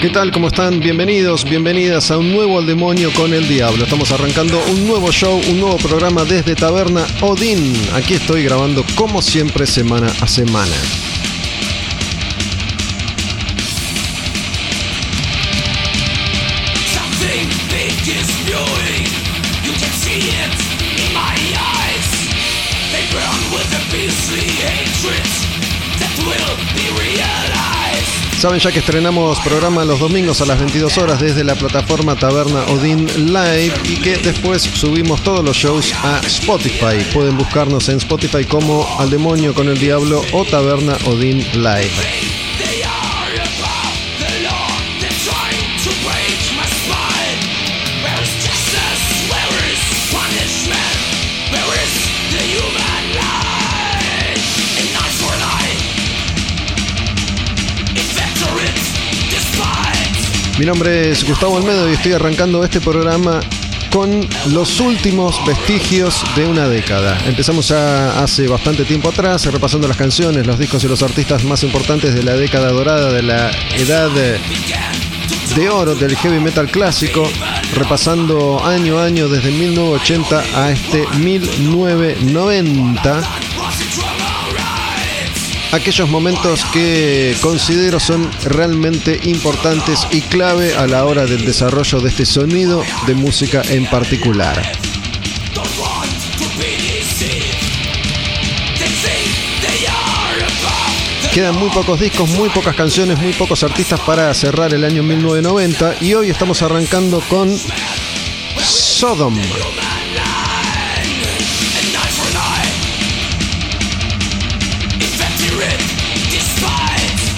¿Qué tal? ¿Cómo están? Bienvenidos, bienvenidas a un nuevo Al Demonio con el Diablo. Estamos arrancando un nuevo show, un nuevo programa desde Taberna Odín. Aquí estoy grabando como siempre semana a semana. Saben ya que estrenamos programa los domingos a las 22 horas desde la plataforma Taberna Odín Live y que después subimos todos los shows a Spotify. Pueden buscarnos en Spotify como Al Demonio con el Diablo o Taberna Odín Live. Mi nombre es Gustavo Almedo y estoy arrancando este programa con los últimos vestigios de una década. Empezamos ya hace bastante tiempo atrás, repasando las canciones, los discos y los artistas más importantes de la década dorada, de la edad de, de oro del heavy metal clásico, repasando año a año desde 1980 a este 1990 aquellos momentos que considero son realmente importantes y clave a la hora del desarrollo de este sonido de música en particular. Quedan muy pocos discos, muy pocas canciones, muy pocos artistas para cerrar el año 1990 y hoy estamos arrancando con Sodom.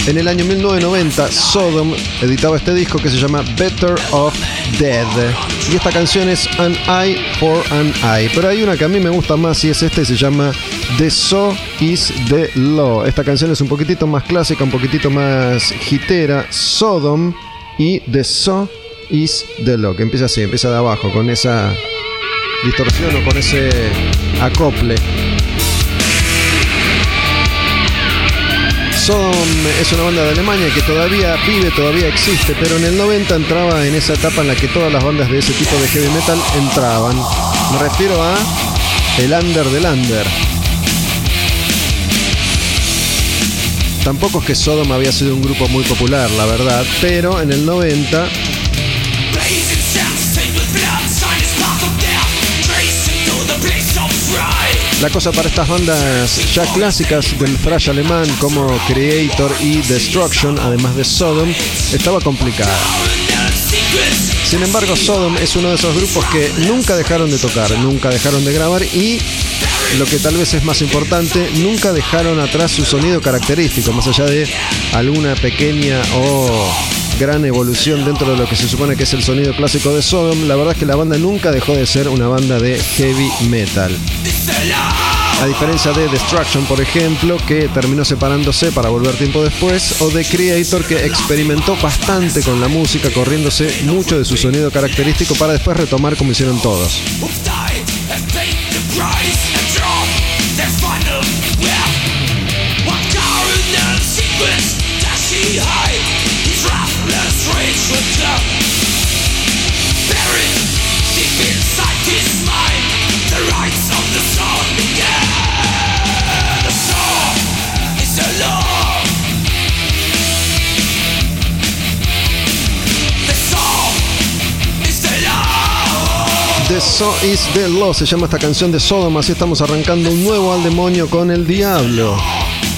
En el año 1990, Sodom editaba este disco que se llama Better of Dead. Y esta canción es An Eye for an Eye. Pero hay una que a mí me gusta más y es esta y se llama The So Is the Law. Esta canción es un poquitito más clásica, un poquitito más hitera. Sodom y The So Is the Law. Que empieza así, empieza de abajo con esa distorsión o con ese acople. Sodom es una banda de Alemania que todavía vive, todavía existe, pero en el 90 entraba en esa etapa en la que todas las bandas de ese tipo de heavy metal entraban. Me refiero a el under del under. Tampoco es que Sodom había sido un grupo muy popular, la verdad, pero en el 90 la cosa para estas bandas ya clásicas del thrash alemán como Creator y Destruction, además de Sodom, estaba complicada. Sin embargo, Sodom es uno de esos grupos que nunca dejaron de tocar, nunca dejaron de grabar y, lo que tal vez es más importante, nunca dejaron atrás su sonido característico, más allá de alguna pequeña o gran evolución dentro de lo que se supone que es el sonido clásico de Sodom. La verdad es que la banda nunca dejó de ser una banda de heavy metal. A diferencia de Destruction, por ejemplo, que terminó separándose para volver tiempo después, o de Creator, que experimentó bastante con la música, corriéndose mucho de su sonido característico para después retomar como hicieron todos. Law. The So Is The Law se llama esta canción de Sodom, así estamos arrancando un nuevo al demonio con el diablo.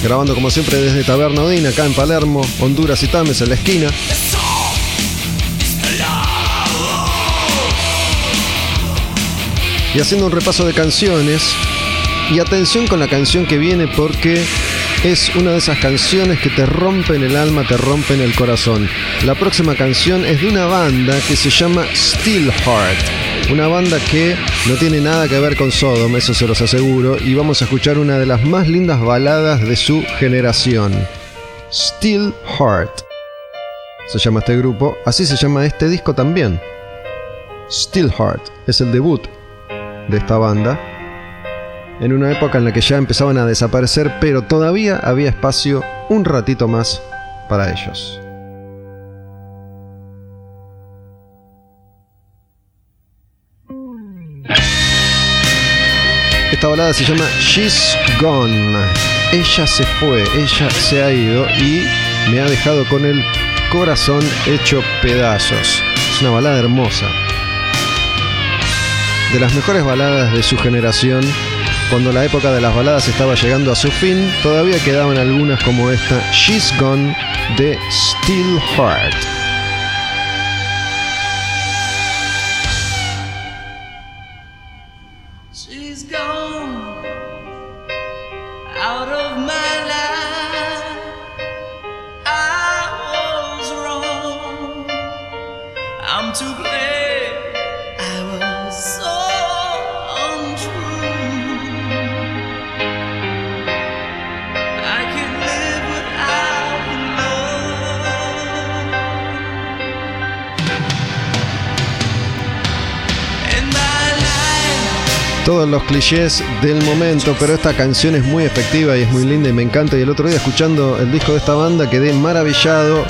Grabando como siempre desde Taberna Odín, acá en Palermo, Honduras y Tames, en la esquina. Y haciendo un repaso de canciones. Y atención con la canción que viene porque es una de esas canciones que te rompen el alma, te rompen el corazón. La próxima canción es de una banda que se llama Steelheart. Una banda que no tiene nada que ver con Sodom, eso se los aseguro. Y vamos a escuchar una de las más lindas baladas de su generación. Steelheart. Se llama este grupo, así se llama este disco también. Steelheart es el debut de esta banda en una época en la que ya empezaban a desaparecer, pero todavía había espacio un ratito más para ellos. Esta balada se llama She's Gone. Ella se fue, ella se ha ido y me ha dejado con el corazón hecho pedazos. Es una balada hermosa de las mejores baladas de su generación. Cuando la época de las baladas estaba llegando a su fin, todavía quedaban algunas como esta She's Gone de Steel Los clichés del momento, pero esta canción es muy efectiva y es muy linda y me encanta. Y el otro día escuchando el disco de esta banda quedé maravillado.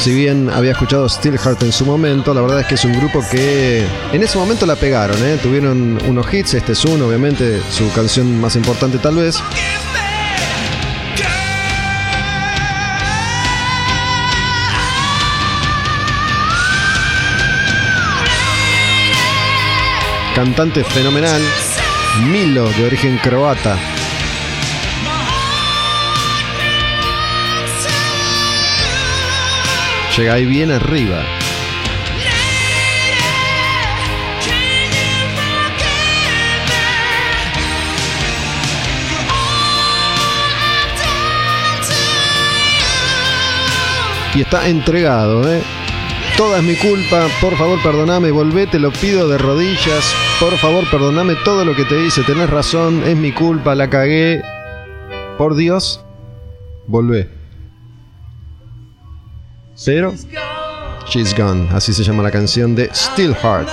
Si bien había escuchado Steelheart en su momento, la verdad es que es un grupo que en ese momento la pegaron, ¿eh? tuvieron unos hits, este es uno, obviamente, su canción más importante tal vez. Cantante fenomenal, Milo, de origen croata. Llega ahí bien arriba. Y está entregado, ¿eh? Toda es mi culpa, por favor perdoname, volvé, te lo pido de rodillas, por favor perdoname todo lo que te hice, tenés razón, es mi culpa, la cagué. Por Dios, volvé. Pero, She's Gone, así se llama la canción de Steelheart.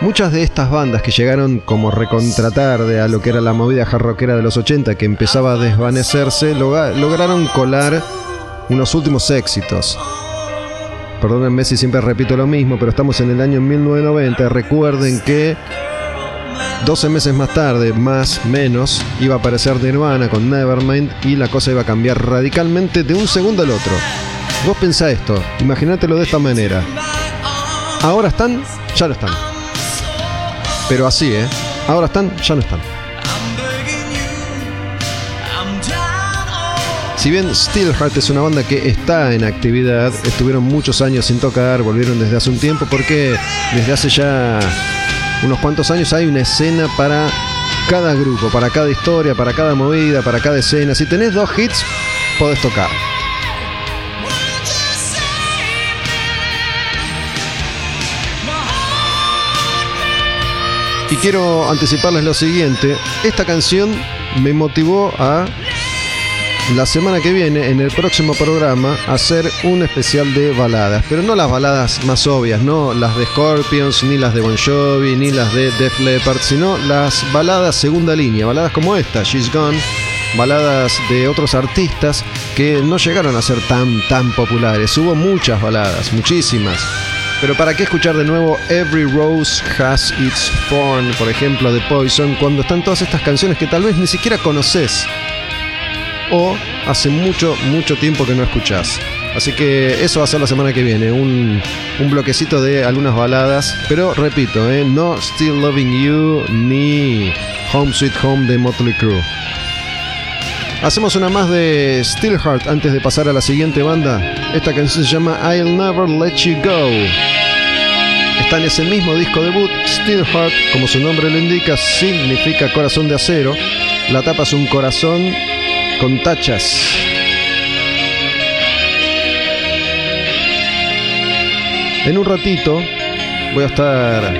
Muchas de estas bandas que llegaron como recontratarde a lo que era la movida jarroquera de los 80 que empezaba a desvanecerse, lograron colar unos últimos éxitos. Perdónenme si siempre repito lo mismo, pero estamos en el año 1990. Recuerden que 12 meses más tarde, más menos, iba a aparecer Nirvana con Nevermind y la cosa iba a cambiar radicalmente de un segundo al otro. Vos pensá esto, imagínatelo de esta manera. Ahora están, ya no están. Pero así, ¿eh? Ahora están, ya no están. Si bien Steelheart es una banda que está en actividad, estuvieron muchos años sin tocar, volvieron desde hace un tiempo porque desde hace ya unos cuantos años hay una escena para cada grupo, para cada historia, para cada movida, para cada escena. Si tenés dos hits, podés tocar. Y quiero anticiparles lo siguiente. Esta canción me motivó a la semana que viene, en el próximo programa, hacer un especial de baladas. Pero no las baladas más obvias, no las de Scorpions, ni las de Bon Jovi, ni las de Def Leppard, sino las baladas segunda línea. Baladas como esta, She's Gone. Baladas de otros artistas que no llegaron a ser tan, tan populares. Hubo muchas baladas, muchísimas. Pero ¿para qué escuchar de nuevo Every Rose Has Its Thorn, por ejemplo, de Poison, cuando están todas estas canciones que tal vez ni siquiera conoces? O hace mucho, mucho tiempo que no escuchás. Así que eso va a ser la semana que viene, un, un bloquecito de algunas baladas, pero repito, ¿eh? no Still Loving You ni Home Sweet Home de Motley Crue. Hacemos una más de Steelheart antes de pasar a la siguiente banda. Esta canción se llama I'll Never Let You Go. Está en ese mismo disco debut, Steelheart, como su nombre lo indica, significa corazón de acero. La tapa es un corazón con tachas. En un ratito voy a estar.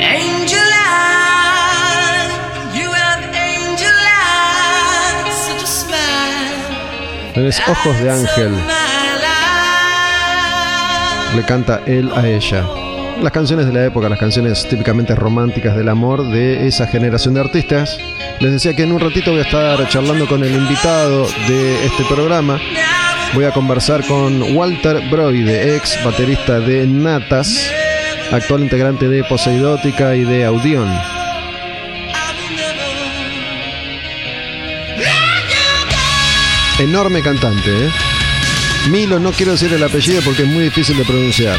Tenés ojos de ángel, le canta él a ella. Las canciones de la época, las canciones típicamente románticas del amor de esa generación de artistas. Les decía que en un ratito voy a estar charlando con el invitado de este programa. Voy a conversar con Walter Broide, ex baterista de Natas, actual integrante de Poseidótica y de Audión. Enorme cantante, ¿eh? Milo, no quiero decir el apellido porque es muy difícil de pronunciar.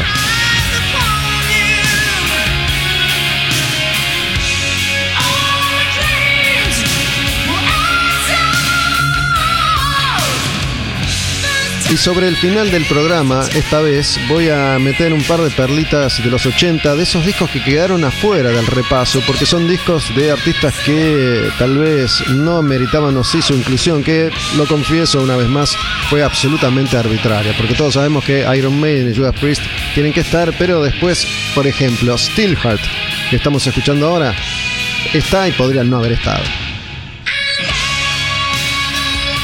Y sobre el final del programa, esta vez voy a meter un par de perlitas de los 80, de esos discos que quedaron afuera del repaso, porque son discos de artistas que tal vez no meritaban así su inclusión, que lo confieso una vez más, fue absolutamente arbitraria, porque todos sabemos que Iron Maiden y Judas Priest tienen que estar, pero después, por ejemplo, Steelheart, que estamos escuchando ahora, está y podrían no haber estado.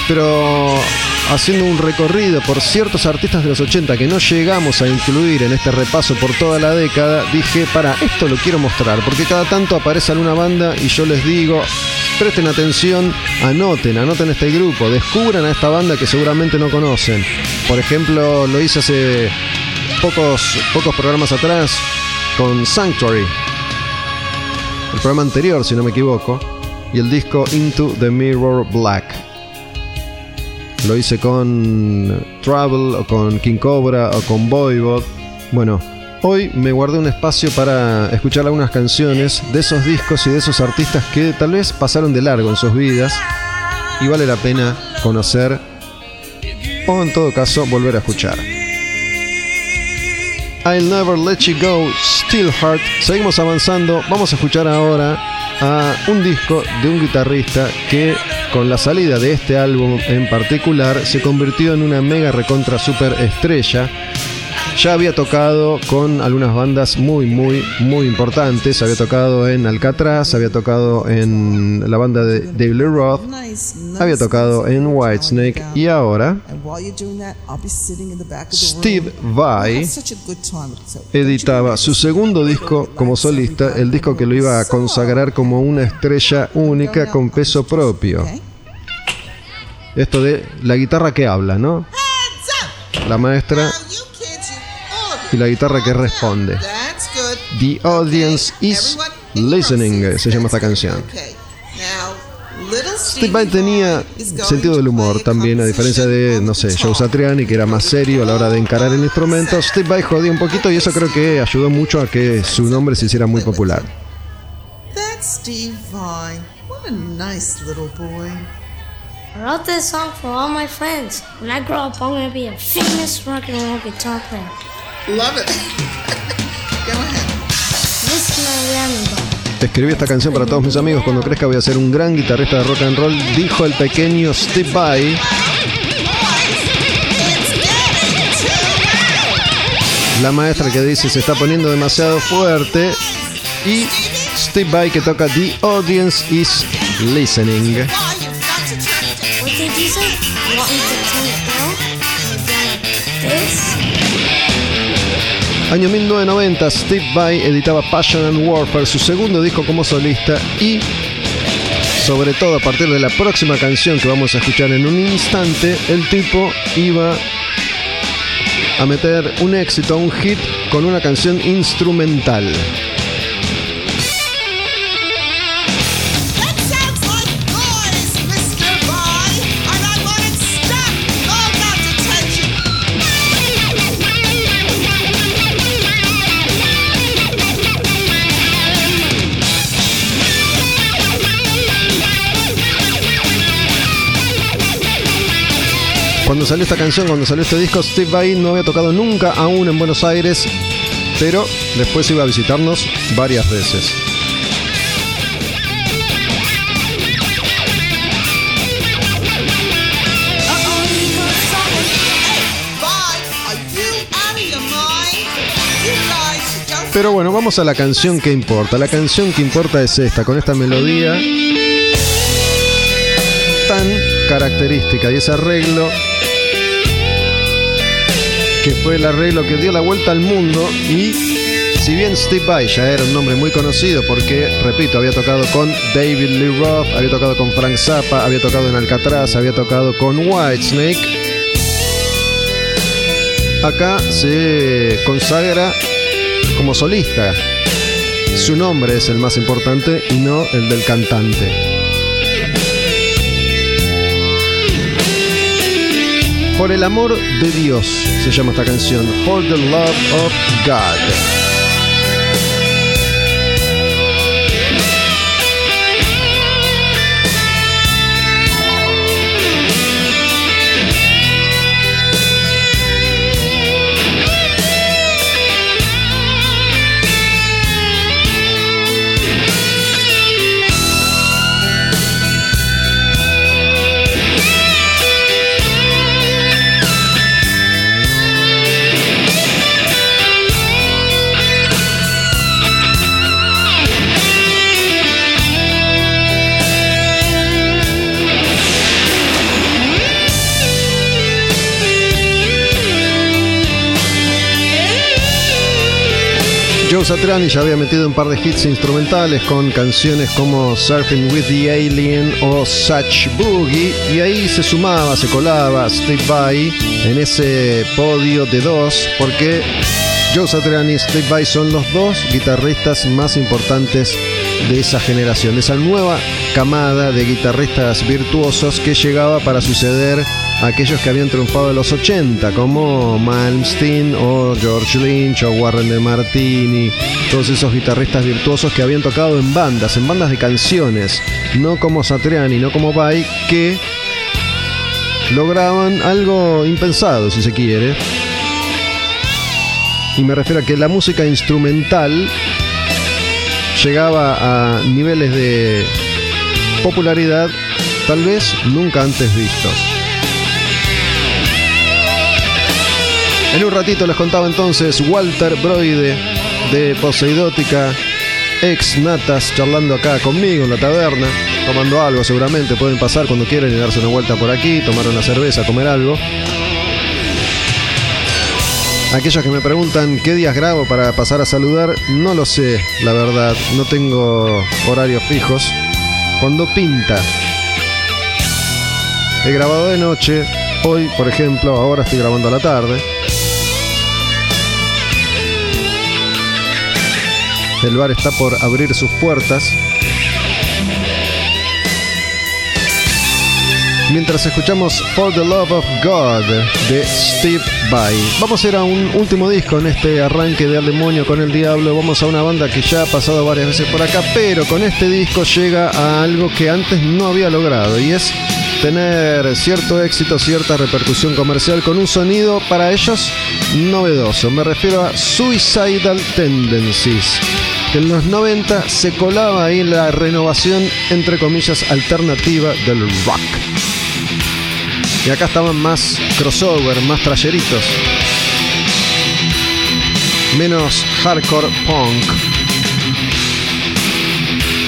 Pero haciendo un recorrido por ciertos artistas de los 80 que no llegamos a incluir en este repaso por toda la década, dije, para, esto lo quiero mostrar, porque cada tanto aparece alguna banda y yo les digo, presten atención, anoten, anoten este grupo, descubran a esta banda que seguramente no conocen. Por ejemplo, lo hice hace pocos, pocos programas atrás con Sanctuary, el programa anterior, si no me equivoco, y el disco Into the Mirror Black. Lo hice con Travel o con King Cobra o con Voivod. Bueno, hoy me guardé un espacio para escuchar algunas canciones de esos discos y de esos artistas que tal vez pasaron de largo en sus vidas y vale la pena conocer o en todo caso volver a escuchar. I'll Never Let You Go, Still Heart. Seguimos avanzando. Vamos a escuchar ahora a un disco de un guitarrista que con la salida de este álbum en particular se convirtió en una mega recontra super estrella. Ya había tocado con algunas bandas muy, muy, muy importantes. Había tocado en Alcatraz, había tocado en la banda de David Lee Roth, había tocado en Whitesnake y ahora Steve Vai editaba su segundo disco como solista, el disco que lo iba a consagrar como una estrella única con peso propio. Esto de la guitarra que habla, ¿no? La maestra y la guitarra que responde. The audience is listening, se llama esta canción. Steve Vai tenía sentido del humor también, a diferencia de, no sé, Joe Satriani, que era más serio a la hora de encarar el instrumento. Steve Vai jodía un poquito y eso creo que ayudó mucho a que su nombre se hiciera muy popular. That's Steve Vai. What a nice little boy. I wrote this song for all my friends. When I grow up, I'm gonna be a famous rock and roll guitar player. Love it. Go ahead. Everybody. Escribí esta canción para todos mis amigos. Cuando crezca voy a ser un gran guitarrista de rock and roll, dijo el pequeño Steve Vai. La maestra que dice se está poniendo demasiado fuerte y Steve Vai que toca The Audience is Listening. Año 1990, Steve Vai editaba Passion and Warfare, su segundo disco como solista y sobre todo a partir de la próxima canción que vamos a escuchar en un instante, el tipo iba a meter un éxito, un hit con una canción instrumental. Cuando salió esta canción, cuando salió este disco, Steve Vai no había tocado nunca aún en Buenos Aires, pero después iba a visitarnos varias veces. Pero bueno, vamos a la canción que importa. La canción que importa es esta, con esta melodía tan característica y ese arreglo que fue el arreglo que dio la vuelta al mundo y si bien Steve Vai ya era un nombre muy conocido porque, repito, había tocado con David Lee Roth, había tocado con Frank Zappa, había tocado en Alcatraz, había tocado con Whitesnake, acá se consagra como solista. Su nombre es el más importante y no el del cantante. Por el amor de Dios se llama esta canción. For the love of God. Joe Satriani ya había metido un par de hits instrumentales con canciones como Surfing with the Alien o Such Boogie y ahí se sumaba, se colaba Steve Vai en ese podio de dos porque Joe Satriani y Steve Vai son los dos guitarristas más importantes de esa generación, de esa nueva camada de guitarristas virtuosos que llegaba para suceder aquellos que habían triunfado en los 80, como Malmsteen o George Lynch o Warren de Martini, todos esos guitarristas virtuosos que habían tocado en bandas, en bandas de canciones, no como Satriani, no como Vai, que lograban algo impensado, si se quiere. Y me refiero a que la música instrumental llegaba a niveles de popularidad tal vez nunca antes vistos. En un ratito les contaba entonces Walter Broide de Poseidótica, ex Natas, charlando acá conmigo en la taberna, tomando algo seguramente. Pueden pasar cuando quieran y darse una vuelta por aquí, tomar una cerveza, comer algo. Aquellos que me preguntan qué días grabo para pasar a saludar, no lo sé, la verdad. No tengo horarios fijos. Cuando pinta. He grabado de noche. Hoy, por ejemplo, ahora estoy grabando a la tarde. El bar está por abrir sus puertas. Mientras escuchamos For the Love of God de Steve Vai. Vamos a ir a un último disco en este arranque de Al Demonio con el Diablo. Vamos a una banda que ya ha pasado varias veces por acá, pero con este disco llega a algo que antes no había logrado y es tener cierto éxito, cierta repercusión comercial con un sonido para ellos novedoso. Me refiero a Suicidal Tendencies que en los 90 se colaba ahí la renovación, entre comillas, alternativa del rock. Y acá estaban más crossover, más trayeritos. Menos hardcore punk.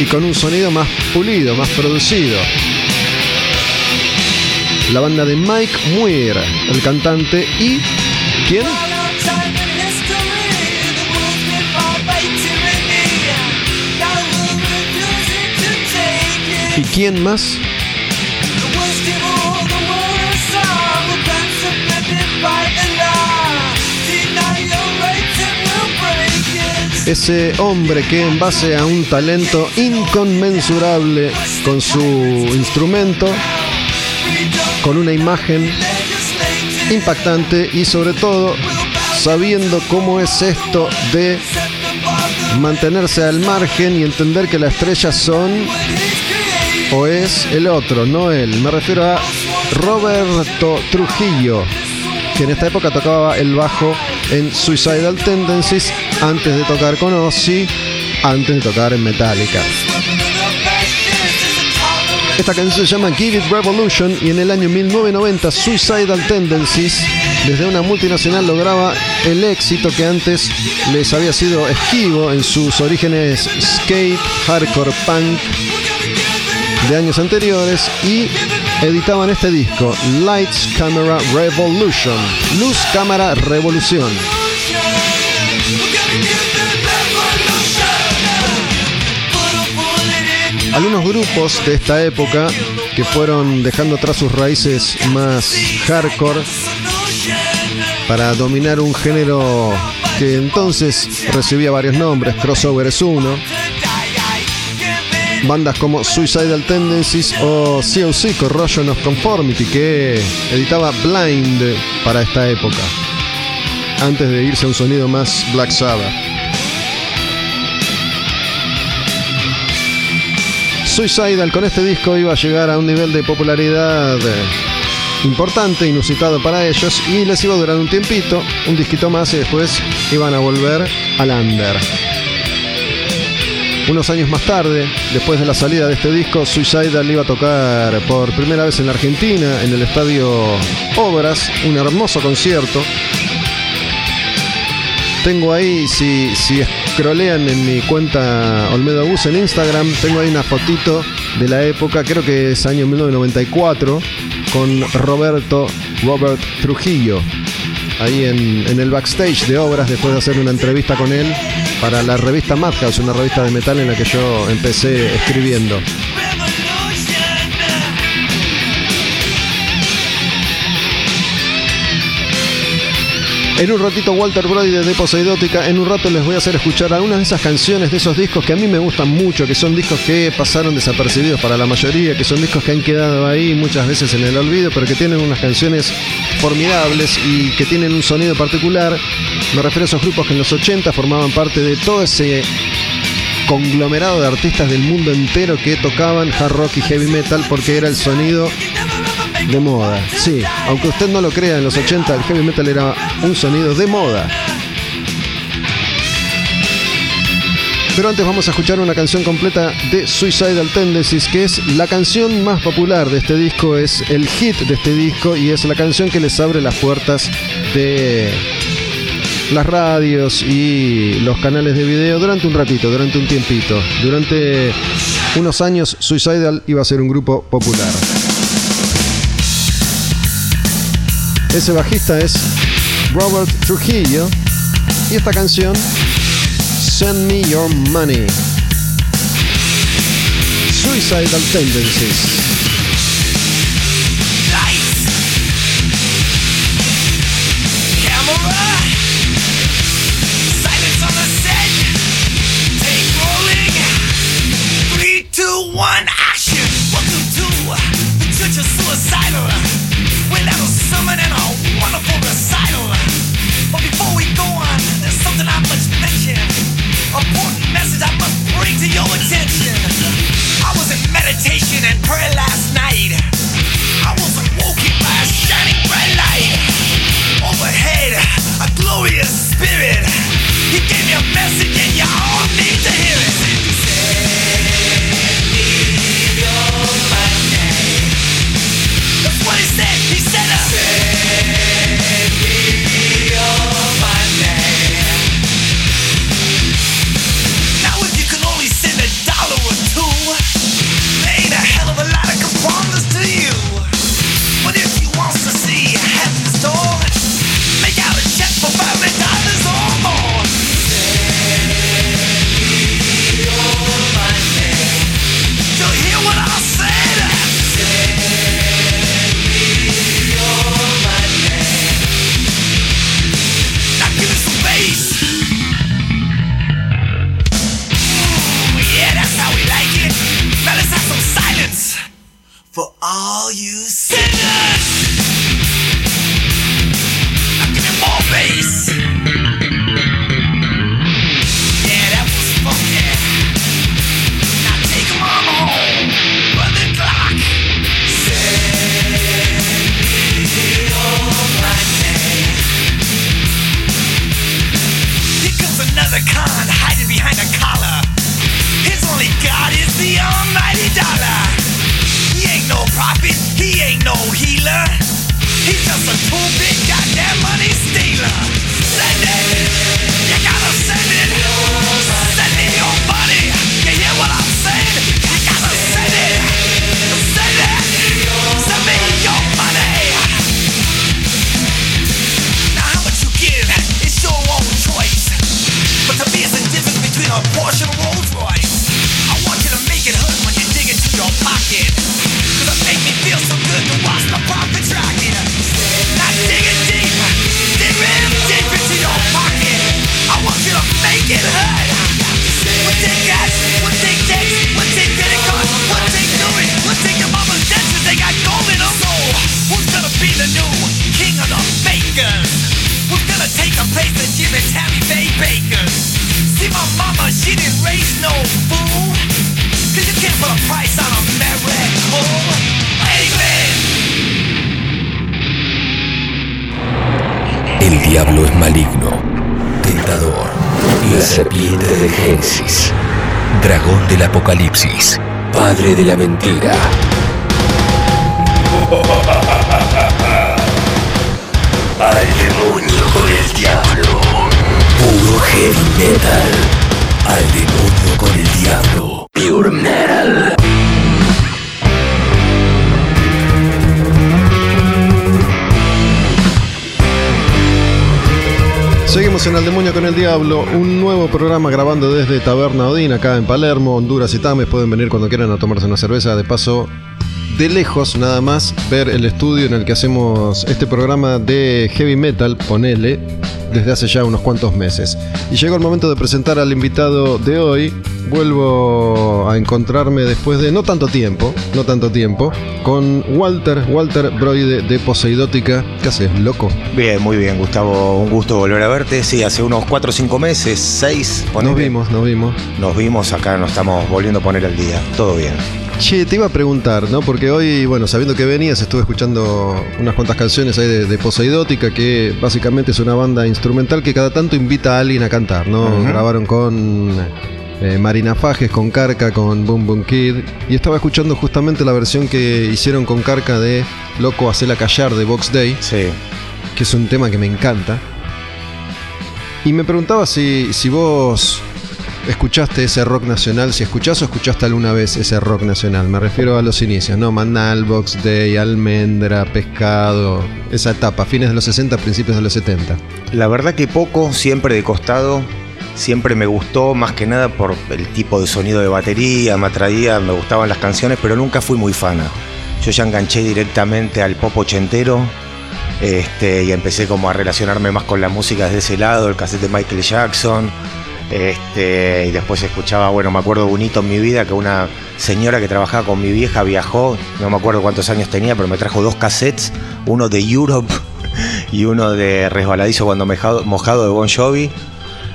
y con un sonido más pulido, más producido. La banda de Mike Muir, el cantante, y ¿quién? ¿Y quién más? Ese hombre que en base a un talento inconmensurable con su instrumento, con una imagen impactante y sobre todo sabiendo cómo es esto de mantenerse al margen y entender que las estrellas son o es el otro, no él. Me refiero a Roberto Trujillo, que en esta época tocaba el bajo en Suicidal Tendencies antes de tocar con Ozzy, antes de tocar en Metallica. Esta canción se llama Give It Revolution y en el año 1990 Suicidal Tendencies desde una multinacional lograba el éxito que antes les había sido esquivo en sus orígenes skate, hardcore, punk de años anteriores y editaban este disco Lights Camera Revolution, Luz Cámara Revolución. Algunos grupos de esta época que fueron dejando atrás sus raíces más hardcore para dominar un género que entonces recibía varios nombres, Crossover es uno, bandas como Suicidal Tendencies o COC, Corrosion of Conformity, que editaba Blind para esta época, antes de irse a un sonido más Black Sabbath. Suicidal con este disco iba a llegar a un nivel de popularidad eh, importante, inusitado para ellos, y les iba a durar un tiempito, un disquito más y después iban a volver al under. Unos años más tarde, después de la salida de este disco, Suicidal iba a tocar por primera vez en la Argentina, en el estadio Obras, un hermoso concierto. Tengo ahí, si, si scrollean en mi cuenta Olmedo Bus en Instagram, tengo ahí una fotito de la época, creo que es año 1994, con Roberto Robert Trujillo, ahí en, el backstage de Obras, después de hacer una entrevista con él para la revista Madhouse, una revista de metal en la que yo empecé escribiendo. En un ratito Walter Brody de Deposeidótica, en un rato les voy a hacer escuchar algunas de esas canciones de esos discos que a mí me gustan mucho, que son discos que pasaron desapercibidos para la mayoría, que son discos que han quedado ahí muchas veces en el olvido, pero que tienen unas canciones formidables y que tienen un sonido particular. Me refiero a esos grupos que en los 80 formaban parte de todo ese conglomerado de artistas del mundo entero que tocaban hard rock y heavy metal porque era el sonido de moda. Sí, aunque usted no lo crea, en los 80 el heavy metal era un sonido de moda. Pero antes vamos a escuchar una canción completa de Suicidal Tendencies, que es la canción más popular de este disco, es el hit de este disco y es la canción que les abre las puertas de las radios y los canales de video durante un ratito, durante un tiempito. Durante unos años Suicidal iba a ser un grupo popular. Ese bajista es Robert Trujillo y esta canción Send Me Your Money. Suicidal Tendencies. Desde Taberna Odín, acá en Palermo, Honduras y Tames. Pueden venir cuando quieran a tomarse una cerveza. De paso, de lejos nada más, ver el estudio en el que hacemos este programa de heavy metal, ponele, desde hace ya unos cuantos meses. Y llegó el momento de presentar al invitado de hoy. Vuelvo a encontrarme después de no tanto tiempo, no tanto tiempo, con Walter, Walter Broide de Poseidótica. ¿Qué haces, loco? Bien, muy bien, Gustavo. Un gusto volver a verte. Sí, hace unos 4 o 5 meses, 6, Nos vimos, nos vimos. Nos vimos acá, nos estamos volviendo a poner al día. Todo bien. Che, te iba a preguntar, ¿no? Porque hoy, bueno, sabiendo que venías, estuve escuchando unas cuantas canciones ahí de, de Poseidótica, que básicamente es una banda instrumental que cada tanto invita a alguien a cantar, ¿no? Grabaron con eh, Marina Fajes, con Carca, con Boom Boom Kid. Y estaba escuchando justamente la versión que hicieron con Carca de Loco Hacela Callar de Box Day, Sí. que es un tema que me encanta. Y me preguntaba si, si vos escuchaste ese rock nacional, si escuchás o escuchaste alguna vez ese rock nacional. Me refiero a los inicios, ¿no? Manal, Box Day, Almendra, Pescado, esa etapa, fines de los 60, principios de los 70. La verdad que poco, siempre de costado. Siempre me gustó, más que nada por el tipo de sonido de batería, me atraía, me gustaban las canciones, pero nunca fui muy fana. Yo ya enganché directamente al pop ochentero este, y empecé como a relacionarme más con la música desde ese lado, el cassette de Michael Jackson. Este, y después escuchaba, bueno, me acuerdo hito en mi vida que una señora que trabajaba con mi vieja viajó, no me acuerdo cuántos años tenía, pero me trajo dos cassettes, uno de Europe y uno de Resbaladizo cuando mojado, mojado de Bon Jovi.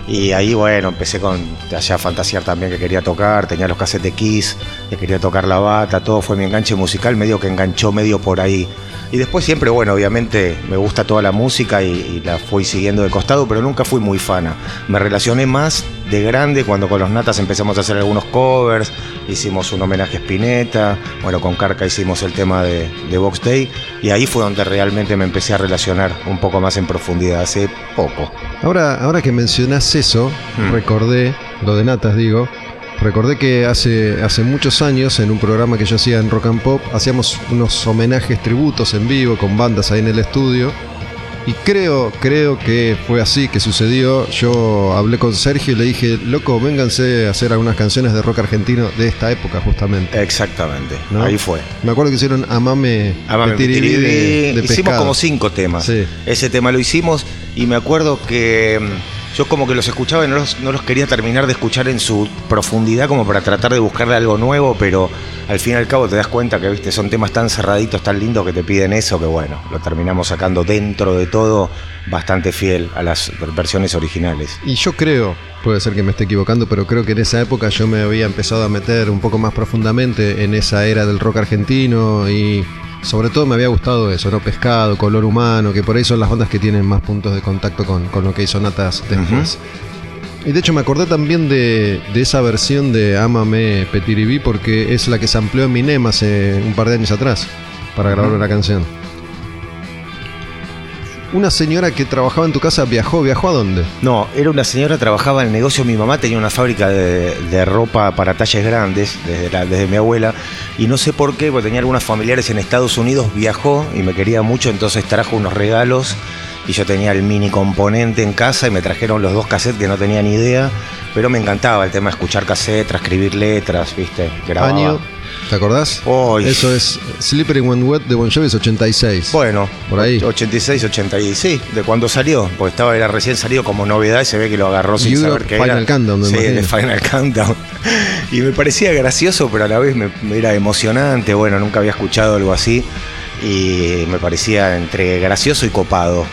Y ahí, bueno, empecé con allá a fantasear también que quería tocar, tenía los cassettes Kiss, que quería tocar la bata, todo fue mi enganche musical, medio que enganchó medio por ahí. Y después siempre, bueno, obviamente me gusta toda la música y, y la fui siguiendo de costado, pero nunca fui muy fana. Me relacioné más de grande cuando con los Natas empezamos a hacer algunos covers, hicimos un homenaje a Spinetta, bueno, con Carca hicimos el tema de, de Box Day, y ahí fue donde realmente me empecé a relacionar un poco más en profundidad, hace poco. Ahora, ahora que mencionás eso, Hmm. recordé, lo de Natas digo, recordé que hace, hace muchos años en un programa que yo hacía en Rock and Pop, hacíamos unos homenajes, tributos en vivo con bandas ahí en el estudio. Y creo, creo que fue así que sucedió. Yo hablé con Sergio y le dije, loco, vénganse a hacer algunas canciones de rock argentino de esta época justamente. Exactamente, ¿no? ahí fue. Me acuerdo que hicieron Amame, Amame Petiribí Petiribí. de, de hicimos Pescado. como cinco temas. Sí. Ese tema lo hicimos y me acuerdo que mm, yo como que los escuchaba y no los, no los quería terminar de escuchar en su profundidad como para tratar de buscarle algo nuevo, pero al fin y al cabo te das cuenta que viste son temas tan cerraditos, tan lindos que te piden eso, que bueno, lo terminamos sacando dentro de todo bastante fiel a las versiones originales. Y yo creo, puede ser que me esté equivocando, pero creo que en esa época yo me había empezado a meter un poco más profundamente en esa era del rock argentino y sobre todo me había gustado eso, ¿no? Pescado, color humano, que por ahí son las bandas que tienen más puntos de contacto con, con lo que hizo Natas después. Y de hecho me acordé también de, de esa versión de Ámame Petiribí porque es la que se amplió en Minem hace un par de años atrás para grabar una canción. Una señora que trabajaba en tu casa viajó, ¿viajó a dónde? No, era una señora, trabajaba en el negocio. Mi mamá tenía una fábrica de, de ropa para talles grandes, desde, la- desde mi abuela. Y no sé por qué, porque tenía algunos familiares en Estados Unidos, viajó y me quería mucho, entonces trajo unos regalos. Y yo tenía el mini componente en casa y me trajeron los dos cassettes que no tenía ni idea. Pero me encantaba el tema de escuchar cassette, transcribir letras, ¿viste? Grababa. Año, ¿te acordás? Eso es Slippery When Wet de Bon Jovi es 86. Bueno, Por ahí. 86, 86, sí, de cuando salió, porque estaba era recién salido como novedad y se ve que lo agarró sin Europe saber qué Final era. Countdown, me sí, imagino. el Final Countdown. Y me parecía gracioso, pero a la vez me, me era emocionante. Bueno, nunca había escuchado algo así y me parecía entre gracioso y copado.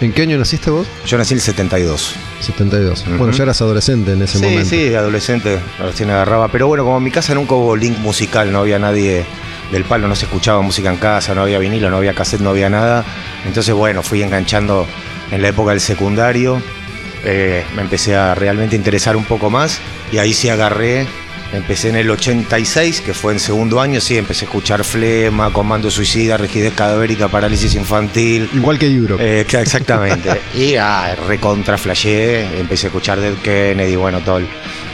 ¿En qué año naciste vos? Yo nací en el 72. 72. Ujú. Bueno, ya eras adolescente en ese sí, momento. sí, adolescente, recién agarraba. Pero bueno, como en mi casa nunca hubo link musical, no había nadie del palo, no se escuchaba música en casa, no había vinilo, no había cassette, no había nada. Entonces, bueno, fui enganchando en la época del secundario. eh, me empecé a realmente interesar un poco más y ahí sí agarré. Empecé en el 86, que fue en segundo año, sí, empecé a escuchar Flema, Comando Suicida, Rigidez Cadavérica, Parálisis Infantil, Igual que Europe. eh, exactamente. y ah, recontra flashé, empecé a escuchar Dead Kennedy, bueno, todo el,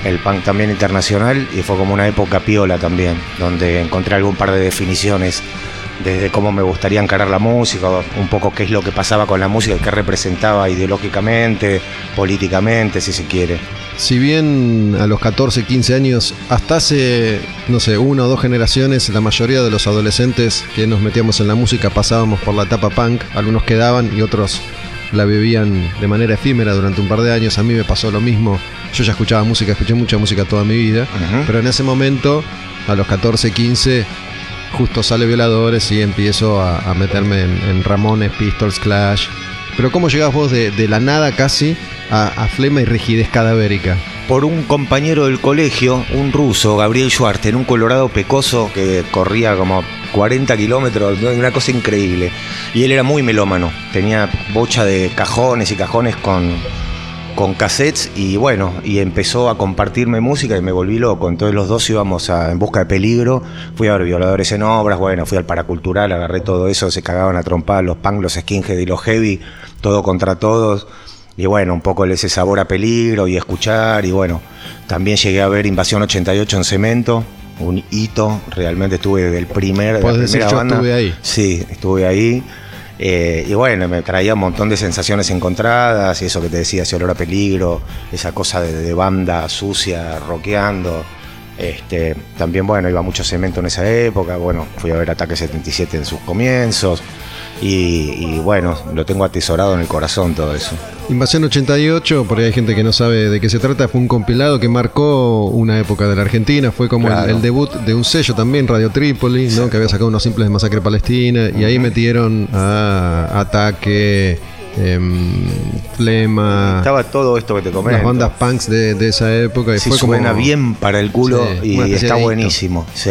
el punk también internacional, y fue como una época piola también, donde encontré algún par de definiciones desde cómo me gustaría encarar la música, un poco qué es lo que pasaba con la música, qué representaba ideológicamente, políticamente, si se quiere. Si bien a los 14, 15 años, hasta hace, no sé, una o dos generaciones, la mayoría de los adolescentes que nos metíamos en la música pasábamos por la etapa punk, algunos quedaban y otros la vivían de manera efímera durante un par de años. A mí me pasó lo mismo. Yo ya escuchaba música, escuché mucha música toda mi vida, pero en ese momento, a los 14, 15, justo sale Violadores y empiezo a, a meterme en, en Ramones, Pistols, Clash. Pero ¿cómo llegás vos de, de la nada casi a, a flema y rigidez cadavérica? por un compañero del colegio, un ruso, Gabriel Schwartz, en un colorado pecoso que corría como 40 kilómetros, una cosa increíble. Y él era muy melómano, tenía bocha de cajones y cajones con, con cassettes y bueno, y empezó a compartirme música y me volví loco. Entonces los dos íbamos a- en busca de peligro, fui a ver violadores en obras, bueno, fui al paracultural, agarré todo eso, se cagaban a trompar los punk, los y los heavy, todo contra todos. Y bueno, un poco ese sabor a peligro y escuchar. Y bueno, también llegué a ver Invasión 88 en Cemento, un hito. Realmente estuve desde el primer. de la decir, primera yo banda. estuve ahí. Sí, estuve ahí. Eh, y bueno, me traía un montón de sensaciones encontradas. Y eso que te decía, ese olor a peligro, esa cosa de, de banda sucia, rockeando. Este, también, bueno, iba mucho cemento en esa época. Bueno, fui a ver Ataque 77 en sus comienzos. Y, y bueno, lo tengo atesorado en el corazón todo eso. Invasión 88, por ahí hay gente que no sabe de qué se trata, fue un compilado que marcó una época de la Argentina, fue como el- Claro. el, debut de un sello también, Radio Trípoli, ¿no? que había sacado unos simples de Masacre Palestina, y ahí metieron a Ataque, em, Flema, Estaba todo esto que te comento. las bandas punks de, de esa época, y Sí, fue como... suena bien para el culo Sí, y está buenísimo. Sí.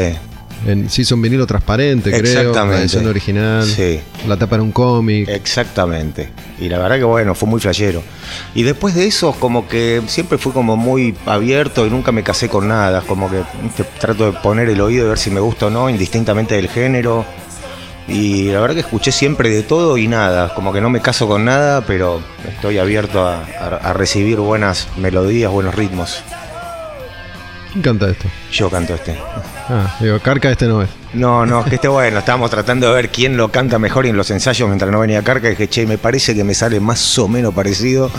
En, se hizo un vinilo transparente, creo, Exactamente. la edición original, Sí. la tapa era un cómic. Exactamente. Y la verdad que bueno, fue muy flashero. Y después de eso, como que siempre fui como muy abierto y nunca me casé con nada. Como que ¿viste? trato de poner el oído y ver si me gusta o no, indistintamente del género. Y la verdad que escuché siempre de todo y nada. Como que no me caso con nada, pero estoy abierto a, a- a recibir buenas melodías, buenos ritmos. ¿Quién canta esto? Yo canto este. Ah, digo, Carca este no es. No, no, es que esté bueno. Estábamos tratando de ver quién lo canta mejor y en los ensayos mientras no venía Carca. Dije, che, me parece que me sale más o menos parecido.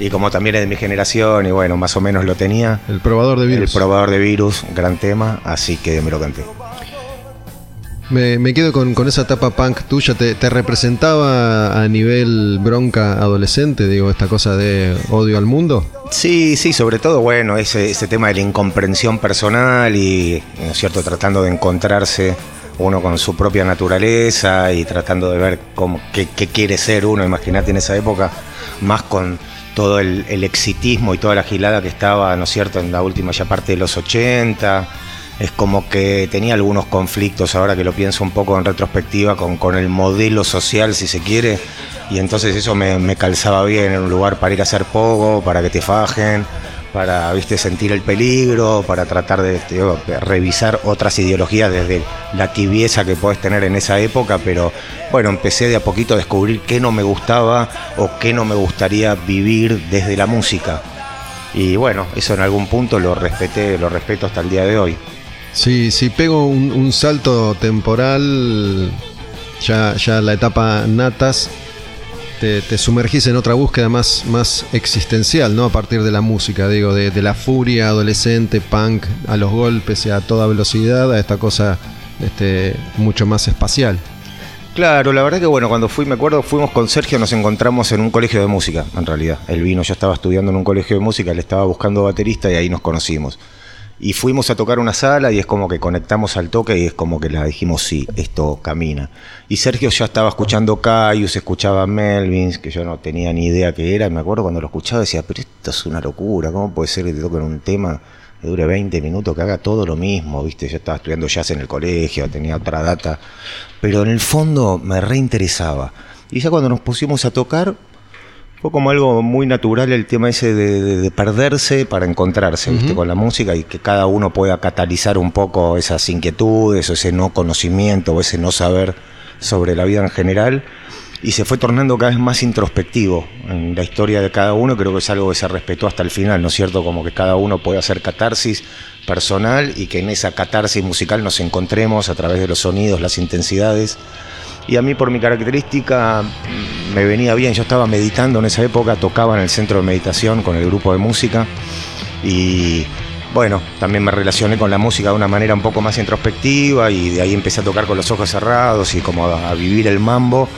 Y como también es de mi generación, y bueno, más o menos lo tenía. El probador de virus. El probador de virus, gran tema, así que me lo canté. Me, me quedo con, con esa etapa punk tuya. ¿Te, te representaba a nivel bronca adolescente, digo, esta cosa de odio al mundo? Sí, sí, sobre todo, bueno, ese, ese tema de la incomprensión personal y, ¿no es cierto?, tratando de encontrarse uno con su propia naturaleza y tratando de ver cómo, qué, qué quiere ser uno, imagínate en esa época, más con todo el, el exitismo y toda la gilada que estaba, ¿no es cierto?, en la última ya parte de los 80. Es como que tenía algunos conflictos, ahora que lo pienso un poco en retrospectiva, con, con el modelo social, si se quiere, y entonces eso me, calzaba bien en un lugar para ir a hacer poco, para que te fajen, para viste sentir el peligro, para tratar de revisar otras ideologías desde la tibieza que podés tener en esa época, pero bueno, empecé de a poquito a descubrir qué no me gustaba o qué no me gustaría vivir desde la música. Y bueno, eso en algún punto lo respeté, lo respeto hasta el día de hoy. Sí, si pego un, salto temporal, ya, ya la etapa natas, te, te sumergís en otra búsqueda más, más existencial, ¿no? A partir de la música, digo, de, la furia adolescente, punk, a los golpes y a toda velocidad, a esta cosa este, mucho más espacial. Claro, la verdad que bueno, cuando fui, me acuerdo, fuimos con Sergio, nos encontramos en un colegio de música, en realidad. Él vino, yo estaba estudiando en un colegio de música, él estaba buscando baterista y ahí nos conocimos. Y fuimos a tocar una sala y es como que conectamos al toque y es como que la dijimos, sí, esto camina. Y Sergio ya estaba escuchando Caius, escuchaba Melvins, que yo no tenía ni idea qué era. Me acuerdo cuando lo escuchaba decía, pero esto es una locura, ¿cómo puede ser que te toquen un tema que dure 20 minutos, que haga todo lo mismo? ¿Viste? Yo estaba estudiando jazz en el colegio, tenía otra data. Pero en el fondo me reinteresaba. Y ya cuando nos pusimos a tocar, fue como algo muy natural el tema ese de, de- de perderse para encontrarse ¿viste? con la música y que cada uno pueda catalizar un poco esas inquietudes o ese no conocimiento o ese no saber sobre la vida en general y se fue tornando cada vez más introspectivo en la historia de cada uno creo que es algo que se respetó hasta el final ¿no es cierto? como que cada uno puede hacer catarsis personal y que en esa catarsis musical nos encontremos a través de los sonidos, las intensidades. Y a mí por mi característica me venía bien, yo estaba meditando en esa época, tocaba en el centro de meditación con el grupo de música y bueno, también me relacioné con la música de una manera un poco más introspectiva y de ahí empecé a tocar con los ojos cerrados y como a, a vivir el mambo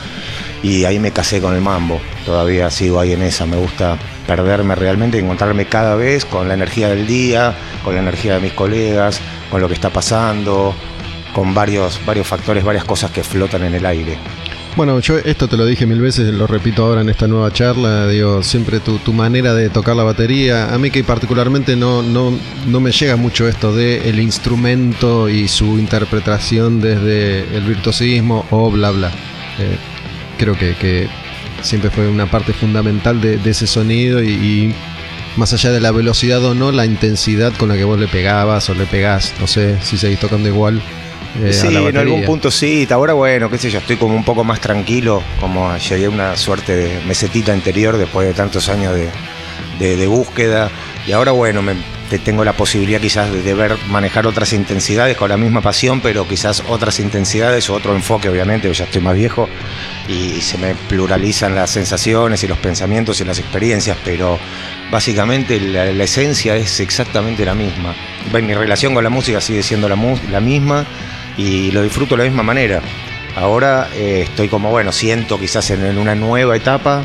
y ahí me casé con el mambo, todavía sigo ahí en esa, me gusta perderme realmente, encontrarme cada vez con la energía del día, con la energía de mis colegas, con lo que está pasando, con varios, varios factores, varias cosas que flotan en el aire. Bueno, yo esto te lo dije mil veces, lo repito ahora en esta nueva charla, digo, siempre tu, tu manera de tocar la batería, a mí que particularmente no, no, no me llega mucho esto de el instrumento y su interpretación desde el virtuosismo o bla bla. Eh, creo que, que siempre fue una parte fundamental de, de ese sonido y, y más allá de la velocidad o no, la intensidad con la que vos le pegabas o le pegás, no sé si seguís tocando igual. eh, sí, en algún punto sí. Ahora, bueno, qué sé yo, estoy como un poco más tranquilo, como llegué a una suerte de mesetita interior después de tantos años de, de- de búsqueda. Y ahora, bueno, me, te- tengo la posibilidad quizás de, de ver, manejar otras intensidades con la misma pasión, pero quizás otras intensidades o otro enfoque, obviamente, ya estoy más viejo y se me pluralizan las sensaciones y los pensamientos y las experiencias, pero básicamente la, esencia es exactamente la misma. Mi relación con la música sigue siendo la, la misma y lo disfruto de la misma manera. Ahora eh, estoy como, bueno, siento quizás en, en una nueva etapa,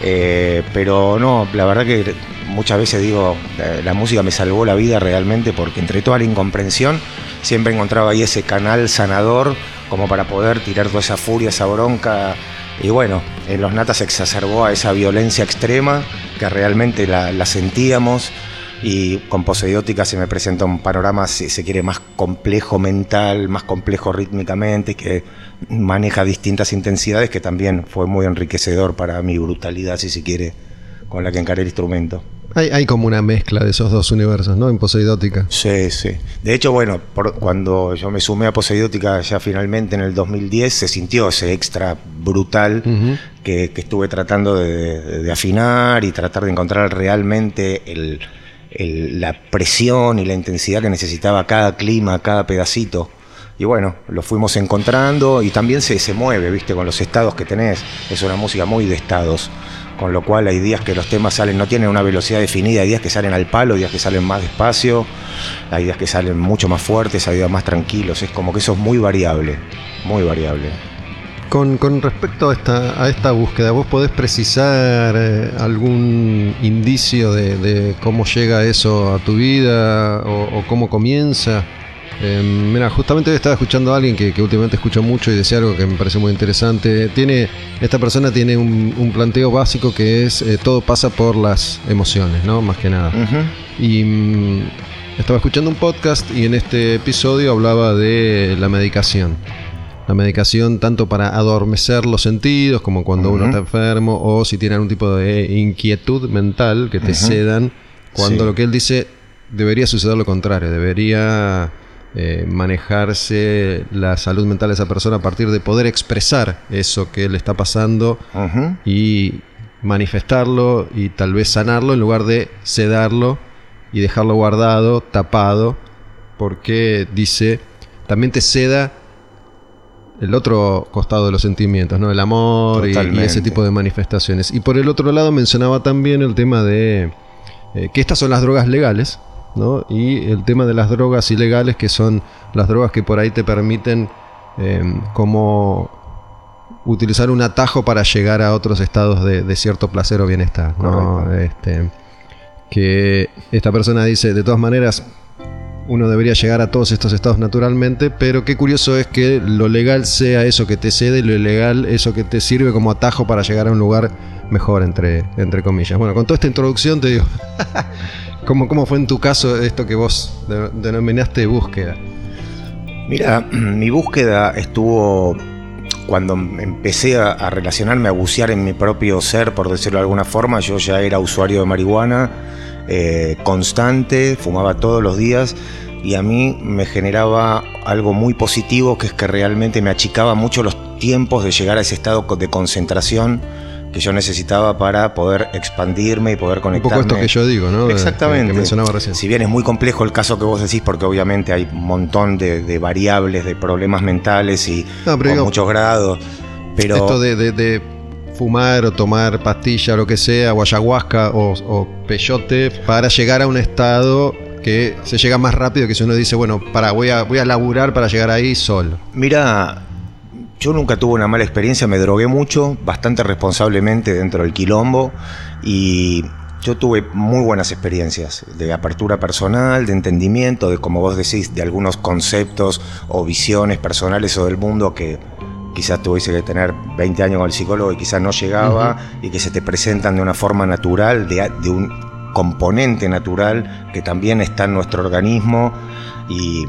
eh, pero no, la verdad que muchas veces digo, la, la música me salvó la vida realmente porque entre toda la incomprensión siempre encontraba ahí ese canal sanador como para poder tirar toda esa furia, esa bronca. Y bueno, en los natas se exacerbó a esa violencia extrema que realmente la, sentíamos y con Poseiótica se me presenta un panorama, si se quiere, más complejo mental, más complejo rítmicamente, que maneja distintas intensidades, que también fue muy enriquecedor para mi brutalidad, si se quiere, con la que encaré el instrumento. Hay, hay como una mezcla de esos dos universos, ¿no? En Poseidótica. Sí, sí. De hecho, bueno, por- cuando yo me sumé a Poseidótica ya finalmente en el 2010, se sintió ese extra brutal que, que estuve tratando de, de- de afinar y tratar de encontrar realmente el- el- la presión y la intensidad que necesitaba cada clima, cada pedacito. Y bueno, lo fuimos encontrando y también se, se mueve, viste, con los estados que tenés. Es una música muy de estados, con lo cual hay días que los temas salen, no tienen una velocidad definida, hay días que salen al palo, días que salen más despacio, hay días que salen mucho más fuertes, hay días más tranquilos, es como que eso es muy variable, muy variable. Con, respecto a esta, a esta búsqueda, ¿vos podés precisar eh, algún indicio de, cómo llega eso a tu vida o cómo comienza? Eh, mira, justamente hoy estaba escuchando a alguien que, que últimamente escucho mucho y decía algo que me pareció muy interesante. Tiene, esta persona tiene un, un planteo básico que es eh, todo pasa por las emociones, ¿no? Más que nada. Y mm, estaba escuchando un podcast y en este episodio hablaba de la medicación. La medicación tanto para adormecer los sentidos, como cuando uno está enfermo, o si tiene algún tipo de inquietud mental que te Ujú. cedan, cuando Sí. lo que él dice debería suceder lo contrario, debería eh, manejarse la salud mental de esa persona a partir de poder expresar eso que le está pasando y manifestarlo y tal vez sanarlo en lugar de sedarlo y dejarlo guardado, tapado, porque dice, también te seda el otro costado de los sentimientos, ¿no? El amor y- ese tipo de manifestaciones. Y por el otro lado mencionaba también el tema de eh, que estas son las drogas legales, ¿no? Y el tema de las drogas ilegales, que son las drogas que por ahí te permiten eh, como utilizar un atajo para llegar a otros estados de, de cierto placer o bienestar. Este, que esta persona dice, de todas maneras, uno debería llegar a todos estos estados naturalmente, pero qué curioso es que lo legal sea eso que te cede y lo ilegal eso que te sirve como atajo para llegar a un lugar mejor, entre, entre comillas. Bueno, con toda esta introducción te digo, ¿cómo, cómo fue en tu caso esto que vos de- denominaste búsqueda? Mira, mi búsqueda estuvo cuando empecé a, a relacionarme, a bucear en mi propio ser, por decirlo de alguna forma. Yo ya era usuario de marihuana eh, constante, fumaba todos los días y a mí me generaba algo muy positivo, que es que realmente me achicaba mucho los tiempos de llegar a ese estado de concentración que yo necesitaba para poder expandirme y poder Un conectarme. poco esto que yo digo, ¿no? Exactamente. Que, mencionaba recién. Si bien es muy complejo el caso que vos decís, porque obviamente hay un montón de, de variables, de problemas mentales y No, con digo, muchos grados. Pero Esto de, de- de fumar o tomar pastilla o lo que sea, o ayahuasca o, o peyote, para llegar a un estado que se llega más rápido que si uno dice, bueno, para, voy a, voy a laburar para llegar ahí solo. mira, yo nunca tuve una mala experiencia, me drogué mucho, bastante responsablemente dentro del quilombo y yo tuve muy buenas experiencias de apertura personal, de entendimiento, de como vos decís, de algunos conceptos o visiones personales o del mundo que quizás tuviese que tener 20 años con el psicólogo y quizás no llegaba y que se te presentan de una forma natural, de, de un componente natural que también está en nuestro organismo y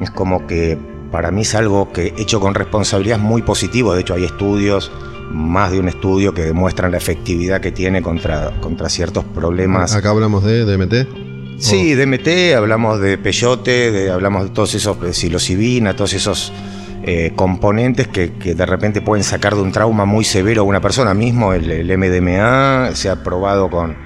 es como que para mí es algo que hecho con responsabilidad es muy positivo, de hecho hay estudios, más de un estudio que demuestran la efectividad que tiene contra, contra ciertos problemas. Acá hablamos de DMT. Sí, DMT, hablamos de peyote, de- hablamos de todos esos, de psilocibina, todos esos eh, componentes que, que de repente pueden sacar de un trauma muy severo a una persona. Mismo el, el MDMA se ha probado con,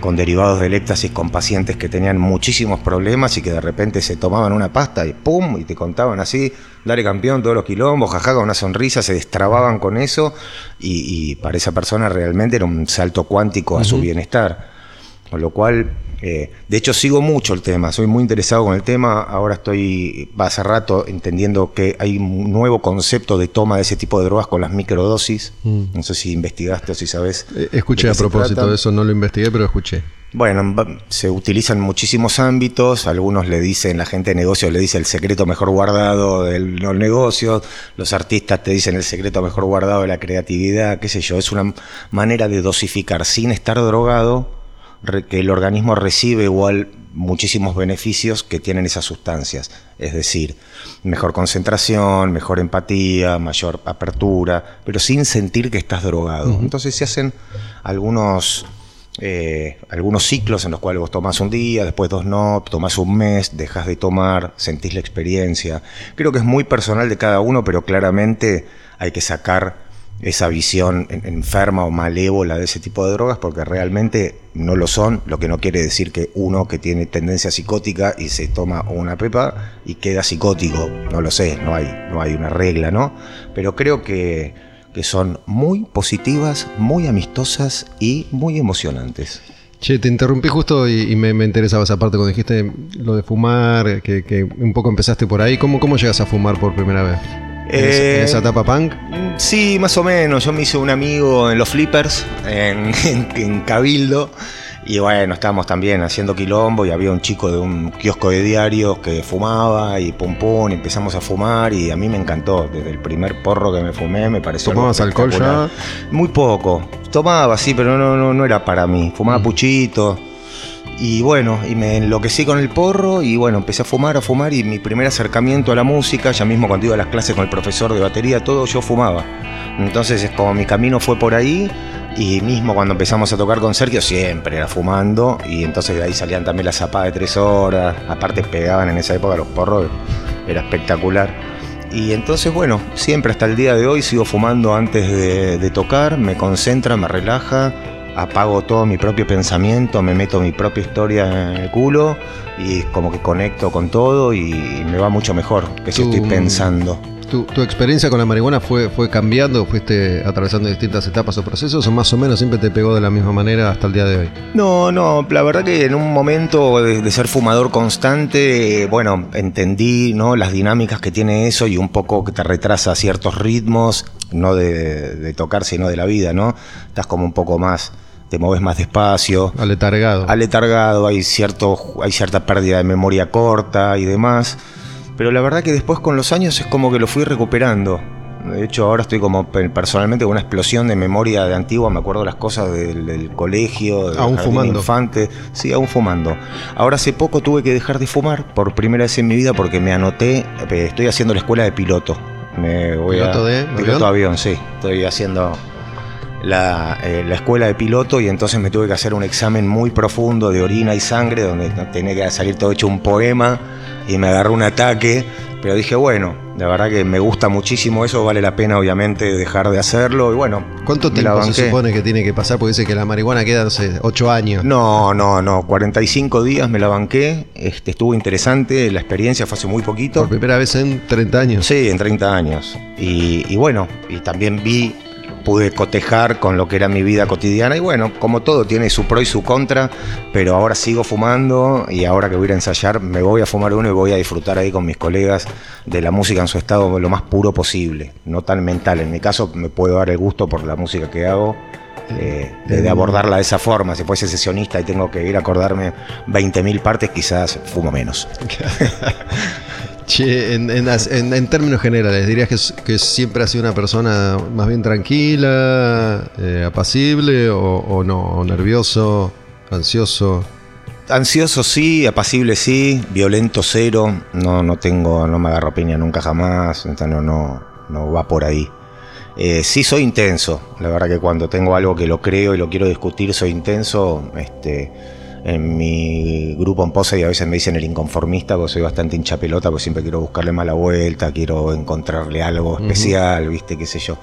con derivados del éxtasis con pacientes que tenían muchísimos problemas y que de repente se tomaban una pasta y ¡pum! y te contaban así, dale campeón, todos los quilombos, jaja, con una sonrisa, se destrababan con eso y, y para esa persona realmente era un salto cuántico a su bienestar. Con lo cual, eh, de hecho, sigo mucho el tema, soy muy interesado con el tema. Ahora estoy, hace rato, entendiendo que hay un nuevo concepto de toma de ese tipo de drogas con las microdosis. No sé si investigaste o si sabes. Eh, Escuché a propósito de eso, no lo investigué, pero escuché. Bueno, se utilizan en muchísimos ámbitos, algunos le dicen, la gente de negocios le dice el secreto mejor guardado de los negocios, los artistas te dicen el secreto mejor guardado de la creatividad, qué sé yo, es una manera de dosificar sin estar drogado, que el organismo recibe igual muchísimos beneficios que tienen esas sustancias, es decir, mejor concentración, mejor empatía, mayor apertura, pero sin sentir que estás drogado. Entonces se hacen algunos eh, algunos ciclos en los cuales vos tomás un día, después dos no, tomás un mes, dejas de tomar, sentís la experiencia. Creo que es muy personal de cada uno, pero claramente hay que sacar esa visión en- enferma o malévola de ese tipo de drogas porque realmente no lo son, lo que no quiere decir que uno que tiene tendencia psicótica y se toma una pepa y queda psicótico, no lo sé, no hay, no hay una regla, ¿no? Pero creo que, que son muy positivas, muy amistosas y muy emocionantes. Che, te interrumpí justo y, me, interesaba esa parte cuando dijiste lo de fumar, que, que un poco empezaste por ahí. ¿Cómo, cómo llegas a fumar por primera vez? ¿En, Eh, esa etapa punk? Sí, más o menos. Yo me hice un amigo en los flippers, en, en- en Cabildo. Y bueno, estábamos también haciendo quilombo y había un chico de un kiosco de diarios que fumaba y pum pum, y empezamos a fumar y a mí me encantó. Desde el primer porro que me fumé me pareció ¿Tomabas alcohol espectacular. Muy poco. Tomaba, sí, pero no, no, no era para mí. Fumaba puchito. Y bueno, y me enloquecí con el porro y bueno, empecé a fumar, a fumar y mi primer acercamiento a la música, ya mismo cuando iba a las clases con el profesor de batería, todo yo fumaba. Entonces es como mi camino fue por ahí y mismo cuando empezamos a tocar con Sergio siempre era fumando y entonces de ahí salían también las zapadas de tres horas, aparte pegaban en esa época los porros, era espectacular. Y entonces, bueno, siempre hasta el día de hoy sigo fumando antes de, de tocar, me concentra, me relaja, apago todo mi propio pensamiento, me meto mi propia historia en el culo y como que conecto con todo y me va mucho mejor que si estoy pensando. ¿Tu, tu experiencia con la marihuana fue, fue cambiando? ¿Fuiste atravesando distintas etapas o procesos? ¿O más o menos siempre te pegó de la misma manera hasta el día de hoy? No, no, la verdad que en un momento de, de ser fumador constante, bueno, entendí ¿no? las dinámicas que tiene eso y un poco que te retrasa ciertos ritmos, no de, de tocar, sino de la vida, ¿no? Estás como un poco más, te mueves más despacio. Aletargado. aletargado, hay, cierto, hay cierta pérdida de memoria corta y demás. Pero la verdad que después con los años es como que lo fui recuperando. De hecho, ahora estoy como pe- personalmente con una explosión de memoria de antigua. Me acuerdo las cosas del, del colegio, del Aún fumando. infante. Sí, aún fumando. Ahora hace poco tuve que dejar de fumar por primera vez en mi vida porque me anoté. eh, Estoy haciendo la escuela de piloto. Me voy ¿Piloto a, de piloto avión? avión, sí. Estoy haciendo la, eh, la escuela de piloto y entonces me tuve que hacer un examen muy profundo de orina y sangre donde tenía que salir todo hecho un poema y me agarró un ataque, pero dije, bueno, la verdad que me gusta muchísimo eso, vale la pena obviamente dejar de hacerlo y bueno. ¿Cuánto tiempo se supone que tiene que pasar? Porque dice que la marihuana queda, no sé, 8 años. No, no, no, 45 días me la banqué, este, estuvo interesante, la experiencia fue hace muy poquito. Por primera vez en 30 años. Sí, en 30 años. Y, y bueno, y también vi, pude cotejar con lo que era mi vida cotidiana. Y bueno, como todo, tiene su pro y su contra. Pero ahora sigo fumando y ahora que voy a ensayar, me voy a fumar uno y voy a disfrutar ahí con mis colegas de la música en su estado lo más puro posible. No tan mental. En mi caso, me puedo dar el gusto por la música que hago. eh, de, de abordarla de esa forma, si fuese sesionista y tengo que ir a acordarme 20.000 partes, quizás fumo menos. Che, en, términos generales, ¿dirías que, siempre has sido una persona más bien tranquila, eh, apacible o, no? ¿O nervioso, ansioso? Ansioso sí, apacible sí, violento cero, no, no tengo, no me agarro piña nunca jamás, no, no va por ahí. Eh, sí soy intenso, la verdad que cuando tengo algo que lo creo y lo quiero discutir soy intenso. Este, en mi grupo en pose y a veces me dicen el inconformista porque soy bastante hincha pelota, porque siempre quiero buscarle mala vuelta, quiero encontrarle algo especial, viste, qué sé yo.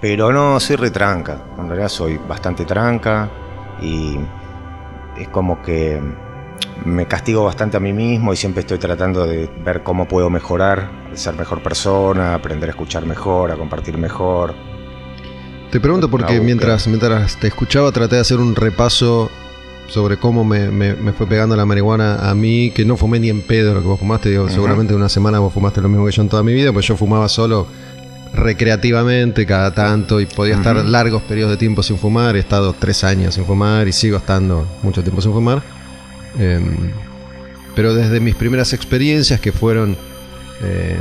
Pero no, soy retranca, en realidad soy bastante tranca y es como que me castigo bastante a mí mismo y siempre estoy tratando de ver cómo puedo mejorar, de ser mejor persona, aprender a escuchar mejor, a compartir mejor. Te pregunto porque mientras, mientras te escuchaba traté de hacer un repaso sobre cómo me, me- me fue pegando la marihuana a mí, que no fumé ni en pedo lo que vos fumaste. Digo, seguramente una semana vos fumaste lo mismo que yo en toda mi vida, pues yo fumaba solo recreativamente cada tanto y podía estar largos periodos de tiempo sin fumar. He estado tres años sin fumar y sigo estando mucho tiempo sin fumar. Em, pero desde mis primeras experiencias que fueron eh,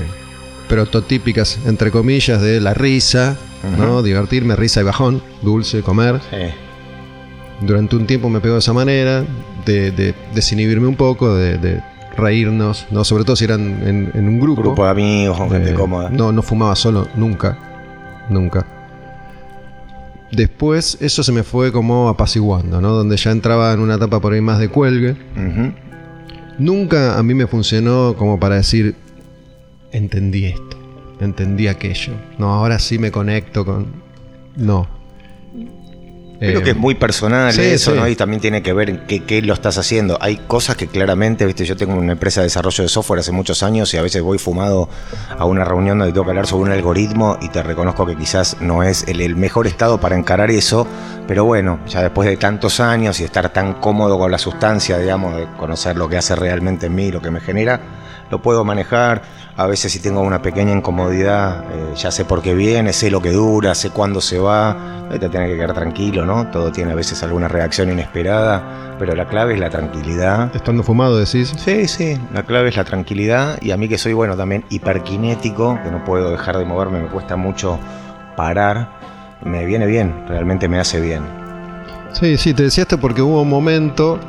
prototípicas, entre comillas, de la risa, ¿no? Divertirme, risa y bajón, dulce, comer. Durante un tiempo me pegó de esa manera, de, de desinhibirme un poco, de, de reírnos, ¿no? Sobre todo si eran en, en un grupo. Grupo de amigos, con gente Eh, cómoda. No, no fumaba solo, nunca. Nunca. Después eso se me fue como apaciguando, ¿no? Donde ya entraba en una etapa por ahí más de cuelgue. Nunca a mí me funcionó como para decir, entendí esto, entendí aquello. No, ahora sí me conecto con... No. Creo Eh, que es muy personal sí, eso, sí. ¿no? Y también tiene que ver en qué, qué lo estás haciendo. Hay cosas que claramente, viste, yo tengo una empresa de desarrollo de software hace muchos años y a veces voy fumado a una reunión donde tengo que hablar sobre un algoritmo y te reconozco que quizás no es el, el mejor estado para encarar eso, pero bueno, ya después de tantos años y estar tan cómodo con la sustancia, digamos, de conocer lo que hace realmente en mí, lo que me genera, lo puedo manejar. A veces si tengo una pequeña incomodidad, eh, ya sé por qué viene, sé lo que dura, sé cuándo se va. Te tienes que quedar tranquilo, ¿no? Todo tiene a veces alguna reacción inesperada, pero la clave es la tranquilidad. Estando fumado, decís. Sí, sí, la clave es la tranquilidad y a mí que soy, bueno, también hiperkinético, que no puedo dejar de moverme, me cuesta mucho parar, me viene bien, realmente me hace bien. Sí, sí, te decía esto porque hubo un momento.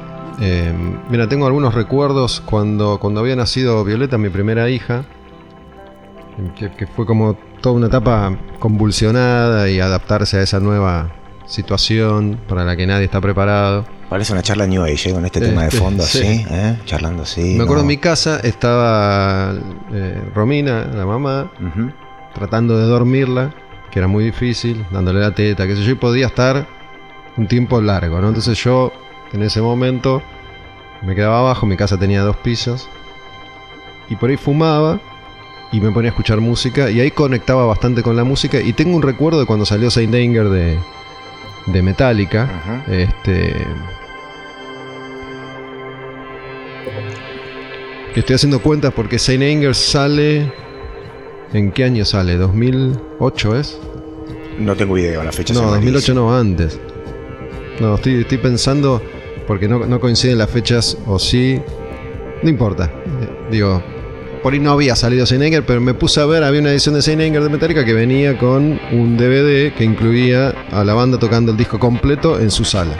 Eh, mira, tengo algunos recuerdos cuando, cuando había nacido Violeta, mi primera hija. Que, que fue como toda una etapa convulsionada y adaptarse a esa nueva situación para la que nadie está preparado. Parece una charla New Age, ¿eh? con este Este, tema de fondo, sí. así, ¿eh? Charlando así. Me acuerdo ¿no? en mi casa estaba eh, Romina, la mamá, tratando de dormirla, que era muy difícil, dándole la teta, que sé yo, y podía estar un tiempo largo, ¿no? Entonces yo, en ese momento, me quedaba abajo, mi casa tenía dos pisos, y por ahí fumaba y me ponía a escuchar música, y ahí conectaba bastante con la música, y tengo un recuerdo de cuando salió Saint Anger de, de Metallica, este... Que estoy haciendo cuentas porque Saint Anger sale... ¿En qué año sale? ¿2008 es? No tengo idea, la fecha No, se me 2008 dice. no, antes. No, estoy, estoy pensando, porque no, no coinciden las fechas, o sí. No importa. Eh, Digo, por ahí no había salido Saint Anger, pero me puse a ver, había una edición de Saint Anger de Metallica que venía con un DVD que incluía a la banda tocando el disco completo en su sala.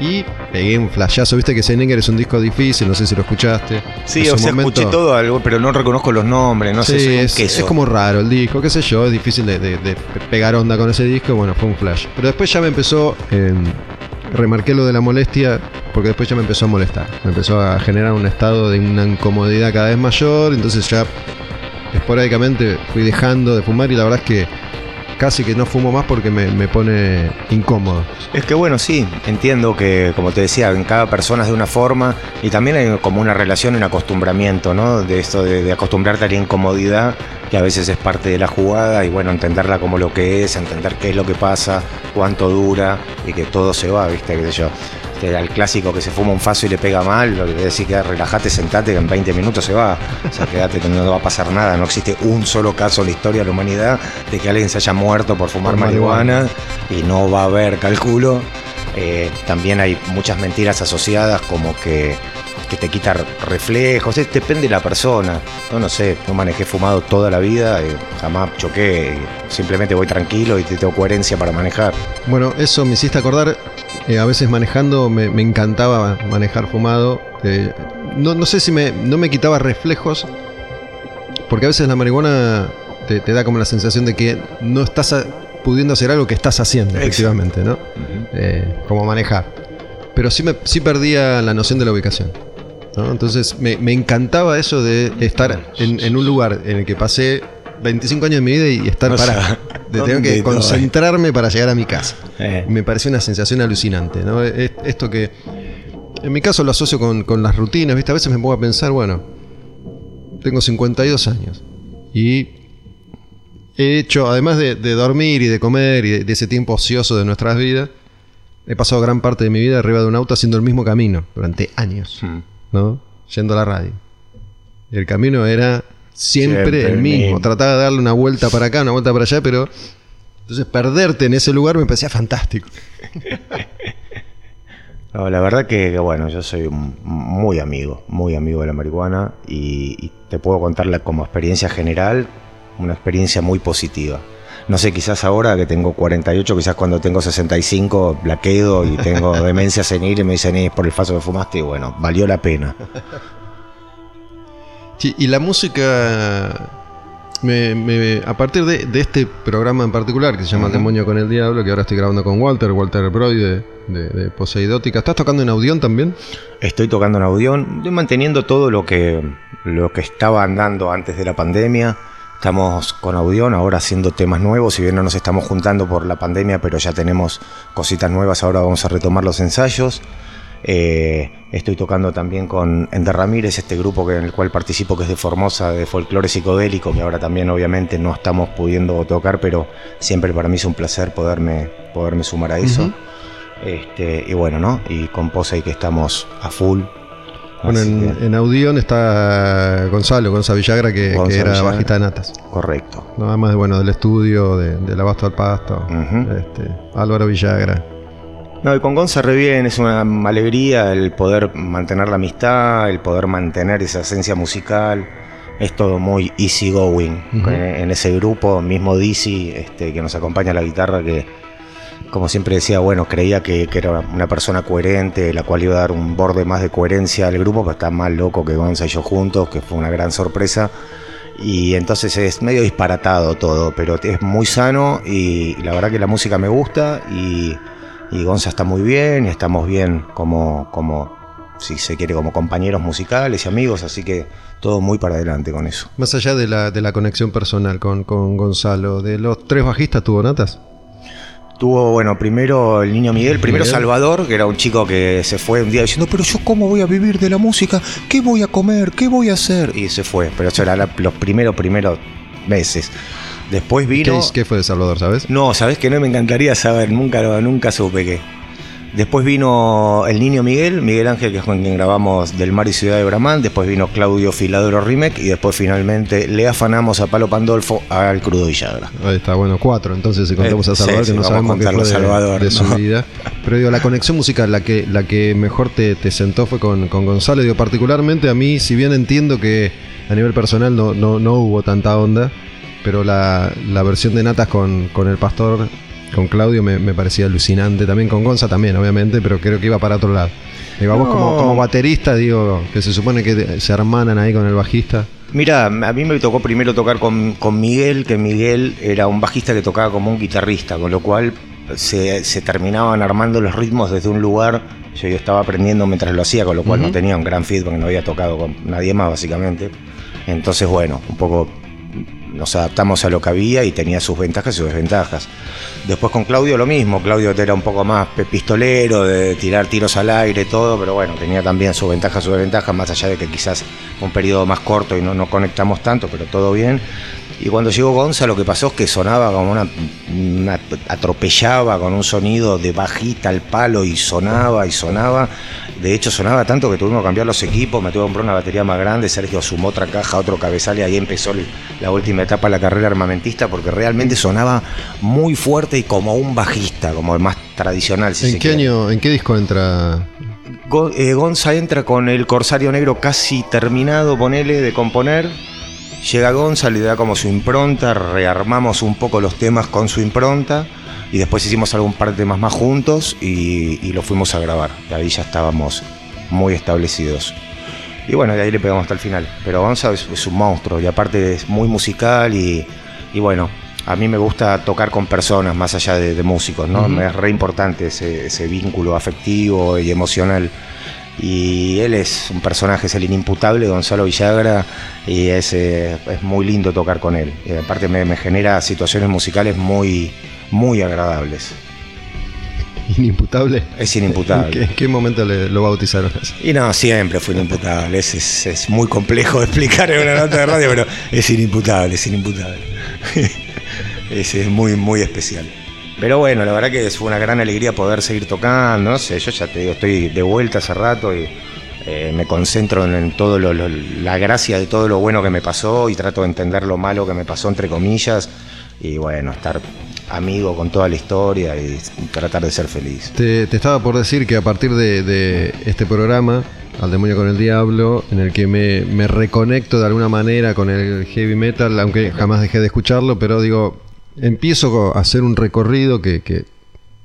Y pegué un flashazo, viste que Saint Anger es un disco difícil, no sé si lo escuchaste. Sí, o sea, momento- escuché todo algo, pero no reconozco los nombres, no sé, Sí, soy un es, queso. es como raro el disco, qué sé yo, es difícil de, de- de pegar onda con ese disco, bueno, fue un flash. Pero después ya me empezó, eh, remarqué lo de la molestia, porque después ya me empezó a molestar, me empezó a generar un estado de una incomodidad cada vez mayor, entonces ya esporádicamente fui dejando de fumar y la verdad es que casi que no fumo más porque me, me pone incómodo. Es que bueno, sí, entiendo que, como te decía, en cada persona es de una forma y también hay como una relación un acostumbramiento, ¿no? De esto de, de acostumbrarte a la incomodidad, que a veces es parte de la jugada y bueno, entenderla como lo que es, entender qué es lo que pasa, cuánto dura y que todo se va, ¿viste? ¿Qué sé yo? Este, al clásico que se fuma un faso y le pega mal, lo que te decir que relajate, sentate, que en 20 minutos se va. O sea, quédate que no va a pasar nada. No existe un solo caso en la historia de la humanidad de que alguien se haya muerto por fumar Por marihuana. marihuana y no va a haber, calculo. Eh, también hay muchas mentiras asociadas como que, que te quita reflejos, es- depende de la persona. Yo no sé, no manejé fumado toda la vida, eh, jamás choqué, y simplemente voy tranquilo y tengo coherencia para manejar. Bueno, eso me hiciste acordar. eh, a veces manejando me, me encantaba manejar fumado. eh, no, no sé si me, no me quitaba reflejos. Porque a veces la marihuana te, te da como la sensación de que no estás a- pudiendo hacer algo que estás haciendo, Exacto. efectivamente, ¿no? Como manejar. Pero sí, me, sí perdía la noción de la ubicación. ¿No? Entonces me, me encantaba eso de estar en, en un lugar en el que pasé 25 años de mi vida y estar O sea, parado. De tener ¿dónde que concentrarme para llegar a mi casa. Eh. Me pareció una sensación alucinante, ¿no? Es- Esto que en mi caso lo asocio con, con las rutinas, ¿viste? A veces me pongo a pensar, bueno, tengo 52 años y he hecho, además de, de dormir y de comer y de, de ese tiempo ocioso de nuestras vidas, he pasado gran parte de mi vida arriba de un auto haciendo el mismo camino durante años, Mm. ¿No? Yendo a la radio. Y el camino era siempre, Siempre el mismo. mismo. Trataba de darle una vuelta para acá, una vuelta para allá, pero entonces perderte en ese lugar me parecía fantástico. No, la verdad que, que, bueno, yo soy un- muy amigo, muy amigo de la marihuana y, y te puedo contarla como experiencia general, una experiencia muy positiva. No sé, quizás ahora que tengo 48, quizás cuando tengo 65 la quedo y tengo demencia senil y me dicen es por el faso que fumaste y bueno, valió la pena. Sí, y la música, me- me- a partir de, de este programa en particular, que se llama Ujú. Demonio con el Diablo, que ahora estoy grabando con Walter, Walter Brody de, de, de Poseidótica. ¿Estás tocando en Audión también? Estoy tocando en audión, estoy manteniendo todo lo que, lo que estaba andando antes de la pandemia. Estamos con Audión ahora haciendo temas nuevos, si bien no nos estamos juntando por la pandemia, pero ya tenemos cositas nuevas, ahora vamos a retomar los ensayos. Eh, estoy tocando también con Ender Ramírez, este grupo que, en el cual participo, que es de Formosa, de folclore psicodélico, que ahora también obviamente no estamos pudiendo tocar, pero siempre para mí es un placer poderme, poderme sumar a eso. este, y bueno, ¿no? Y con Posey que estamos a full. Bueno, en, que- en Audión está Gonzalo, Gonzalo Villagra, que, era Villagra. bajista de Natas. correcto. Nada más bueno, del estudio, de, del abasto al pasto. Este, Álvaro Villagra. No, y con Gonza re bien, es una alegría el poder mantener la amistad, el poder mantener esa esencia musical. Es todo muy easy going. En, en ese grupo, mismo Dizzy, este, que nos acompaña a la guitarra, que como siempre decía, bueno, creía que, que era una persona coherente, la cual iba a dar un borde más de coherencia al grupo, pero está más loco que Gonza y yo juntos, que fue una gran sorpresa. Y entonces es medio disparatado todo, pero es muy sano y la verdad que la música me gusta y, y Gonza está muy bien y estamos bien como, como, si se quiere, como compañeros musicales y amigos, así que todo muy para adelante con eso. Más allá de la, de la conexión personal con, con Gonzalo, de los tres bajistas tuvo Natas. Tuvo, bueno, primero el niño Miguel, primero Miguel. Salvador, que era un chico que se fue un día diciendo, pero yo cómo voy a vivir de la música, qué voy a comer, qué voy a hacer, y se fue, pero eso era la- los primeros, primeros meses. Después ¿Qué, vino... qué fue de Salvador, sabes? No, sabes que no me encantaría saber, nunca, lo- nunca supe qué. Después vino el niño Miguel, Miguel Ángel, que es con quien grabamos Del Mar y Ciudad de Bramán. Después vino Claudio Filadoro Remec. Y después finalmente le afanamos a Palo Pandolfo al Crudo Villagra. Ahí está, bueno, cuatro. Entonces, si contamos Eh, a Salvador, sí, que no sí, a sabemos qué fue de, Salvador, de su ¿no? vida. Pero digo, la conexión musical, la que, la que mejor te, te sentó fue con, con Gonzalo. Digo, particularmente a mí, si bien entiendo que a nivel personal no, no, no hubo tanta onda, pero la, la versión de Natas con, con el pastor, con Claudio, me, me parecía alucinante. También con Gonza también, obviamente, pero creo que iba para otro lado. Digo, vos como, como baterista, digo, que se supone que se hermanan ahí con el bajista. Mira, a mí me tocó primero tocar con, con Miguel, que Miguel era un bajista que tocaba como un guitarrista, con lo cual se, se terminaban armando los ritmos desde un lugar. Yo, yo estaba aprendiendo mientras lo hacía, con lo cual no tenía un gran feedback, no había tocado con nadie más, básicamente. Entonces, bueno, un poco nos adaptamos a lo que había y tenía sus ventajas y sus desventajas. Después con Claudio lo mismo, Claudio era un poco más pistolero, de tirar tiros al aire, todo, pero bueno, tenía también sus ventajas, sus desventajas, más allá de que quizás un periodo más corto y no, no conectamos tanto, pero todo bien. Y cuando llegó Gonza lo que pasó es que sonaba como una, una- atropellaba con un sonido de bajita al palo y sonaba y sonaba. De hecho sonaba tanto que tuvimos que cambiar los equipos, me tuve que comprar una batería más grande, Sergio sumó otra caja, otro cabezal y ahí empezó la última etapa de la carrera armamentista porque realmente sonaba muy fuerte y como un bajista, como el más tradicional. Si ¿En se qué quiere. año, en qué disco entra eh, Gonza entra con el Corsario Negro casi terminado, ponele, de componer. Llega Gonza, le da como su impronta, rearmamos un poco los temas con su impronta y después hicimos algún par de temas más juntos y, y lo fuimos a grabar. Y ahí ya estábamos muy establecidos. Y bueno, de ahí le pegamos hasta el final. Pero Gonza es, es un monstruo y aparte es muy musical y, y bueno, a mí me gusta tocar con personas más allá de, de músicos, ¿no? Me es re importante ese, ese vínculo afectivo y emocional. Y él es un personaje, es el inimputable Gonzalo Villagra y es, eh, es muy lindo tocar con él. Aparte me, me genera situaciones musicales muy, muy agradables. inimputable? Es ¿En inimputable. qué, en qué momento le- lo bautizaron así? Y no, siempre fue inimputable. Es, es, es muy complejo de explicar en una nota de radio, pero es inimputable, es inimputable. es, es muy, muy especial. Pero bueno, la verdad que fue una gran alegría poder seguir tocando. No sé, yo ya te digo, estoy de vuelta hace rato y eh, me concentro en, todo lo, la gracia de todo lo bueno que me pasó y trato de entender lo malo que me pasó, entre comillas. Y bueno, estar amigo con toda la historia y tratar de ser feliz. Te, estaba por decir que a partir de, este programa, Al Demonio con el Diablo, en el que me reconecto de alguna manera con el heavy metal, aunque jamás dejé de escucharlo, pero digo, empiezo a hacer un recorrido que, que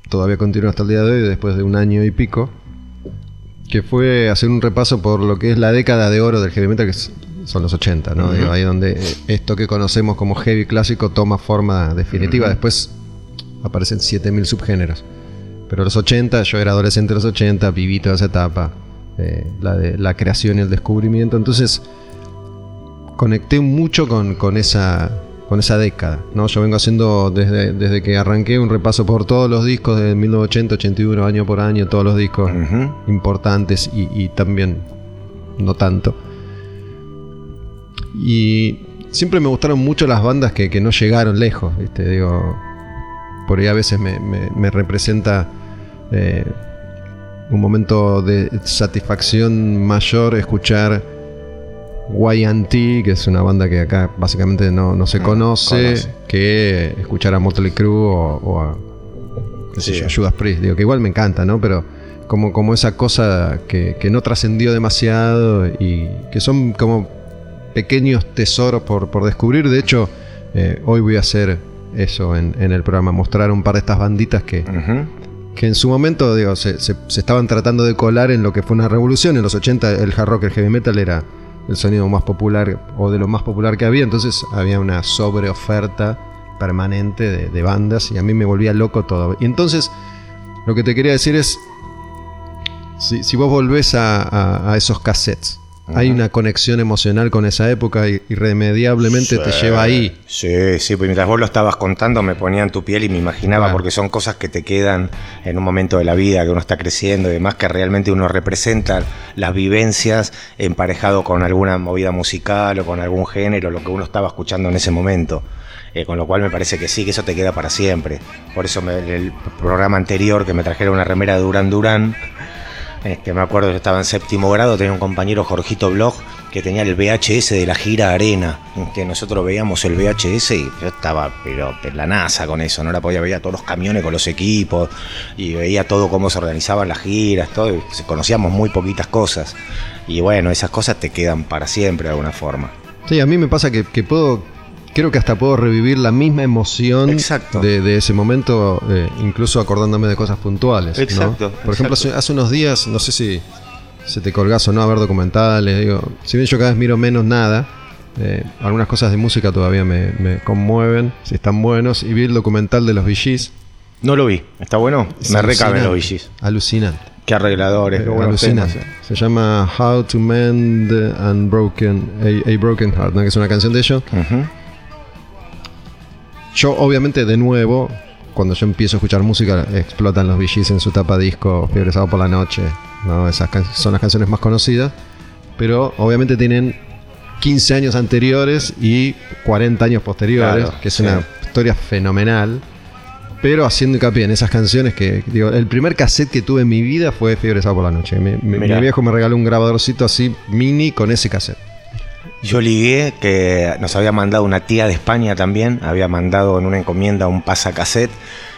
todavía continúa hasta el día de hoy, después de un año y pico, que fue hacer un repaso por lo que es la década de oro del heavy metal, que son los 80, ¿no? Digo, ahí donde eh, esto que conocemos como heavy clásico toma forma definitiva. Después aparecen 7000 subgéneros. Pero los 80, yo era adolescente de los 80, viví toda esa etapa, eh, la de la creación y el descubrimiento. Entonces, conecté mucho con, con esa con esa década, ¿no? Yo vengo haciendo desde, desde que arranqué un repaso por todos los discos de 1980, 81, año por año, todos los discos importantes y, y también no tanto. Y siempre me gustaron mucho las bandas que, que no llegaron lejos, ¿viste? Digo, por ahí a veces me, me- me representa eh, un momento de satisfacción mayor escuchar YT, que es una banda que acá básicamente no, no se conoce, conoce. que escuchar a Motley Crue o, o a Sí. yo, Judas Priest. Digo, que igual me encanta, ¿no? Pero como, como esa cosa que, que no trascendió demasiado y que son como pequeños tesoros por, por descubrir. De hecho, eh, hoy voy a hacer eso en, en el programa, mostrar un par de estas banditas que, que en su momento digo, se, se- se estaban tratando de colar en lo que fue una revolución. En los 80 el hard rock, el heavy metal era el sonido más popular o de lo más popular que había, entonces había una sobreoferta permanente de, bandas y a mí me volvía loco todo. Y entonces lo que te quería decir es, si, vos volvés a- a esos cassettes, hay una conexión emocional con esa época y irremediablemente te lleva ahí. Sí, sí, pues mientras vos lo estabas contando me ponía en tu piel y me imaginaba, Claro. porque son cosas que te quedan en un momento de la vida, que uno está creciendo y demás, que realmente uno representa las vivencias emparejado con alguna movida musical o con algún género, lo que uno estaba escuchando en ese momento. Eh, con lo cual me parece que sí, que eso te queda para siempre. Por eso me- el programa anterior que me trajeron una remera de Duran Duran, este, me acuerdo que estaba en séptimo grado, tenía un compañero Jorgito Blog que tenía el VHS de la gira Arena, que nosotros veíamos el VHS y yo estaba pero en la NASA con eso, no la podía ver todos los camiones con los equipos y veía todo cómo se organizaban las giras, todo, conocíamos muy poquitas cosas. Y bueno, esas cosas te quedan para siempre de alguna forma. Sí, a mí me pasa que, que puedo, creo que hasta puedo revivir la misma emoción Exacto. De, de ese momento, eh, incluso acordándome de cosas puntuales. ¿no? Exacto, Por ejemplo, hace, hace unos días, no sé si se te colgás o no a ver documentales, digo, si bien yo cada vez miro menos nada, eh, algunas cosas de música todavía me, me conmueven, si están buenos, y vi el documental de los VGs. No lo vi, ¿está bueno? Es Me recaben los VGs. Alucinante. Qué arregladores, qué buenos temas. Alucinante. Se llama How to Mend and Broken, a, a Broken Heart, ¿no? que es una canción de ellos. Ujú. Yo, obviamente, de nuevo, cuando yo empiezo a escuchar música, explotan los VGs en su tapa disco, Fiebre Sábado por la Noche. ¿no? Esas son las canciones más conocidas. Pero obviamente tienen 15 años anteriores y 40 años posteriores, Claro, que es sí. una historia fenomenal. Pero haciendo hincapié en esas canciones que, digo, el primer cassette que tuve en mi vida fue Fiebre Sábado por la Noche. Mi, mi- mi viejo me regaló un grabadorcito así mini con ese cassette. Yo ligué que nos había mandado una tía de España también, había mandado en una encomienda un pasacassette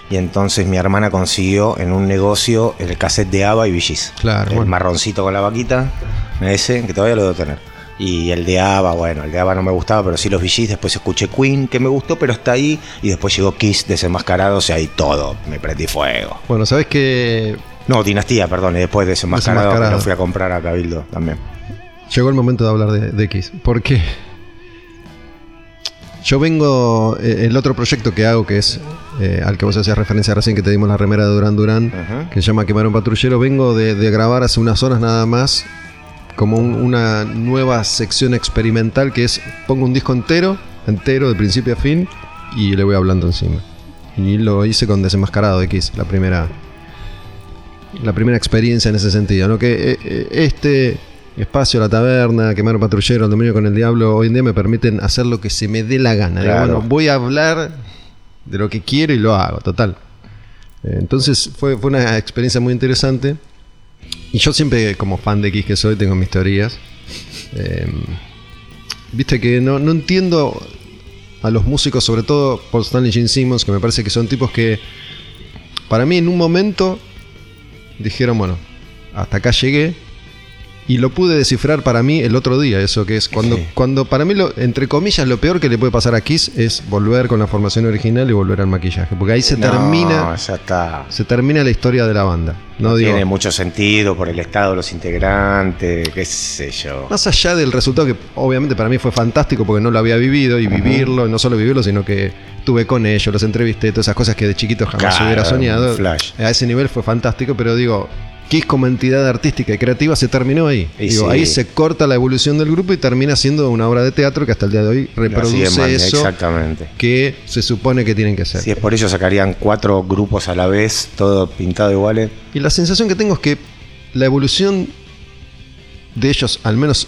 y entonces mi hermana consiguió en un negocio el cassette de ABBA y Villis. Claro, El bueno. marroncito con la vaquita, ese, que todavía lo debo tener. Y el de ABBA, bueno, el de ABBA no me gustaba, pero sí los Villis. Después escuché Queen, que me gustó, pero está ahí. Y después llegó Kiss desenmascarado, o sea, ahí todo, me prendí fuego. Bueno, ¿sabes qué? No, Dinastía, perdón, y después desenmascarado, que Desenmascarado. lo fui a comprar a Cabildo también. Llegó el momento de hablar de, de Kiss. Porque yo vengo. eh, el otro proyecto que hago, que es eh, al que vos hacías referencia recién, que te dimos la remera de Durán Durán, que se llama Quemar un Patrullero, vengo de, de grabar hace unas horas nada más. Como un- una nueva sección experimental que es pongo un disco entero, entero de principio a fin, y le voy hablando encima. Y lo hice con Desenmascarado de Kiss, la primera la primera experiencia en ese sentido, ¿no? Que eh, este espacio, la taberna, quemar un patrullero, el dominio con el diablo, hoy en día me permiten hacer lo que se me dé la gana. Digo, bueno, voy a hablar de lo que quiero y lo hago, total. Eh, Entonces fue, fue una experiencia muy interesante. Y yo siempre, como fan de Kiss que soy, tengo mis teorías. Eh, Viste que no, no entiendo a los músicos, sobre todo Paul Stanley y Gene Simmons, que me parece que son tipos que, para mí, en un momento dijeron, bueno, hasta acá llegué. Y lo pude descifrar para mí el otro día, eso que es cuando, Sí. cuando para mí, lo, entre comillas, lo peor que le puede pasar a Kiss es volver con la formación original y volver al maquillaje. Porque ahí se No, termina ya está. se termina la historia de la banda. No digo, Tiene mucho sentido por el estado de los integrantes, qué sé yo. más allá del resultado que obviamente para mí fue fantástico porque no lo había vivido y vivirlo, no solo vivirlo, sino que estuve con ellos, los entrevisté, todas esas cosas que de chiquito jamás Claro, hubiera soñado. flash. A ese nivel fue fantástico, pero digo, Kiss como entidad artística y creativa se terminó ahí. Y Digo, sí. Ahí se corta la evolución del grupo y termina siendo una obra de teatro que hasta el día de hoy reproduce eso Exactamente. que se supone que tienen que ser. Si es por ello sacarían cuatro grupos a la vez, todo pintado iguales. Y la sensación que tengo es que la evolución de ellos, al menos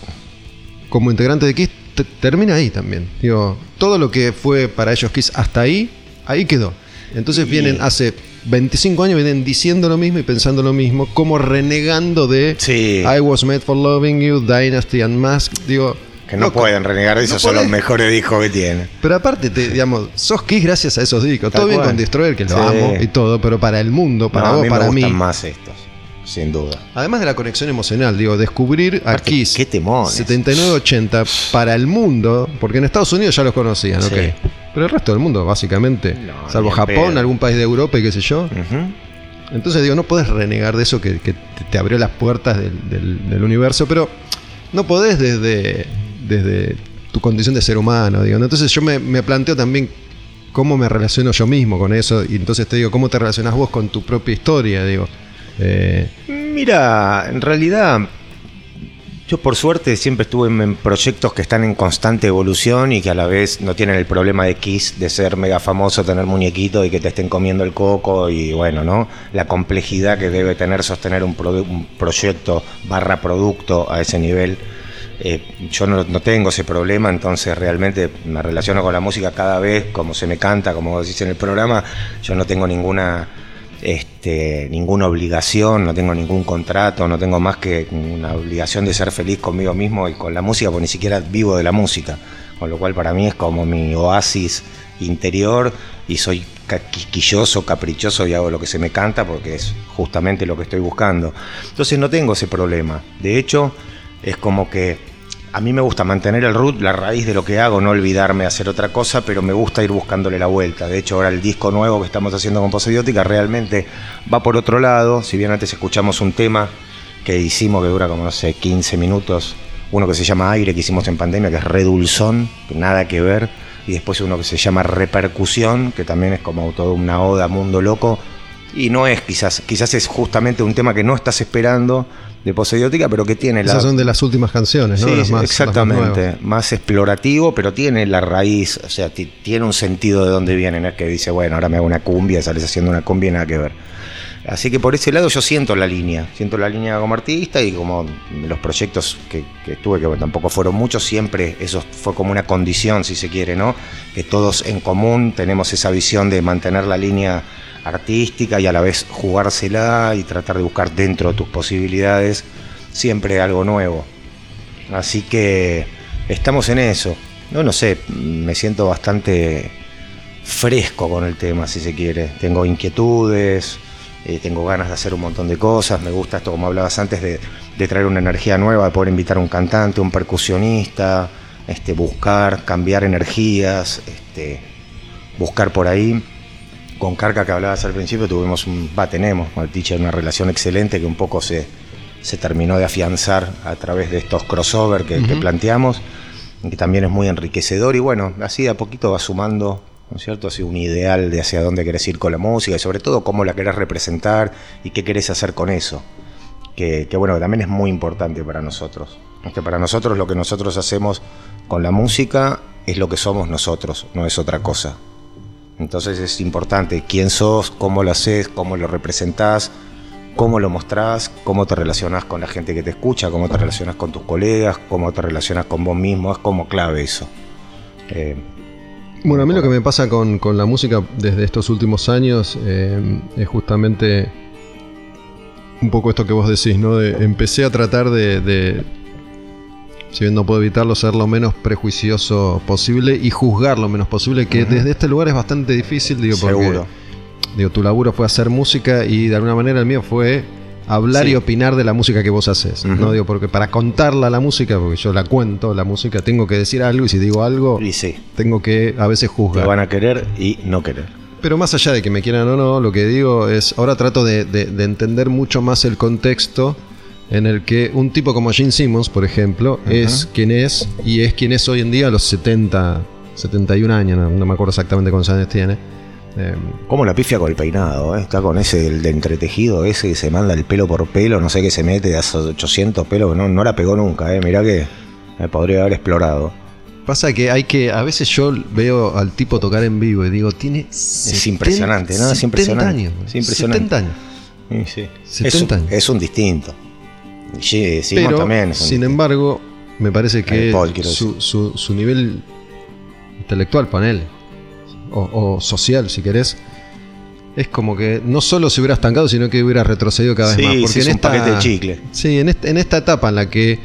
como integrante de Kiss, te- termina ahí también. Digo, todo lo que fue para ellos Kiss hasta ahí, ahí quedó. Entonces vienen hace 25 años, vienen diciendo lo mismo y pensando lo mismo, como renegando de Sí. I Was Made for Loving You, Dynasty and Mask. Digo, Que no pueden renegar de no esos, son los mejores discos que tienen. Pero aparte, te, digamos, sos Kiss gracias a esos discos. Tal Todo bien con Destroyer, que lo Sí. amo y todo, pero para el mundo, para No, a vos, mí para me mí. gustan más estos, sin duda. Además de la conexión emocional, digo, descubrir a Aparte, Kiss qué temones. 79-80 para el mundo, porque en Estados Unidos ya los conocían, Sí. ok. Pero el resto del mundo, básicamente, No, salvo Japón, pedo. algún país de Europa y qué sé yo. Entonces digo, no podés renegar de eso que, que te, abrió las puertas del, del- del universo, pero no podés desde, desde tu condición de ser humano, digo. ¿no? Entonces yo me, me planteo también cómo me relaciono yo mismo con eso, y entonces te digo, ¿cómo te relacionas vos con tu propia historia? Digo, eh, Mira, en realidad, yo por suerte siempre estuve en, proyectos que están en constante evolución y que a la vez no tienen el problema de Kiss, de ser mega famoso, tener muñequito y que te estén comiendo el coco y bueno, ¿no? La complejidad que debe tener sostener un, produ- un proyecto barra producto a ese nivel. Eh, yo no, tengo ese problema, entonces realmente me relaciono con la música cada vez, como se me canta, como decís en el programa, yo no tengo ninguna este, ninguna obligación, no tengo ningún contrato, no tengo más que una obligación de ser feliz conmigo mismo y con la música, porque ni siquiera vivo de la música. Con lo cual para mí es como mi oasis interior y soy quisquilloso, caprichoso y hago lo que se me canta porque es justamente lo que estoy buscando. Entonces no tengo ese problema. De hecho, es como que a mí me gusta mantener el root, la raíz de lo que hago, no olvidarme hacer otra cosa, pero me gusta ir buscándole la vuelta. De hecho, ahora el disco nuevo que estamos haciendo con Poseidiótica realmente va por otro lado. Si bien antes escuchamos un tema que hicimos que dura como, no sé, 15 minutos, uno que se llama Aire, que hicimos en pandemia, que es redulzón, nada que ver, y después uno que se llama Repercusión, que también es como toda una oda mundo loco. Y no es quizás, quizás es justamente un tema que no estás esperando de Poseidiótica, pero que tiene la, esas son de las últimas canciones, ¿no? Sí, Las más- las más exactamente. Más, explorativo, pero tiene la raíz, o sea, ti- tiene un sentido de dónde viene, no es que dice, bueno, ahora me hago una cumbia, sales haciendo una cumbia y nada que ver. Así que por ese lado yo siento la línea, siento la línea como artista y como los proyectos que, que tuve, que tampoco fueron muchos, siempre eso fue como una condición, si se quiere, ¿no? Que todos en común tenemos esa visión de mantener la línea artística y a la vez jugársela y tratar de buscar dentro de tus posibilidades siempre algo nuevo. Así que estamos en eso. No, no sé, me siento bastante fresco con el tema, si se quiere. Tengo inquietudes, eh, tengo ganas de hacer un montón de cosas. Me gusta esto, como hablabas antes, de, de traer una energía nueva, de poder invitar a un cantante, un percusionista, este, buscar, cambiar energías, este, buscar por ahí. Con Carca que hablabas al principio tuvimos un, va, tenemos con el teacher una relación excelente que un poco se, se terminó de afianzar a través de estos crossover que, que planteamos, que también es muy enriquecedor y bueno, así de a poquito va sumando, ¿no es cierto? Así un ideal de hacia dónde querés ir con la música y sobre todo cómo la querés representar y qué querés hacer con eso. Que, que bueno, que también es muy importante para nosotros. Que para nosotros lo que nosotros hacemos con la música es lo que somos nosotros, no es otra cosa. Entonces es importante quién sos, cómo lo haces, cómo lo representás, cómo lo mostrás, cómo te relacionás con la gente que te escucha, cómo te relacionás con tus colegas, cómo te relacionás con vos mismo, es como clave eso. Eh, Bueno, a mí lo que me pasa con, con la música desde estos últimos años eh, es justamente un poco esto que vos decís, ¿no? De, empecé a tratar de, de, si bien no puedo evitarlo, ser lo menos prejuicioso posible y juzgar lo menos posible, que desde este lugar es bastante difícil, digo, porque seguro. digo, tu laburo fue hacer música y de alguna manera el mío fue hablar Sí. y opinar de la música que vos haces. No digo, porque para contarla la música, porque yo la cuento, la música, tengo que decir algo y si digo algo, Y sí, tengo que a veces te juzgar. van a querer y no querer. Pero más allá de que me quieran o no, lo que digo es, ahora trato de, de- de entender mucho más el contexto en el que un tipo como Gene Simmons, por ejemplo, es quien es y es quien es hoy en día a los 70, 71 años, no, no me acuerdo exactamente cuántos años tiene. Eh, ¿Cómo la pifia con el peinado? eh? Está con ese del de entretejido ese que se manda el pelo por pelo, no sé qué se mete de esos 800 pelos, no, no la pegó nunca, eh. mirá que me podría haber explorado. pasa que hay que, a veces yo veo al tipo tocar en vivo y digo, tiene... Es impresionante, ¿no? Es impresionante. años. Es impresionante. 70 años. Sí, sí. 70 es, años. es un distinto. Sí, Simon Pero, también. sin embargo, me parece que Paul, su, su- su nivel intelectual, ponele, o, o social, si querés, es como que no solo se hubiera estancado, sino que hubiera retrocedido cada Sí, vez más. sí, Porque es en un esta, de chicle. Sí, en, este- en esta etapa en la que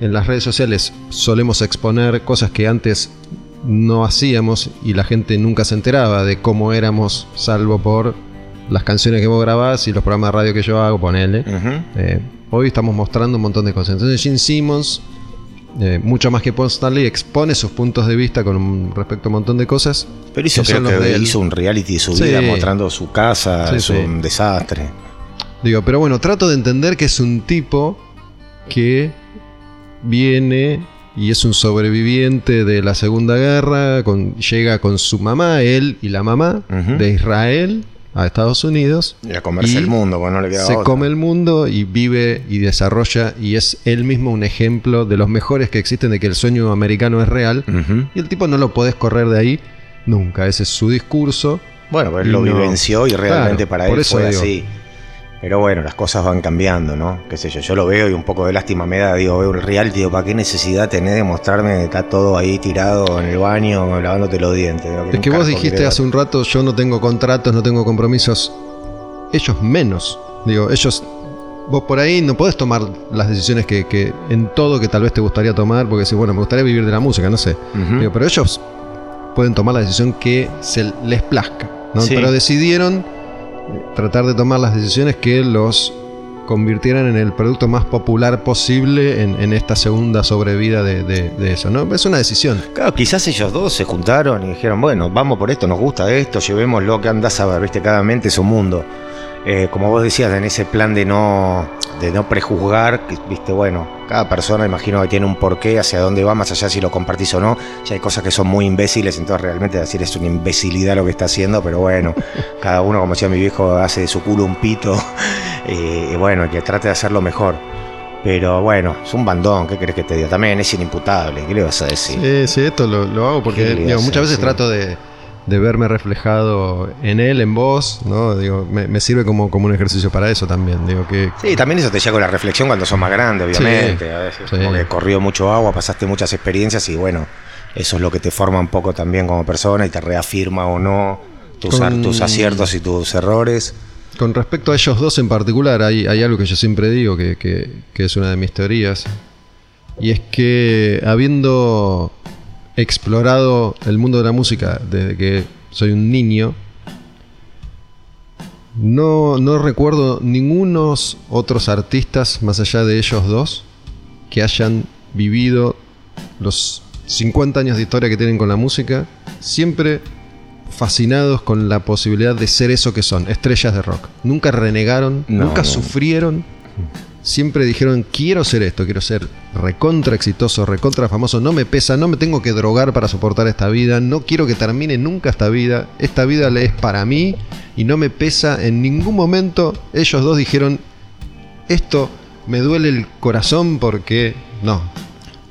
en las redes sociales solemos exponer cosas que antes no hacíamos y la gente nunca se enteraba de cómo éramos, salvo por las canciones que vos grabás y los programas de radio que yo hago, ponele. Eh, hoy estamos mostrando un montón de cosas. Entonces Gene Simmons, eh, mucho más que Paul Stanley, expone sus puntos de vista con un- respecto a un montón de cosas. Pero hizo, creo que de hizo un reality de su Sí. vida mostrando su casa, Sí, es sí. un desastre. Digo, pero bueno, trato de entender que es un tipo que viene y es un sobreviviente de la Segunda Guerra, con- llega con su mamá, él y la mamá, de Israel a Estados Unidos. Y a comerse Y el mundo, porque no le queda se otra. come el mundo y vive y desarrolla y es él mismo un ejemplo de los mejores que existen de que el sueño americano es real y el tipo no lo podés correr de ahí nunca, ese es su discurso. Bueno, pero él lo no- vivenció y realmente Claro, para por él eso fue digo. así. Pero bueno, las cosas van cambiando, ¿no? Qué sé yo, yo lo veo y un poco de lástima me da, digo, veo el reality, digo, ¿para qué necesidad tenés de mostrarme que está todo ahí tirado en el baño lavándote los dientes? Es que vos dijiste hace un rato, yo no tengo contratos, no tengo compromisos. Ellos menos. Digo, ellos... Vos por ahí no podés tomar las decisiones que, que en todo que tal vez te gustaría tomar, porque si, bueno, me gustaría vivir de la música, no sé. Digo, pero ellos pueden tomar la decisión que se les plazca. ¿no? Sí. Pero decidieron tratar de tomar las decisiones que los convirtieran en el producto más popular posible en, esta segunda sobrevida de, eso. ¿no? Es una decisión. Claro, quizás ellos dos se juntaron y dijeron, bueno, vamos por esto, nos gusta esto, llevémoslo, que andás a ver, viste, cada mente es un mundo. Eh, como vos decías, en ese plan de no, de no prejuzgar, que, viste, bueno, cada persona imagino que tiene un porqué, hacia dónde va, más allá si lo compartís o no. Ya hay cosas que son muy imbéciles, entonces realmente decir es una imbecilidad lo que está haciendo, pero bueno, cada uno, como decía mi viejo, hace de su culo un pito, eh, y bueno, que trate de hacerlo mejor. Pero bueno, es un bandón, ¿qué crees que te diga? También es inimputable, ¿qué le vas a decir? Sí, sí, esto lo, lo hago porque muchas veces Sí. trato de, de verme reflejado en él, en vos, ¿no? Digo, me, me sirve como, como un ejercicio para eso también. Digo que Sí, también eso te llega con la reflexión cuando sos más grande, obviamente. Sí, a veces sí. como que corrió mucho agua, pasaste muchas experiencias y bueno, eso es lo que te forma un poco también como persona y te reafirma o no tus, Con- tus aciertos y tus errores. Con respecto a ellos dos en particular, hay, hay algo que yo siempre digo, que, que- que es una de mis teorías, y es que habiendo explorado el mundo de la música desde que soy un niño, no, no recuerdo ningunos otros artistas más allá de ellos dos que hayan vivido los 50 años de historia que tienen con la música, siempre fascinados con la posibilidad de ser eso que son, estrellas de rock. Nunca renegaron, No, nunca no. sufrieron. Siempre dijeron, quiero ser esto, quiero ser recontra exitoso, recontra famoso, no me pesa, no me tengo que drogar para soportar esta vida, no quiero que termine nunca esta vida, esta vida le es para mí y no me pesa en ningún momento. Ellos dos dijeron, esto me duele el corazón porque no,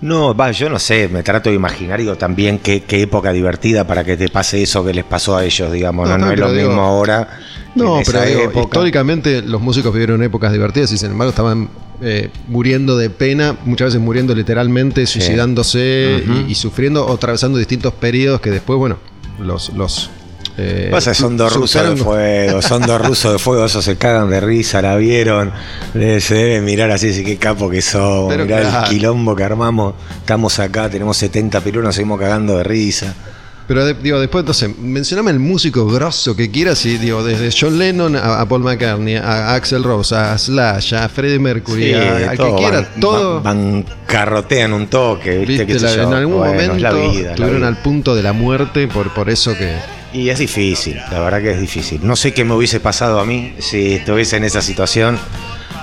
No, va, yo no sé, me trato de imaginar digo, también qué, qué época divertida para que te pase eso que les pasó a ellos, digamos. No, No, es lo digo- mismo ahora. No, en pero esa digo, época. históricamente los músicos vivieron épocas divertidas y sin embargo estaban eh, muriendo de pena, muchas veces muriendo literalmente, suicidándose y, y sufriendo o atravesando distintos periodos que después, bueno, los... los eh, Pasa, son dos rusos de fuego, son dos rusos de fuego, esos se cagan de risa, la vieron, eh, se deben mirar así, así qué capo que son, Pero mirá claro. el quilombo que armamos, estamos acá, tenemos 70 pirulos, nos seguimos cagando de risa. Pero de- digo, después entonces, mencioname el músico grosso que quieras y digo, desde John Lennon a, a Paul McCartney, a, Axel Rose, a Slash, a Freddie Mercury, Sí, a, al que todo quiera, ban- todo... ban- bancarrotean un toque, viste, la- yo. en algún Bueno, momento la vida, la estuvieron vida. al punto de la muerte por, por eso que... Y es difícil, la verdad que es difícil. No sé qué me hubiese pasado a mí si estuviese en esa situación,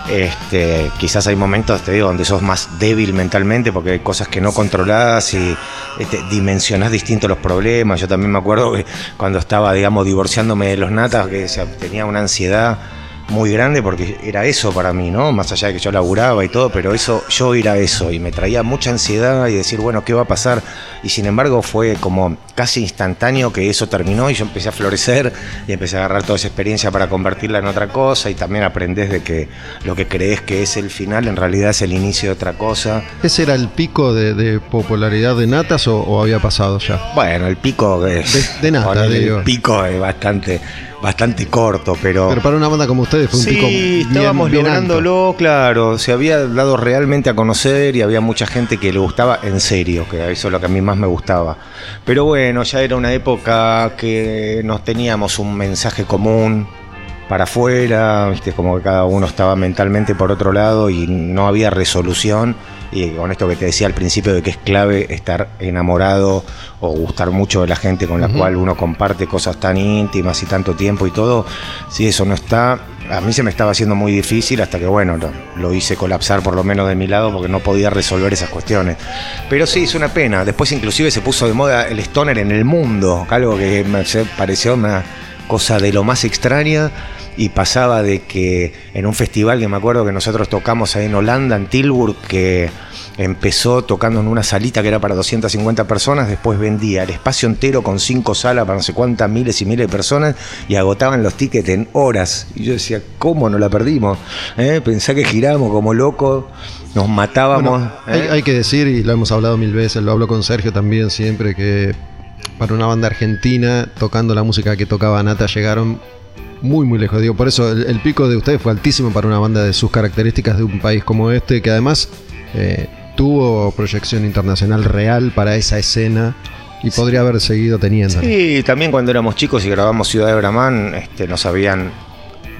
Este, quizás hay momentos, te digo, donde sos más débil mentalmente porque hay cosas que no controlás y este, dimensionás distintos los problemas. Yo también me acuerdo que cuando estaba, digamos, divorciándome de los natas, que tenía una ansiedad muy grande porque era eso para mí, ¿no? Más allá de que yo laburaba y todo, pero eso, yo era eso y me traía mucha ansiedad y decir, bueno, ¿qué va a pasar? Y sin embargo fue como casi instantáneo que eso terminó y yo empecé a florecer y empecé a agarrar toda esa experiencia para convertirla en otra cosa y también aprendés de que lo que crees que es el final en realidad es el inicio de otra cosa. ¿Ese era el pico de, de popularidad de Natas o, o había pasado ya? Bueno, el pico es... De- de nata, ponele, digo. El pico es bastante, bastante corto, pero... Pero para una banda como ustedes fue un sí, pico bien, estábamos bien alto. lográndolo, claro. Se había dado realmente a conocer y había mucha gente que le gustaba en serio, que eso es lo que a mí más me gustaba. Pero bueno, ya era una época que nos teníamos un mensaje común para afuera, viste, como que cada uno estaba mentalmente por otro lado y no había resolución. Y con esto que te decía al principio de que es clave estar enamorado o gustar mucho de la gente con la cual uno comparte cosas tan íntimas y tanto tiempo y todo, si eso no está, a mí se me estaba haciendo muy difícil hasta que bueno, lo, lo hice colapsar por lo menos de mi lado porque no podía resolver esas cuestiones. Pero sí, es una pena. Después inclusive se puso de moda el stoner en el mundo, algo que me pareció una cosa de lo más extraña y pasaba de que en un festival que me acuerdo que nosotros tocamos ahí en Holanda, en Tilburg, que empezó tocando en una salita que era para 250 personas, después vendía el espacio entero con cinco salas para no sé cuántas miles y miles de personas y agotaban los tickets en horas. Y yo decía, ¿cómo no la perdimos? ¿Eh? Pensá que giramos como locos, nos matábamos. Bueno, hay, ¿eh? hay que decir, y lo hemos hablado mil veces, lo hablo con Sergio también siempre, que para una banda argentina, tocando la música que tocaba Nata, llegaron muy, muy lejos. Digo, por eso el, el pico de ustedes fue altísimo para una banda de sus características de un país como este, que además eh, tuvo proyección internacional real para esa escena y podría haber seguido teniendo. Sí, también cuando éramos chicos y grabamos Ciudad de Bramán, este, nos habían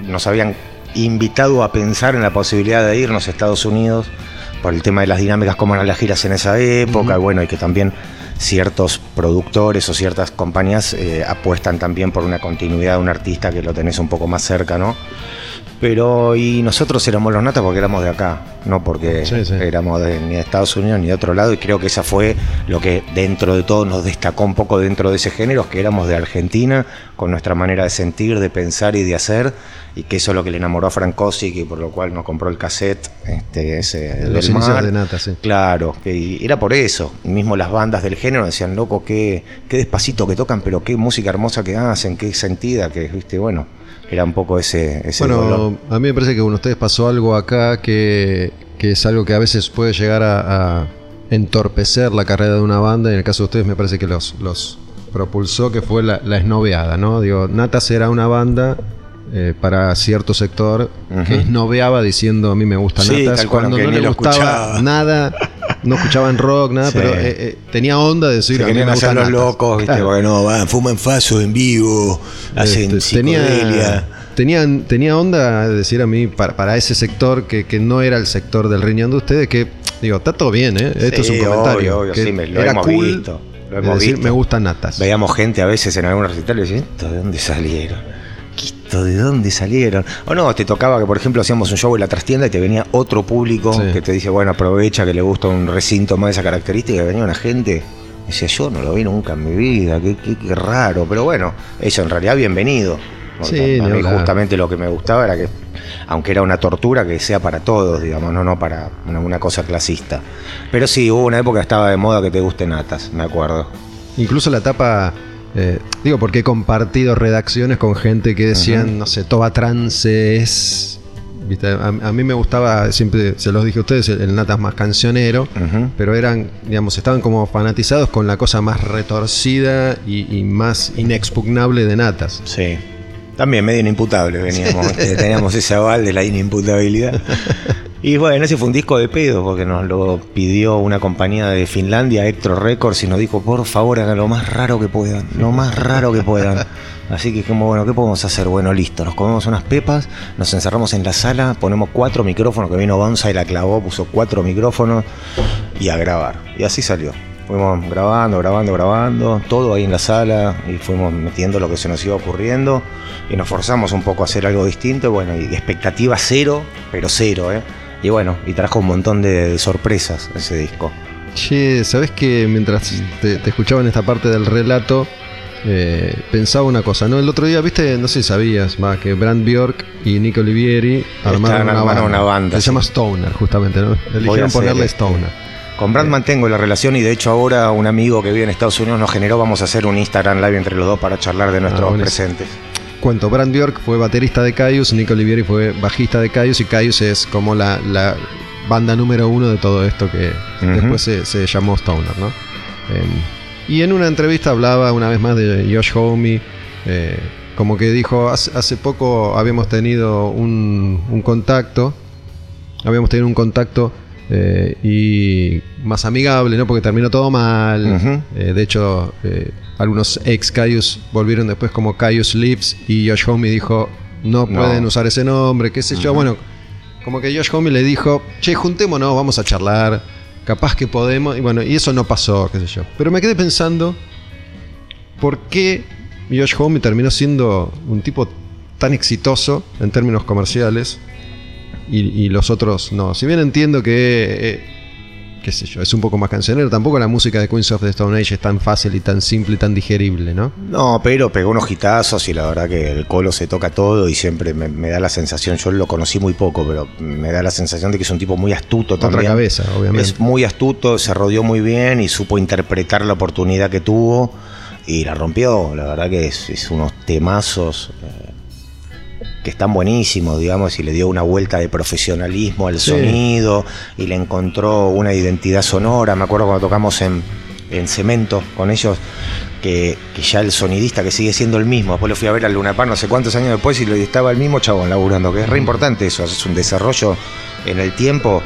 nos habían invitado a pensar en la posibilidad de irnos a Estados Unidos por el tema de las dinámicas, cómo eran las giras en esa época, bueno, y que también ciertos productores o ciertas compañías eh, apuestan también por una continuidad de un artista que lo tenés un poco más cerca, ¿no? Pero y nosotros éramos los natas porque éramos de acá, no porque Sí, sí. éramos de- ni de Estados Unidos ni de otro lado, y creo que esa fue lo que dentro de todo nos destacó un poco dentro de ese género, que éramos de Argentina, con nuestra manera de sentir, de pensar y de hacer, y que eso es lo que le enamoró a Frank Kosick y por lo cual nos compró el cassette, este, ese Los del inicios mar. de Nata, sí. Claro, que y era por eso. Y mismo las bandas del género decían, loco, qué, qué despacito que tocan, pero qué música hermosa que hacen, qué sentida, que, viste, bueno, era un poco ese, ese Bueno, dolor. a mí me parece que con ustedes pasó algo acá que, que es algo que a veces puede llegar a, a entorpecer la carrera de una banda. Y en el caso de ustedes me parece que los, los propulsó, que fue la, la esnoveada, ¿no? Digo, Natas era una banda eh, para cierto sector que esnoveaba diciendo a mí me gusta Sí, Natas cuando no le gustaba escuchaba. nada, no escuchaban rock, nada, Sí. pero eh, eh, tenía onda de decir Se querían hacer los locos, viste, Claro. porque no, van, fuman faso en vivo, hacen Este, tenía, tenían, tenía onda de decir a mí para, para ese sector que, que no era el sector del riñón de ustedes que digo está todo bien ¿eh? esto Sí, es un comentario obvio, obvio, que sí, me- lo era hemos cool visto, lo de hemos decir visto. me gustan natas Veíamos gente a veces en algún recital y decían, ¿esto de dónde salieron? ¿Qué ¿Esto de dónde salieron? O no, te tocaba que, por ejemplo, hacíamos un show en la trastienda y te venía otro público Sí. que te dice, bueno, aprovecha que le gusta un recinto más de esa característica. Y venía una gente, y decía, yo no lo vi nunca en mi vida, qué, qué- qué raro. Pero bueno, eso en realidad bienvenido. Sí, a mí justamente lo que me gustaba era que, aunque era una tortura, que sea para todos, digamos, no, no para una, una cosa clasista. Pero sí, hubo una época que estaba de moda que te gusten natas, me acuerdo. incluso la etapa eh, digo porque he compartido redacciones con gente que decían no sé Toba Trance es ¿viste? A, a mí me gustaba siempre se los dije a ustedes el, el natas más cancionero pero eran, digamos, estaban como fanatizados con la cosa más retorcida y, y más inexpugnable de Natas. Sí. También medio inimputable veníamos. eh, Teníamos ese aval de la inimputabilidad. Y bueno, ese fue un disco de pedo porque nos lo pidió una compañía de Finlandia, Electro Records, y nos dijo, por favor, hagan lo más raro que puedan, lo más raro que puedan. Así que como, bueno, ¿qué podemos hacer? Bueno, listo, nos comemos unas pepas, nos encerramos en la sala, ponemos cuatro micrófonos, que vino Bonza y la clavó, puso cuatro micrófonos y a grabar. Y así salió. Fuimos grabando, grabando, grabando, todo ahí en la sala y fuimos metiendo lo que se nos iba ocurriendo y nos forzamos un poco a hacer algo distinto. Bueno, y expectativa cero, pero cero, ¿eh? Y bueno, y trajo un montón de, de sorpresas ese disco. Che, ¿sabés que mientras te, te escuchaba en esta parte del relato, eh, pensaba una cosa, ¿no? El otro día, viste, no sé si sabías, va, que Brand Bjork y Nico Olivieri armaron, una, armaron banda. una banda, Se sí. llama Stoner, justamente, ¿no? Eligieron ponerle este, Stoner. Con Brand mantengo la relación y de hecho ahora un amigo que vive en Estados Unidos nos generó, vamos a hacer un Instagram live entre los dos para charlar de nuestros Ah, presentes. Cuento, Brand Bjork fue baterista de Caius, Nico Olivieri fue bajista de Caius y Caius es como la, la banda número uno de todo esto que después se, se llamó Stoner, ¿no? Em, y en una entrevista hablaba una vez más de Josh Homme, eh, como que dijo, hace, hace poco habíamos tenido un, un contacto, habíamos tenido un contacto eh, y más amigable, ¿no? Porque terminó todo mal. Eh, de hecho, algunos ex Caius volvieron después como Caius Lips y Josh Homme dijo, no, No. pueden usar ese nombre, qué sé yo. Bueno, como que Josh Homme le dijo, che, juntémonos, vamos a charlar, capaz que podemos. Y bueno, y eso no pasó, qué sé yo. Pero me quedé pensando, ¿por qué Josh Homme terminó siendo un tipo tan exitoso en términos comerciales y, y los otros no? Si bien entiendo que, eh, qué sé yo, es un poco más cancionero, tampoco la música de Queens of the Stone Age es tan fácil y tan simple y tan digerible, ¿no? No, pero pegó unos hitazos y la verdad que el colo se toca todo y siempre me, me da la sensación, yo lo conocí muy poco, pero me da la sensación de que es un tipo muy astuto Otra también. cabeza, obviamente. Es muy astuto, se rodeó muy bien y supo interpretar la oportunidad que tuvo y la rompió. La verdad que es, es unos temazos eh, que están buenísimos, digamos, y le dio una vuelta de profesionalismo al Sí. sonido y le encontró una identidad sonora. Me acuerdo cuando tocamos en, en Cemento con ellos. Que, que ya el sonidista que sigue siendo el mismo, después lo fui a ver al Luna Park no sé cuántos años después y estaba el mismo chabón laburando, que es re importante eso, es un desarrollo en el tiempo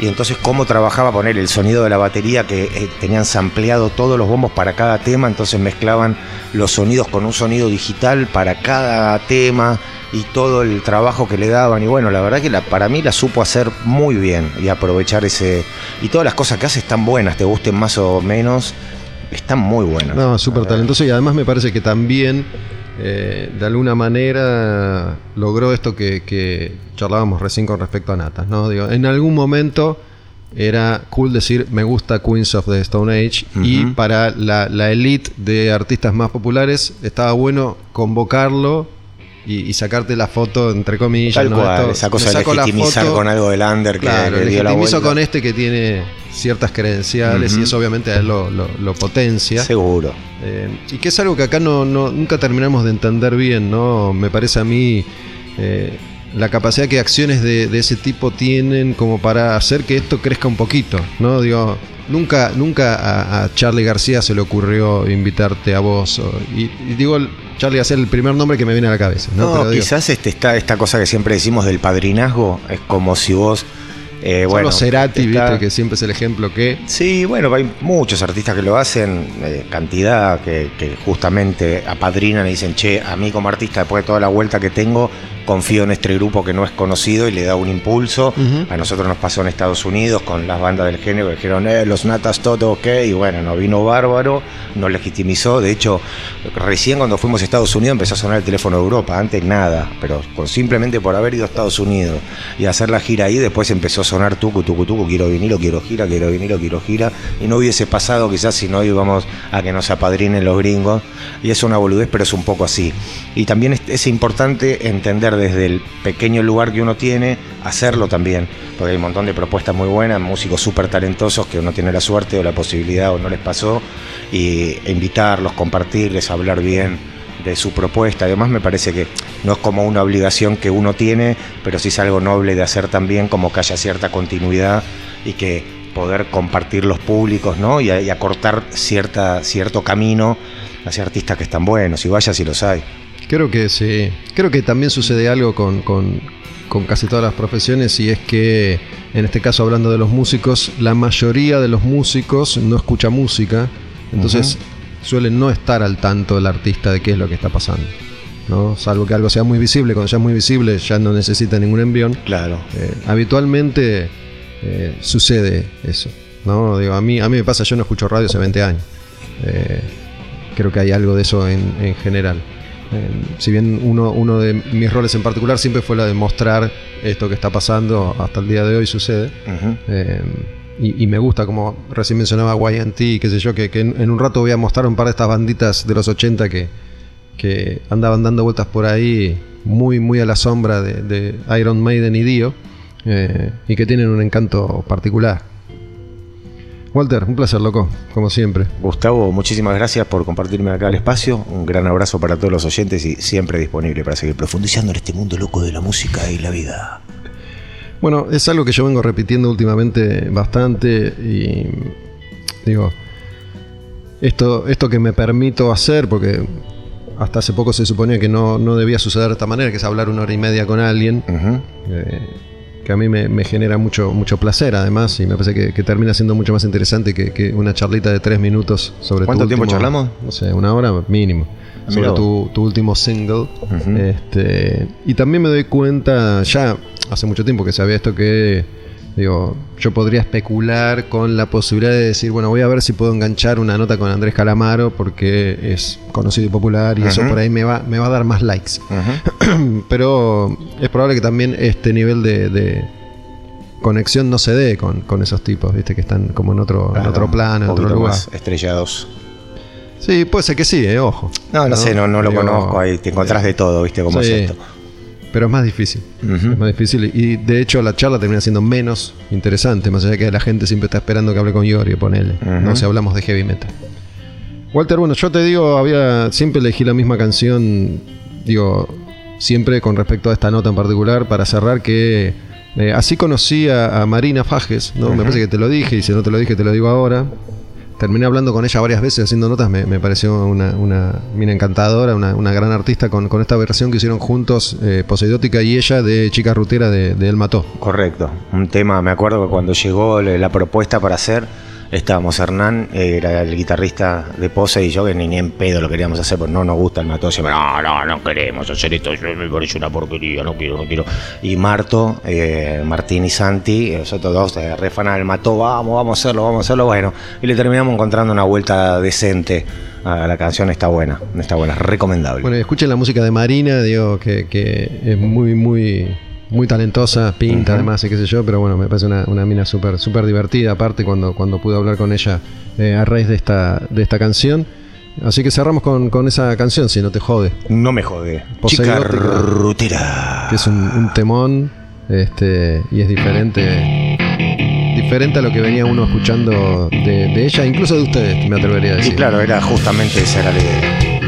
y entonces cómo trabajaba poner el sonido de la batería que eh, tenían sampleado todos los bombos para cada tema, entonces mezclaban los sonidos con un sonido digital para cada tema y todo el trabajo que le daban. Y bueno, la verdad que la, para mí la supo hacer muy bien y aprovechar ese y todas las cosas que hace están buenas, te gusten más o menos, están muy buenas. No, súper talentoso y además me parece que también eh, de alguna manera logró esto que, que charlábamos recién con respecto a Natas, ¿no? Digo, en algún momento era cool decir me gusta Queens of the Stone Age y para la, la elite de artistas más populares estaba bueno convocarlo y, y sacarte la foto entre comillas. Tal ¿no? cual, Esto- esa cosa de legitimizar foto- con algo del under que, Claro, dio la legitimizo vuelta. con este que tiene ciertas credenciales y eso obviamente a él lo, lo- lo potencia. Seguro. Eh, y que es algo que acá no, no- nunca terminamos de entender bien, ¿no? Me parece a mí eh, la capacidad que acciones de, de ese tipo tienen como para hacer que esto crezca un poquito, ¿no? Digo, nunca, nunca a, a Charlie García se le ocurrió invitarte a vos. o- y, y digo, Charlie García es el primer nombre que me viene a la cabeza, ¿no? No, Pero digo, quizás este, está esta cosa que siempre decimos del padrinazgo, es como si vos... Eh, bueno, Cerati, está- viste, que siempre es el ejemplo que... Sí, bueno, hay muchos artistas que lo hacen, eh, cantidad que, que justamente apadrinan y dicen, che, a mí como artista, después de toda la vuelta que tengo, confío en este grupo que no es conocido y le da un impulso. A nosotros nos pasó en Estados Unidos con las bandas del género que dijeron, eh, los natas todo ok, y bueno, nos vino bárbaro, nos legitimizó. De hecho, recién cuando fuimos a Estados Unidos empezó a sonar el teléfono de Europa, antes nada, pero con- simplemente por haber ido a Estados Unidos y hacer la gira ahí, después empezó a sonar tucu, tucu, tucu, quiero vinilo, quiero gira, quiero vinilo, quiero gira, y no hubiese pasado quizás si no íbamos a que nos apadrinen los gringos, y es una boludez, pero es un poco así. Y también es, es importante entender desde el pequeño lugar que uno tiene, hacerlo también, porque hay un montón de propuestas muy buenas, músicos súper talentosos que uno tiene la suerte o la posibilidad o no les pasó, y invitarlos, compartirles, hablar bien de su propuesta. Además me parece que no es como una obligación que uno tiene, pero sí es algo noble de hacer también, como que haya cierta continuidad y que poder compartir los públicos, ¿no? Y, y acortar cierta, cierto camino hacia artistas que están buenos, y vaya si los hay. Creo que sí. Creo que también sucede algo con, con- con casi todas las profesiones y es que, en este caso hablando de los músicos, la mayoría de los músicos no escucha música, entonces suelen no estar al tanto del artista de qué es lo que está pasando. ¿no? Salvo que algo sea muy visible, cuando ya es muy visible ya no necesita ningún envión. Claro. Eh, habitualmente eh, sucede eso. ¿no? Digo, a, mí, a mí me pasa, yo no escucho radio hace 20 años. Eh, creo que hay algo de eso en, en general. Eh, si bien uno, uno de mis roles en particular siempre fue la de mostrar esto que está pasando, hasta el día de hoy sucede. Eh, y, y me gusta, como recién mencionaba YT, qué sé yo, que, que en, en un rato voy a mostrar un par de estas banditas de los 80 que, que andaban dando vueltas por ahí, muy, muy a la sombra de, de Iron Maiden y Dio, eh, y que tienen un encanto particular. Walter, un placer, loco, como siempre. Gustavo, muchísimas gracias por compartirme acá el espacio. Un gran abrazo para todos los oyentes y siempre disponible para seguir profundizando en este mundo loco de la música y la vida. Bueno, es algo que yo vengo repitiendo últimamente bastante y digo, esto, esto que me permito hacer, porque hasta hace poco se suponía que no, no debía suceder de esta manera, que es hablar una hora y media con alguien, eh, que a mí me, me genera mucho, mucho placer además y me parece que, que termina siendo mucho más interesante que, que una charlita de tres minutos sobre ¿Cuánto tu tiempo último- charlamos? No sé, una hora mínimo. Ah, Sobre tu, tu último single. Este, y también me doy cuenta, ya hace mucho tiempo que sabía esto que digo, yo podría especular con la posibilidad de decir, bueno, voy a ver si puedo enganchar una nota con Andrés Calamaro porque es conocido y popular y eso por ahí me va, me va a dar más likes. Pero es probable que también este nivel de, de conexión no se dé con, con esos tipos, viste, que están como en otro, en otro plano, en otro lugar. más estrellados. Sí, puede ser que sí, eh, ojo. No, no, sé, no, no lo Digo, conozco. Ahí te encontrás de todo, ¿viste cómo Sí. es esto? Pero es más difícil. Es más difícil. Y de hecho la charla termina siendo menos interesante, más allá de que la gente siempre está esperando que hable con Yori, ponele. Ujú. No si hablamos de heavy metal. Walter, bueno, yo te digo, había siempre elegí la misma canción, digo, siempre con respecto a esta nota en particular, para cerrar que eh, así conocí a, a Marina Fajes, ¿no? Me parece que te lo dije, y si no te lo dije, te lo digo ahora. Terminé hablando con ella varias veces haciendo notas, me, pareció una, una mina encantadora, una, gran artista con, con esta versión que hicieron juntos eh, Poseidótica y ella de Chica Rutera de, de El Mató. Correcto. Un tema, me acuerdo que cuando llegó la propuesta para hacer, estábamos Hernán, eh, era el guitarrista de Pose y yo, que ni, en pedo lo queríamos hacer, porque no nos gusta el mató. Decíamos, no, no, no queremos hacer esto, yo- me parece una porquería, no quiero, no quiero. Y Marto, eh, Martín y Santi, nosotros dos, eh, del mató, vamos, vamos a hacerlo, vamos a hacerlo, bueno. Y le terminamos encontrando una vuelta decente a la canción, está buena, está buena, recomendable. Bueno, escuchen la música de Marina, digo que, que es muy, muy, muy talentosa, pinta además y qué sé yo, pero bueno, me parece una, una mina súper súper divertida, aparte cuando, cuando pude hablar con ella eh, a raíz de esta, de esta canción. Así que cerramos con, con esa canción, si no te jode, no me jode. Chica rutera. que es un, un temón este, y es diferente. Diferente a lo que venía uno escuchando de, de ella, incluso de ustedes, me atrevería a Y decir. claro, era justamente esa era la idea.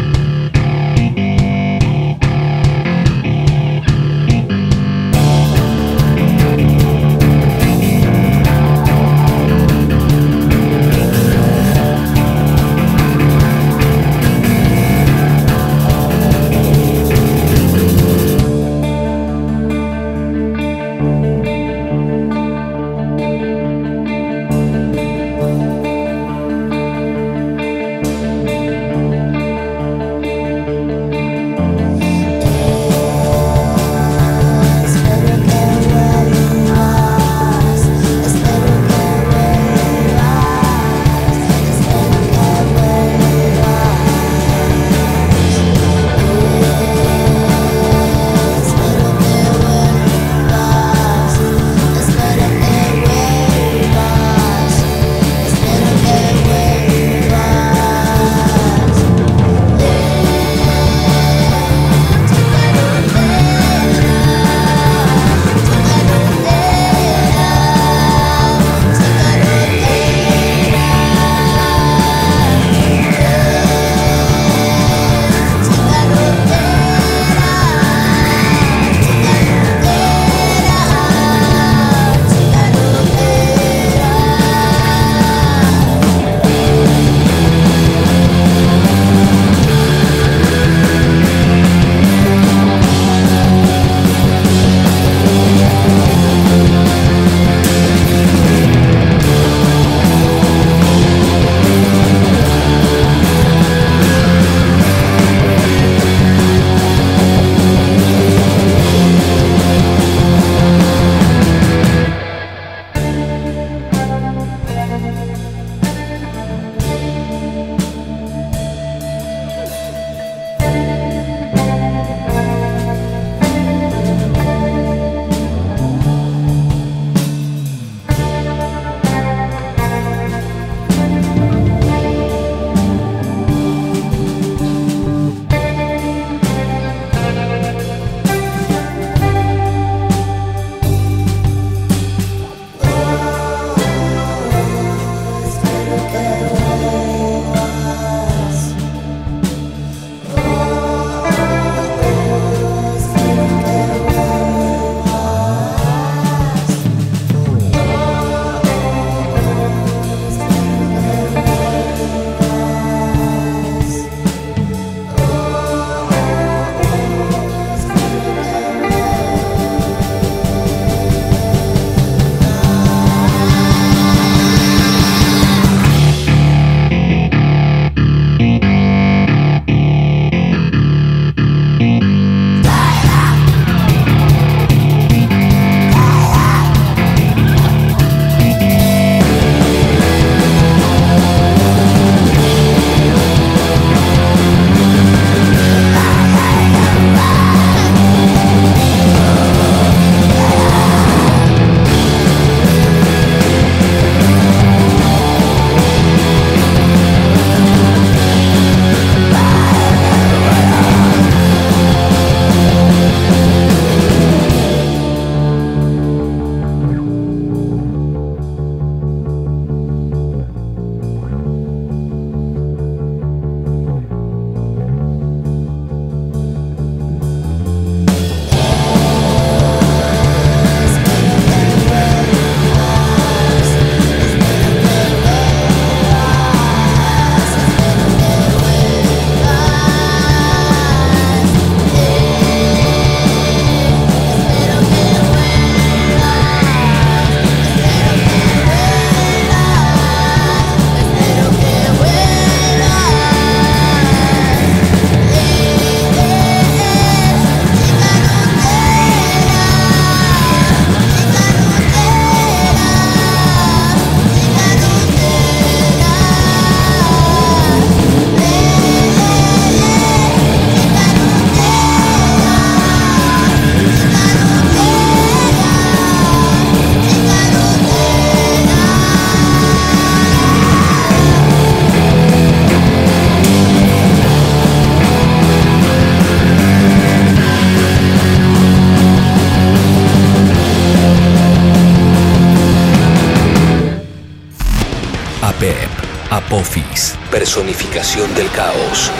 Personificación del caos.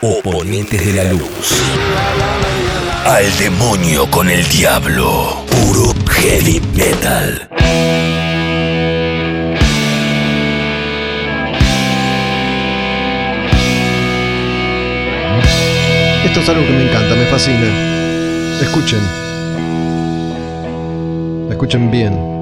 Oponentes de la luz. Al demonio con el diablo. Puro heavy metal. Esto es algo que me encanta, me fascina. Escuchen. Escuchen bien.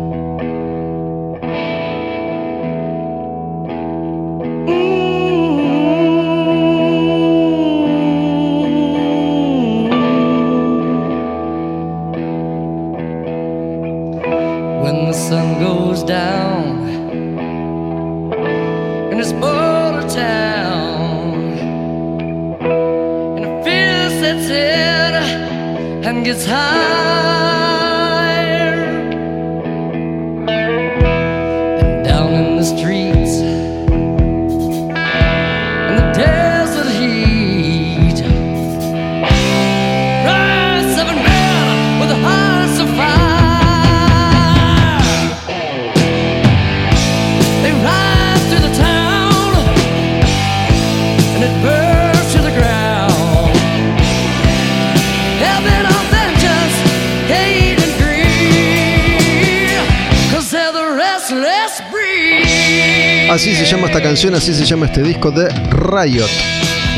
Esta canción, así se llama este disco de Riot,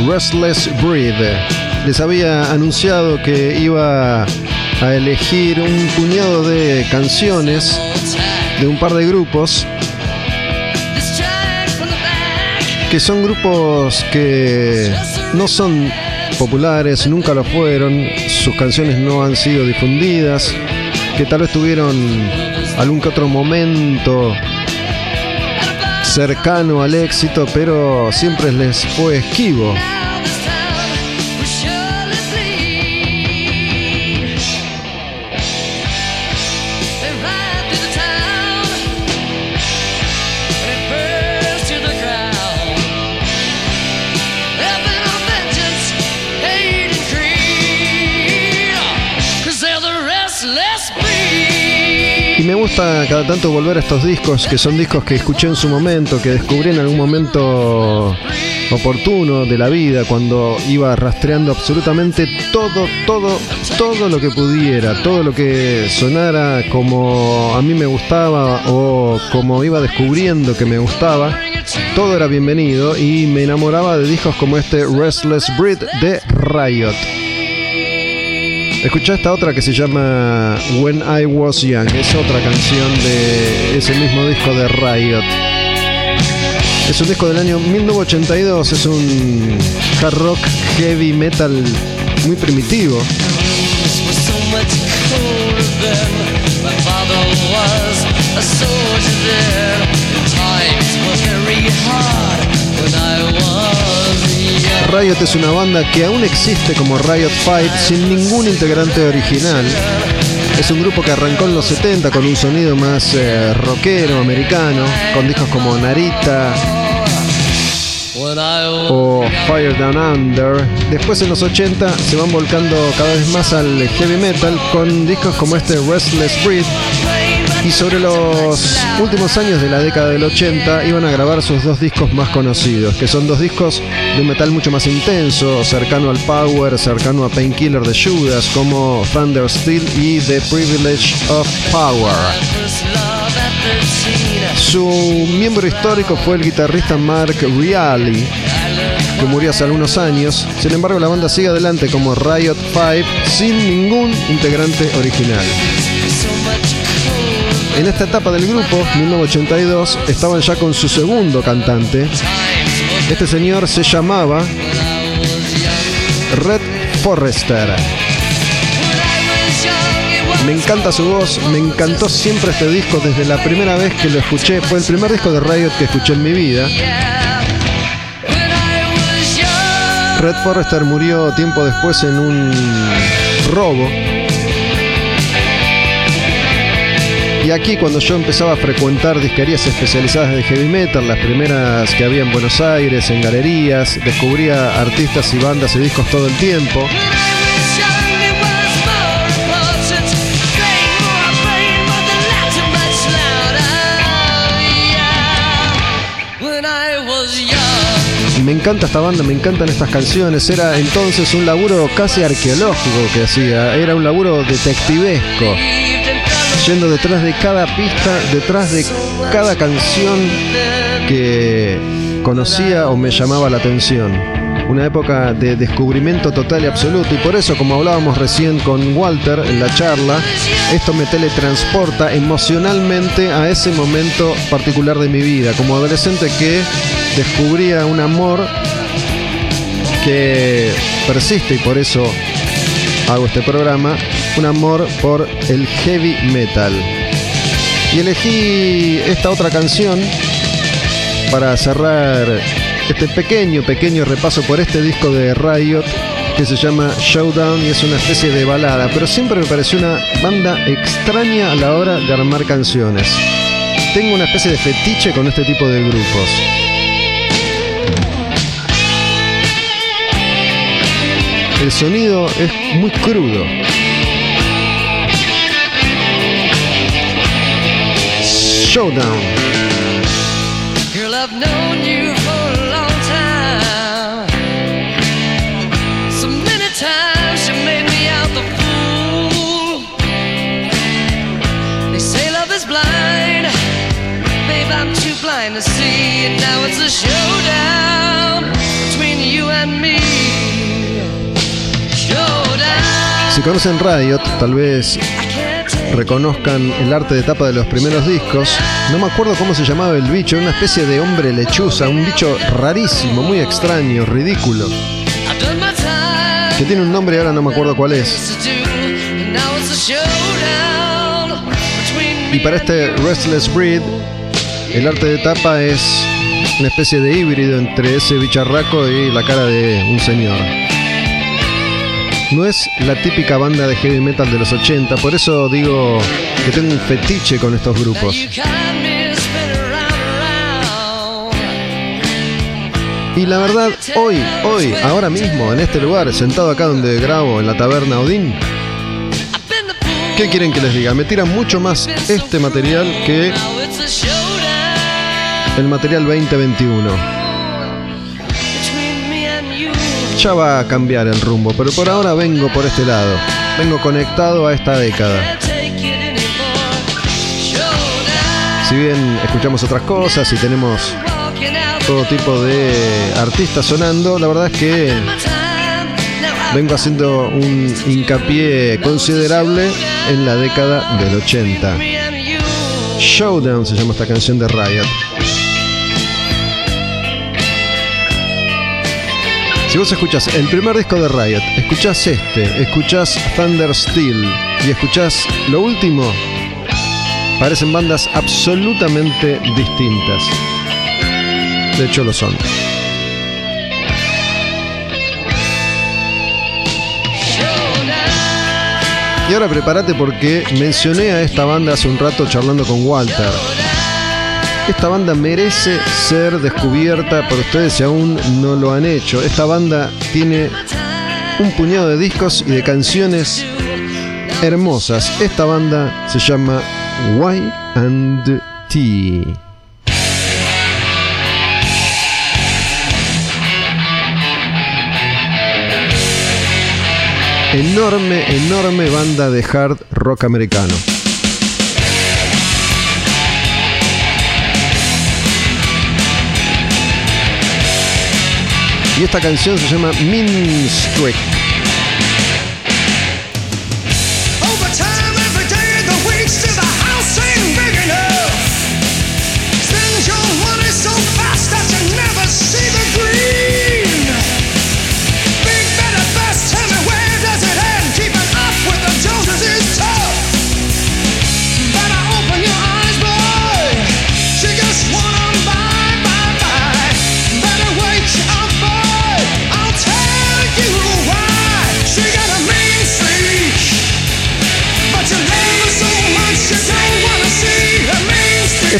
Restless Breed. Les había anunciado que iba a elegir un puñado de canciones de un par de grupos que son grupos que no son populares, nunca lo fueron, sus canciones no han sido difundidas, que tal vez tuvieron algún que otro momento cercano al éxito, pero siempre les fue esquivo. Gusta cada tanto volver a estos discos, que son discos que escuché en su momento, que descubrí en algún momento oportuno de la vida, cuando iba rastreando absolutamente todo, todo, todo lo que pudiera, todo lo que sonara como a mí me gustaba o como iba descubriendo que me gustaba. Todo era bienvenido y me enamoraba de discos como este Restless Breed de Riot. Escuchá esta otra que se llama When I Was Young. Es otra canción de ese mismo disco de Riot. Es un disco del año 1982. Es un hard rock heavy metal muy primitivo. Riot es una banda que aún existe como Riot 5 sin ningún integrante original. Es un grupo que arrancó en los 70 con un sonido más eh, rockero, americano, con discos como Narita, o Fire Down Under. Después en los 80 se van volcando cada vez más al heavy metal con discos como este Restless Breed. Y sobre los últimos años de la década del 80 iban a grabar sus dos discos más conocidos, que son dos discos de un metal mucho más intenso, cercano al power, cercano a Painkiller de Judas, como Thunder Steel y The Privilege of Power. first love at 13, Su miembro histórico fue el guitarrista Mark Reali, que murió hace algunos años. Sin embargo, la banda sigue adelante como Riot 5 sin ningún integrante original. En esta etapa del grupo, 1982, estaban ya con su segundo cantante. Este señor se llamaba Red Forrester. Me encanta su voz, me encantó siempre este disco desde la primera vez que lo escuché. Fue el primer disco de Riot que escuché en mi vida. Red Forrester murió tiempo después en un robo. Y aquí cuando yo empezaba a frecuentar disquerías especializadas de heavy metal, las primeras que había en Buenos Aires, en galerías, descubría artistas y bandas y discos todo el tiempo. Me encanta esta banda, me encantan estas canciones. Era entonces un laburo casi arqueológico que hacía. Era un laburo detectivesco. Yendo detrás de cada pista, detrás de cada canción que conocía o me llamaba la atención. Una época de descubrimiento total y absoluto. Y por eso, como hablábamos recién con Walter en la charla, esto me teletransporta emocionalmente a ese momento particular de mi vida. Como adolescente que descubría un amor que persiste y por eso hago este programa. Un amor por el heavy metal. Y elegí esta otra canción para cerrar este pequeño, pequeño repaso por este disco de Riot que se llama Showdown y es una especie de balada, pero siempre me pareció una banda extraña a la hora de armar canciones. Tengo una especie de fetiche con este tipo de grupos. El sonido es muy crudo. Showdown. Girl, I've known you for a long time. So many times you made me out the fool. They say love is blind. Babe, I'm too blind to see. And now it's a showdown between you and me. Si conocen Riot, tal vez reconozcan el arte de tapa de los primeros discos. No me acuerdo cómo se llamaba el bicho, una especie de hombre lechuza, un bicho rarísimo, muy extraño, ridículo, que tiene un nombre ahora no me acuerdo cuál es. Y para este Restless Breed, el arte de tapa es una especie de híbrido entre ese bicharraco y la cara de un señor. No es la típica banda de heavy metal de los 80, por eso digo que tengo un fetiche con estos grupos. Y la verdad, hoy, hoy, ahora mismo, en este lugar, sentado acá donde grabo, en la taberna Odín. ¿qué quieren que les diga? Me tira mucho más este material que el material 2021. Ya va a cambiar el rumbo, pero por ahora vengo por este lado. Vengo conectado a esta década. Si bien escuchamos otras cosas y tenemos todo tipo de artistas sonando, la verdad es que vengo haciendo un hincapié considerable en la década del 80. me and you. Showdown se llama esta canción de Riot. Si vos escuchás el primer disco de Riot, escuchás este, escuchás Thunder Steel y escuchás lo último, parecen bandas absolutamente distintas. De hecho lo son. Y ahora prepárate porque mencioné a esta banda hace un rato charlando con Walter. Esta banda merece ser descubierta por ustedes si aún no lo han hecho. Esta banda tiene un puñado de discos y de canciones hermosas. Esta banda se llama Y and T. Enorme, enorme banda de hard rock americano. Y esta canción se llama Mean.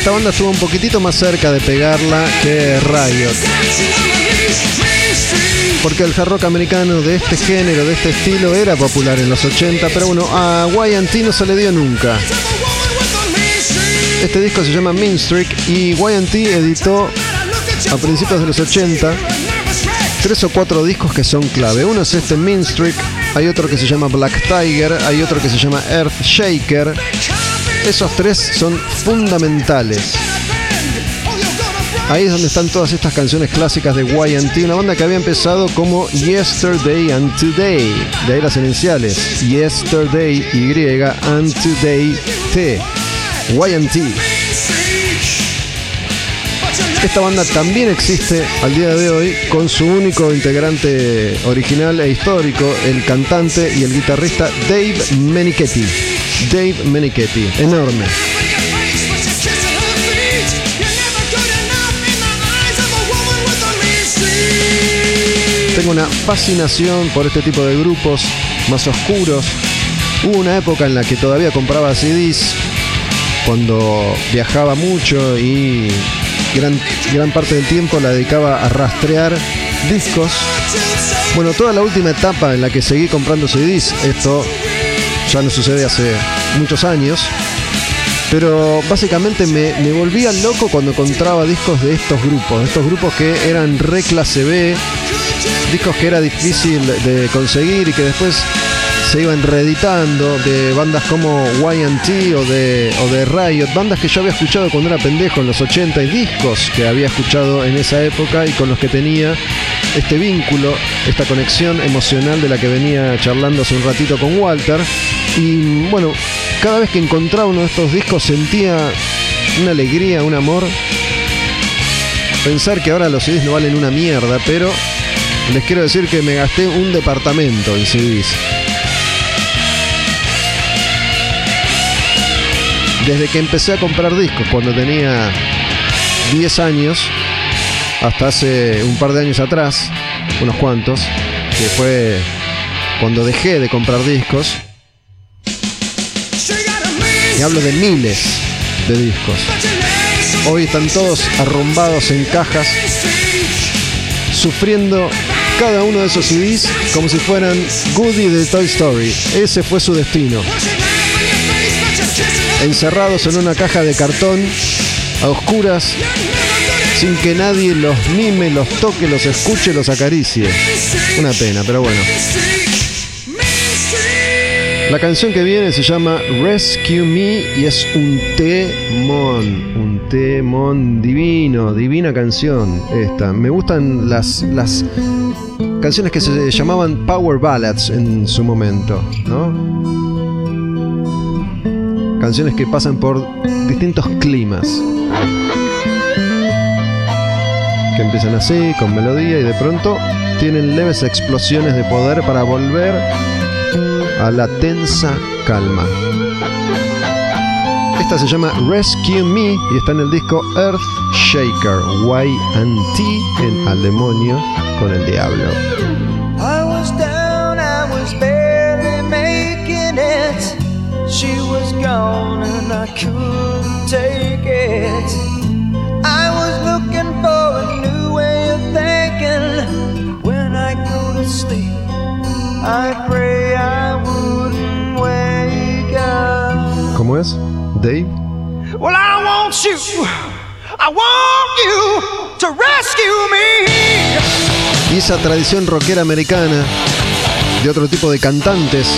Esta banda estuvo un poquitito más cerca de pegarla que Riot. Porque el hard rock americano de este género, de este estilo, era popular en los 80, pero bueno, a YT no se le dio nunca. Este disco se llama Mean Streak y YT editó a principios de los 80 boy, tres o cuatro discos que son clave. Uno es este Mean Streak, hay otro que se llama Black Tiger, hay otro que se llama Earth Shaker. Esos tres son fundamentales. Ahí es donde están todas estas canciones clásicas de YT, una banda que había empezado como Yesterday and Today. De ahí las iniciales. Yesterday Y Today T. YT. Esta banda también existe al día de hoy con su único integrante original e histórico, el cantante y el guitarrista Dave Menichetti. Dave Menichetti, enorme. Tengo una fascinación por este tipo de grupos más oscuros. Hubo una época en la que todavía compraba CDs cuando viajaba mucho y gran, gran parte del tiempo la dedicaba a rastrear discos. Bueno, toda la última etapa en la que seguí comprando CDs, esto ya no sucede hace muchos años, pero básicamente me, me volvía loco cuando encontraba discos de estos grupos, estos grupos que eran re clase B, discos que era difícil de conseguir y que después se iban reeditando de bandas como YT o de, o de Riot, bandas que yo había escuchado cuando era pendejo en los 80 y discos que había escuchado en esa época y con los que tenía este vínculo, esta conexión emocional de la que venía charlando hace un ratito con Walter. Y bueno, cada vez que encontraba uno de estos discos sentía una alegría, un amor. Pensar que ahora los CDs no valen una mierda, pero les quiero decir que me gasté un departamento en CDs. Desde que empecé a comprar discos cuando tenía 10 años, hasta hace un par de años atrás, unos cuantos, que fue cuando dejé de comprar discos. Y hablo de miles de discos. Hoy están todos arrumbados en cajas, sufriendo cada uno de esos CDs como si fueran Goody de Toy Story. Ese fue su destino. Encerrados en una caja de cartón, a oscuras, sin que nadie los mime, los toque, los escuche, los acaricie. Una pena, pero bueno. La canción que viene se llama Rescue Me y es un temón, un temón divino, divina canción esta. Me gustan las, las canciones que se llamaban Power Ballads en su momento, ¿no? Canciones que pasan por distintos climas. Que empiezan así, con melodía y de pronto tienen leves explosiones de poder para volver a la tensa calma. Esta se llama Rescue Me y está en el disco Earth Shaker, YT en Al Demonio con el Diablo. ¿Cómo es? Dave. Well, I want you. I want you to rescue me. Y esa tradición rockera americana de otro tipo de cantantes.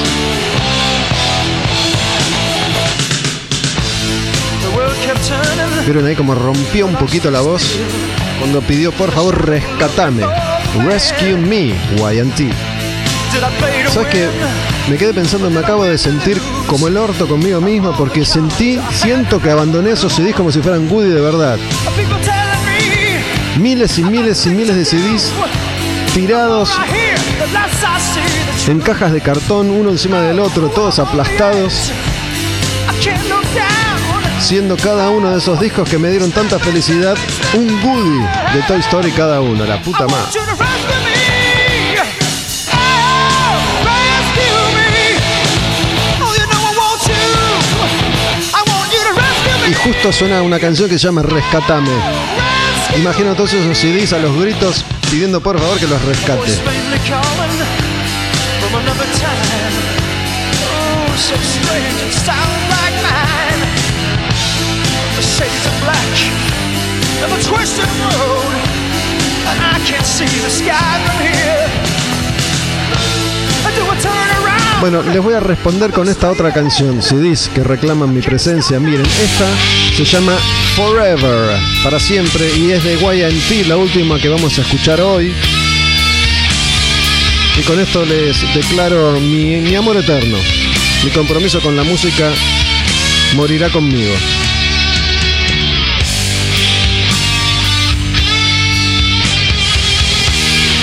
Vieron ahí como rompió un poquito la voz cuando pidió por favor rescatame. Rescue me, YT. ¿Sabes qué? Me quedé pensando, me acabo de sentir como el orto conmigo mismo porque sentí, siento que abandoné esos CDs como si fueran Woody de verdad. Miles y miles y miles de CDs tirados en cajas de cartón, uno encima del otro, todos aplastados, siendo cada uno de esos discos que me dieron tanta felicidad un Woody de Toy Story cada uno, la puta madre. Justo suena una canción que se llama Rescatame. Imagino todos esos CDs a los gritos pidiendo por favor que los rescate. I can't see the sky from here. Do I turn around? Bueno, les voy a responder con esta otra canción, CDs que reclaman mi presencia. Miren, esta se llama Forever, para siempre, y es de YT, la última que vamos a escuchar hoy. Y con esto les declaro mi amor eterno. Mi compromiso con la música morirá conmigo.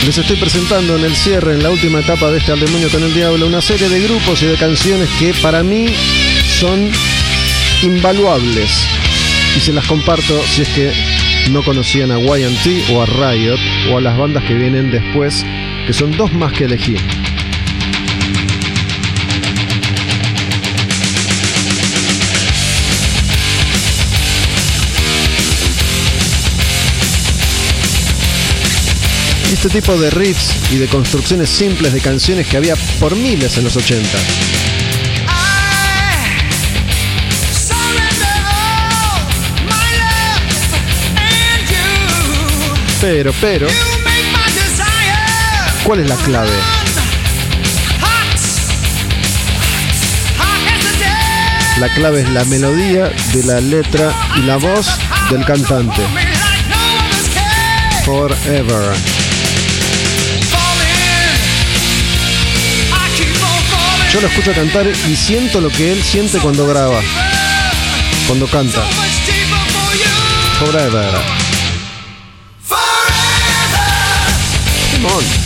Les estoy presentando en el cierre, en la última etapa de este Al Demonio con el Diablo, una serie de grupos y de canciones que para mí son invaluables. Y se las comparto si es que no conocían a YT o a Riot o a las bandas que vienen después, que son dos más que elegir. Este tipo de riffs y de construcciones simples de canciones que había por miles en los 80. Pero, pero, ¿cuál es la clave? La clave es la melodía de la letra y la voz del cantante. Forever. Yo lo escucho cantar y siento lo que él siente cuando graba, cuando canta. Forever. Come on.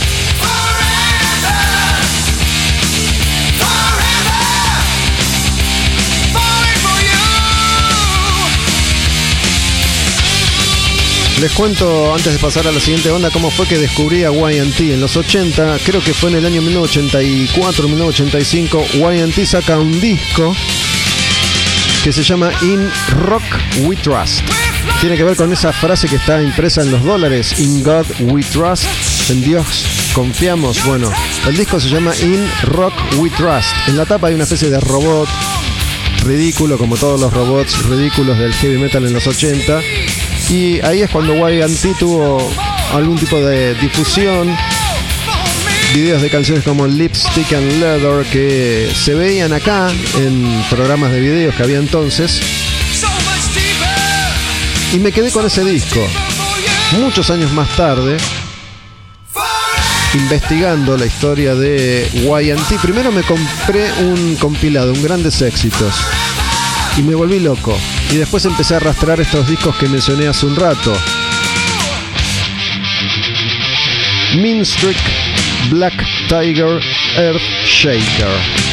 Les cuento antes de pasar a la siguiente banda cómo fue que descubrí a YT en los 80, creo que fue en el año 1984, 1985, YT saca un disco que se llama In Rock We Trust. Tiene que ver con esa frase que está impresa en los dólares, In God We Trust, en Dios confiamos. Bueno, el disco se llama In Rock We Trust. En la tapa hay una especie de robot ridículo, como todos los robots ridículos del heavy metal en los 80. Y ahí es cuando YT tuvo algún tipo de difusión. Videos de canciones como Lipstick and Leather que se veían acá en programas de videos que había entonces. Y me quedé con ese disco. Muchos años más tarde, investigando la historia de YT, primero me compré un compilado, un grandes éxitos. Y me volví loco. Y después empecé a arrastrar estos discos que mencioné hace un rato. Mean Black Tiger, Earth Shaker.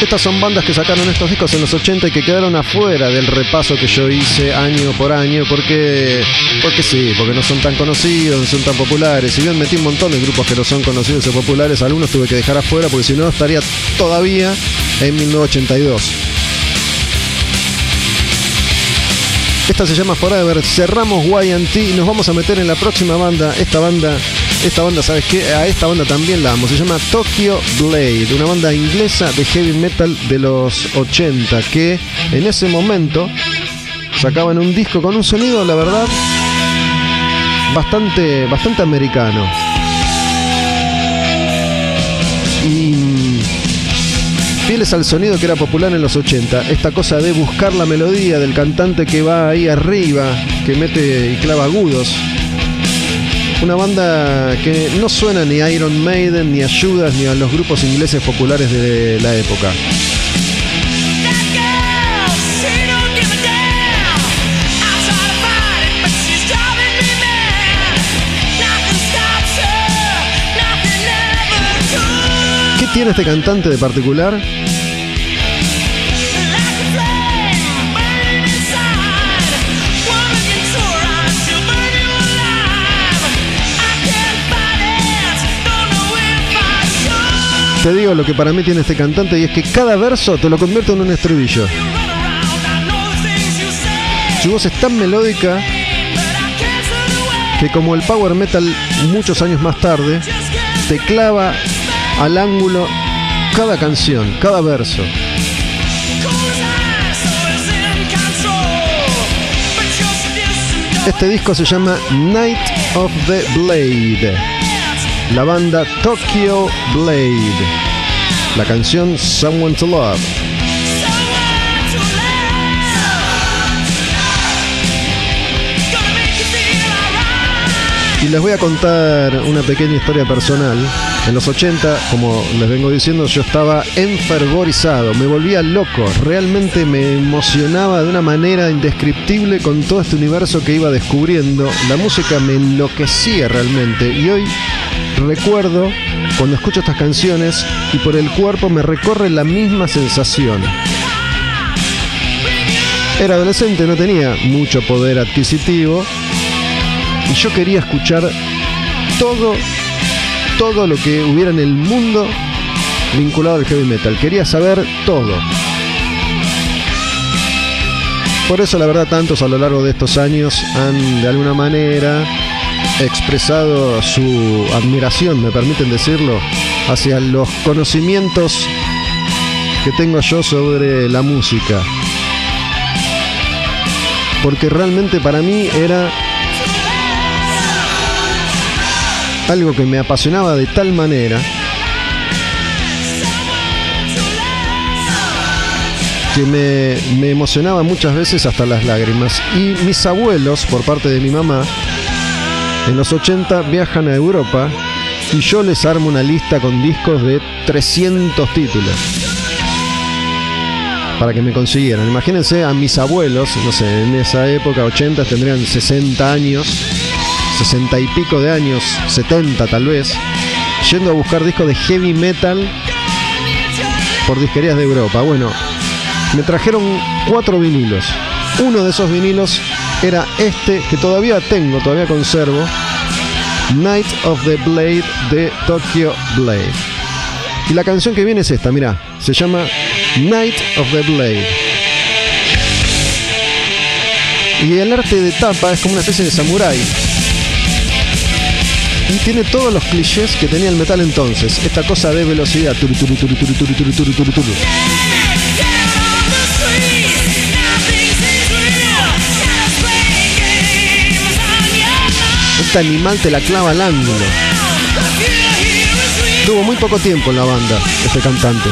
Estas son bandas que sacaron estos discos en los 80 y que quedaron afuera del repaso que yo hice año por año porque porque sí, porque no son tan conocidos, no son tan populares. Si bien metí un montón de grupos que no son conocidos o populares, algunos tuve que dejar afuera porque si no estaría todavía en 1982. Esta se llama Forever. Cerramos YT y nos vamos a meter en la próxima banda. Esta banda, esta banda, ¿sabes qué? A esta banda también la amo. Se llama Tokyo Blade, una banda inglesa de heavy metal de los 80 que en ese momento sacaban un disco con un sonido, la verdad, bastante, bastante americano. Y fieles al sonido que era popular en los 80, esta cosa de buscar la melodía del cantante que va ahí arriba, que mete y clava agudos. Una banda que no suena ni a Iron Maiden, ni a Judas, ni a los grupos ingleses populares de la época. ¿Qué tiene este cantante de particular? Te digo lo que para mí tiene este cantante y es que cada verso te lo convierte en un estribillo. Su voz es tan melódica que como el power metal muchos años más tarde, te clava al ángulo cada canción, cada verso. Este disco se llama Night of the Blade. La banda Tokyo Blade. La canción Someone to Love. Y les voy a contar una pequeña historia personal. En los 80, como les vengo diciendo, yo estaba enfervorizado, me volvía loco, realmente me emocionaba de una manera indescriptible con todo este universo que iba descubriendo. La música me enloquecía realmente y hoy recuerdo cuando escucho estas canciones y por el cuerpo me recorre la misma sensación. Era adolescente, no tenía mucho poder adquisitivo y yo quería escuchar todo, todo lo que hubiera en el mundo vinculado al heavy metal. Quería saber todo. Por eso la verdad tantos a lo largo de estos años han de alguna manera expresado su admiración, me permiten decirlo, hacia los conocimientos que tengo yo sobre la música. Porque realmente para mí era algo que me apasionaba de tal manera que me, me, emocionaba muchas veces hasta las lágrimas. Y mis abuelos, por parte de mi mamá, en los 80 viajan a Europa y yo les armo una lista con discos de 300 títulos. Para que me consiguieran. Imagínense a mis abuelos, no sé, en esa época, 80, tendrían 60 años 60 y pico de años, 70 tal vez, yendo a buscar discos de heavy metal por disquerías de Europa. Bueno, me trajeron cuatro vinilos. Uno de esos vinilos era este que todavía tengo, todavía conservo. Night of the Blade de Tokyo Blade. Y la canción que viene es esta, mira, se llama Night of the Blade. Y el arte de tapa es como una especie de samurái y tiene todos los clichés que tenía el metal entonces. Esta cosa de velocidad. Turu, turu, turu, Este animal te la clava al ángulo. Tuvo muy poco tiempo en la banda, este cantante.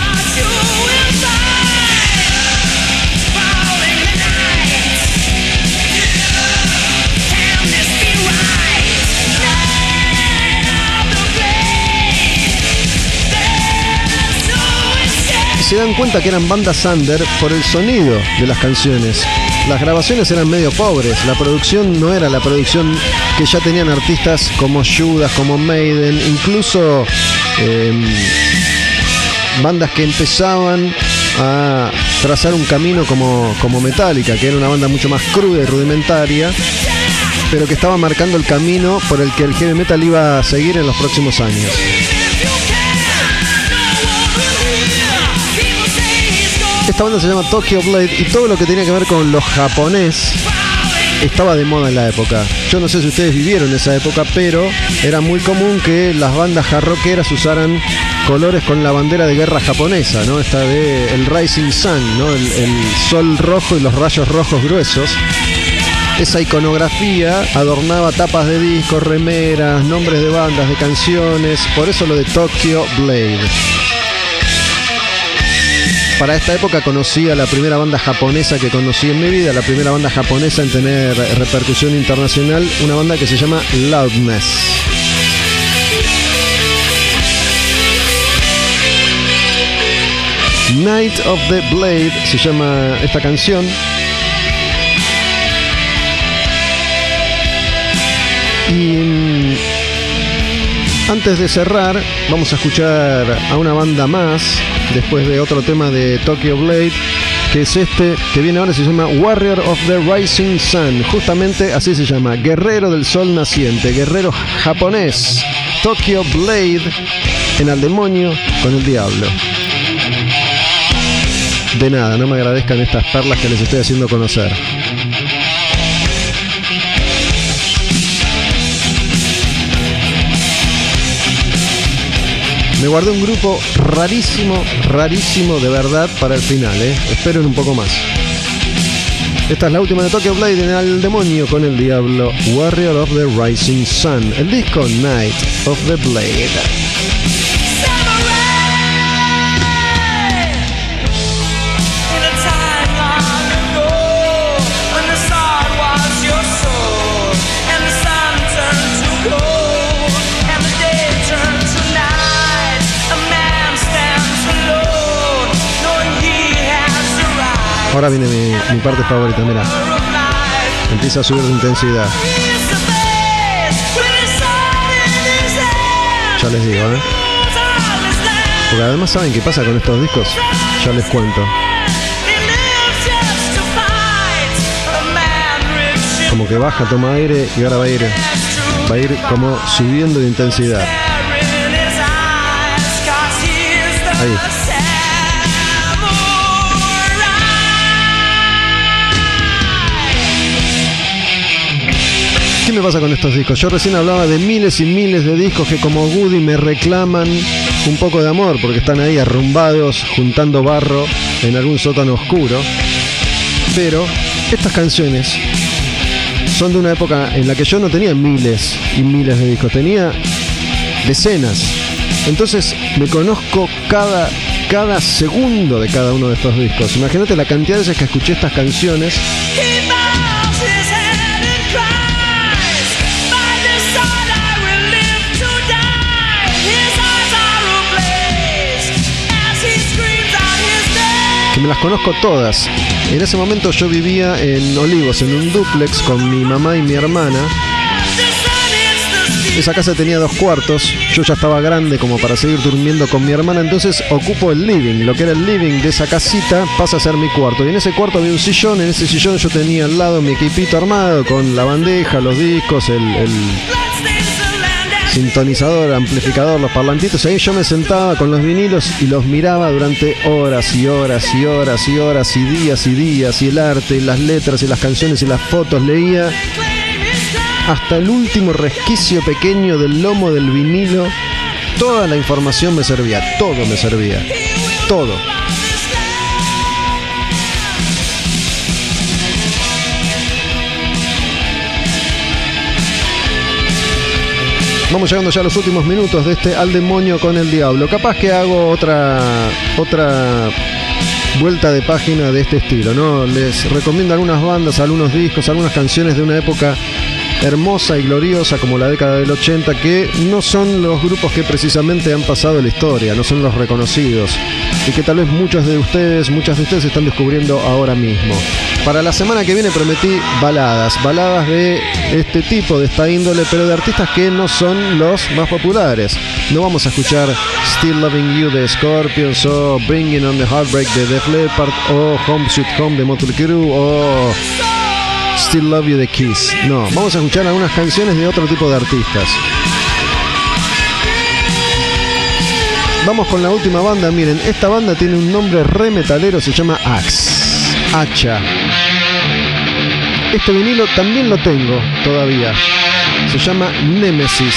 se dan cuenta que eran bandas under por el sonido de las canciones. Las grabaciones eran medio pobres, la producción no era la producción que ya tenían artistas como Judas, como Maiden, incluso eh, bandas que empezaban a trazar un camino como, como Metallica, que era una banda mucho más cruda y rudimentaria, pero que estaba marcando el camino por el que el heavy metal iba a seguir en los próximos años. Esta banda se llama Tokyo Blade y todo lo que tenía que ver con lo japonés estaba de moda en la época. Yo no sé si ustedes vivieron esa época, pero era muy común que las bandas jarroqueras usaran colores con la bandera de guerra japonesa, ¿no? Esta de el Rising Sun, ¿no? El, el sol rojo y los rayos rojos gruesos. Esa iconografía adornaba tapas de discos, remeras, nombres de bandas, de canciones, por eso lo de Tokyo Blade. Para esta época conocí a la primera banda japonesa que conocí en mi vida, la primera banda japonesa en tener repercusión internacional, una banda que se llama Loudness. Night of the Blade se llama esta canción. Y antes de cerrar, vamos a escuchar a una banda más, después de otro tema de Tokyo Blade, que es este, que viene ahora, se llama Warrior of the Rising Sun. Justamente así se llama, Guerrero del Sol Naciente, guerrero japonés. Tokyo Blade en al demonio con el diablo. De nada, no me agradezcan estas perlas que les estoy haciendo conocer. Me guardé un grupo rarísimo, rarísimo de verdad para el final, ¿eh? Esperen un poco más. Esta es la última de Tokyo Blade en el demonio con el diablo, Warrior of the Rising Sun, el disco Night of the Blade. Ahora viene mi, parte favorita, mira. Empieza a subir de intensidad. Ya les digo, ¿eh? Porque además saben qué pasa con estos discos. Ya les cuento. Como que baja, toma aire y ahora va a ir, va a ir como subiendo de intensidad. Ahí. Pasa con estos discos? Yo recién hablaba de miles y miles de discos que como Woody me reclaman un poco de amor porque están ahí arrumbados, juntando barro en algún sótano oscuro. Pero estas canciones son de una época en la que yo no tenía miles y miles de discos, tenía decenas. Entonces me conozco cada, cada segundo de cada uno de estos discos. Imagínate la cantidad de veces que escuché estas canciones las conozco todas. En ese momento yo vivía en Olivos, en un duplex con mi mamá y mi hermana. Esa casa tenía dos cuartos, yo ya estaba grande como para seguir durmiendo con mi hermana, entonces ocupo el living, lo que era el living de esa casita pasa a ser mi cuarto. Y en ese cuarto había un sillón, en ese sillón yo tenía al lado mi equipito armado con la bandeja, los discos, el sintonizador, amplificador, los parlantitos. Ahí yo me sentaba con los vinilos y los miraba durante horas y horas y horas y horas y días y días y el arte y las letras y las canciones y las fotos leía hasta el último resquicio pequeño del lomo del vinilo. Toda la información me servía, todo me servía, todo. Vamos llegando ya a los últimos minutos de este Al demonio con el diablo. Capaz que hago otra otra vuelta de página de este estilo, ¿no? Les recomiendo algunas bandas, algunos discos, algunas canciones de una época hermosa y gloriosa como la década del 80 que no son los grupos que precisamente han pasado la historia, no son los reconocidos y que tal vez muchos de ustedes, muchas de ustedes están descubriendo ahora mismo. Para la semana que viene prometí baladas, baladas de este tipo, de esta índole, pero de artistas que no son los más populares. No vamos a escuchar Still Loving You de Scorpions o Bringing on the Heartbreak de Def Leppard o Home Sweet Home de Motley Crue o Still Love You de Kiss. No, vamos a escuchar algunas canciones de otro tipo de artistas. Vamos con la última banda. Miren, esta banda tiene un nombre re metalero, se llama Axe. Hacha. Este vinilo también lo tengo todavía. Se llama Nemesis.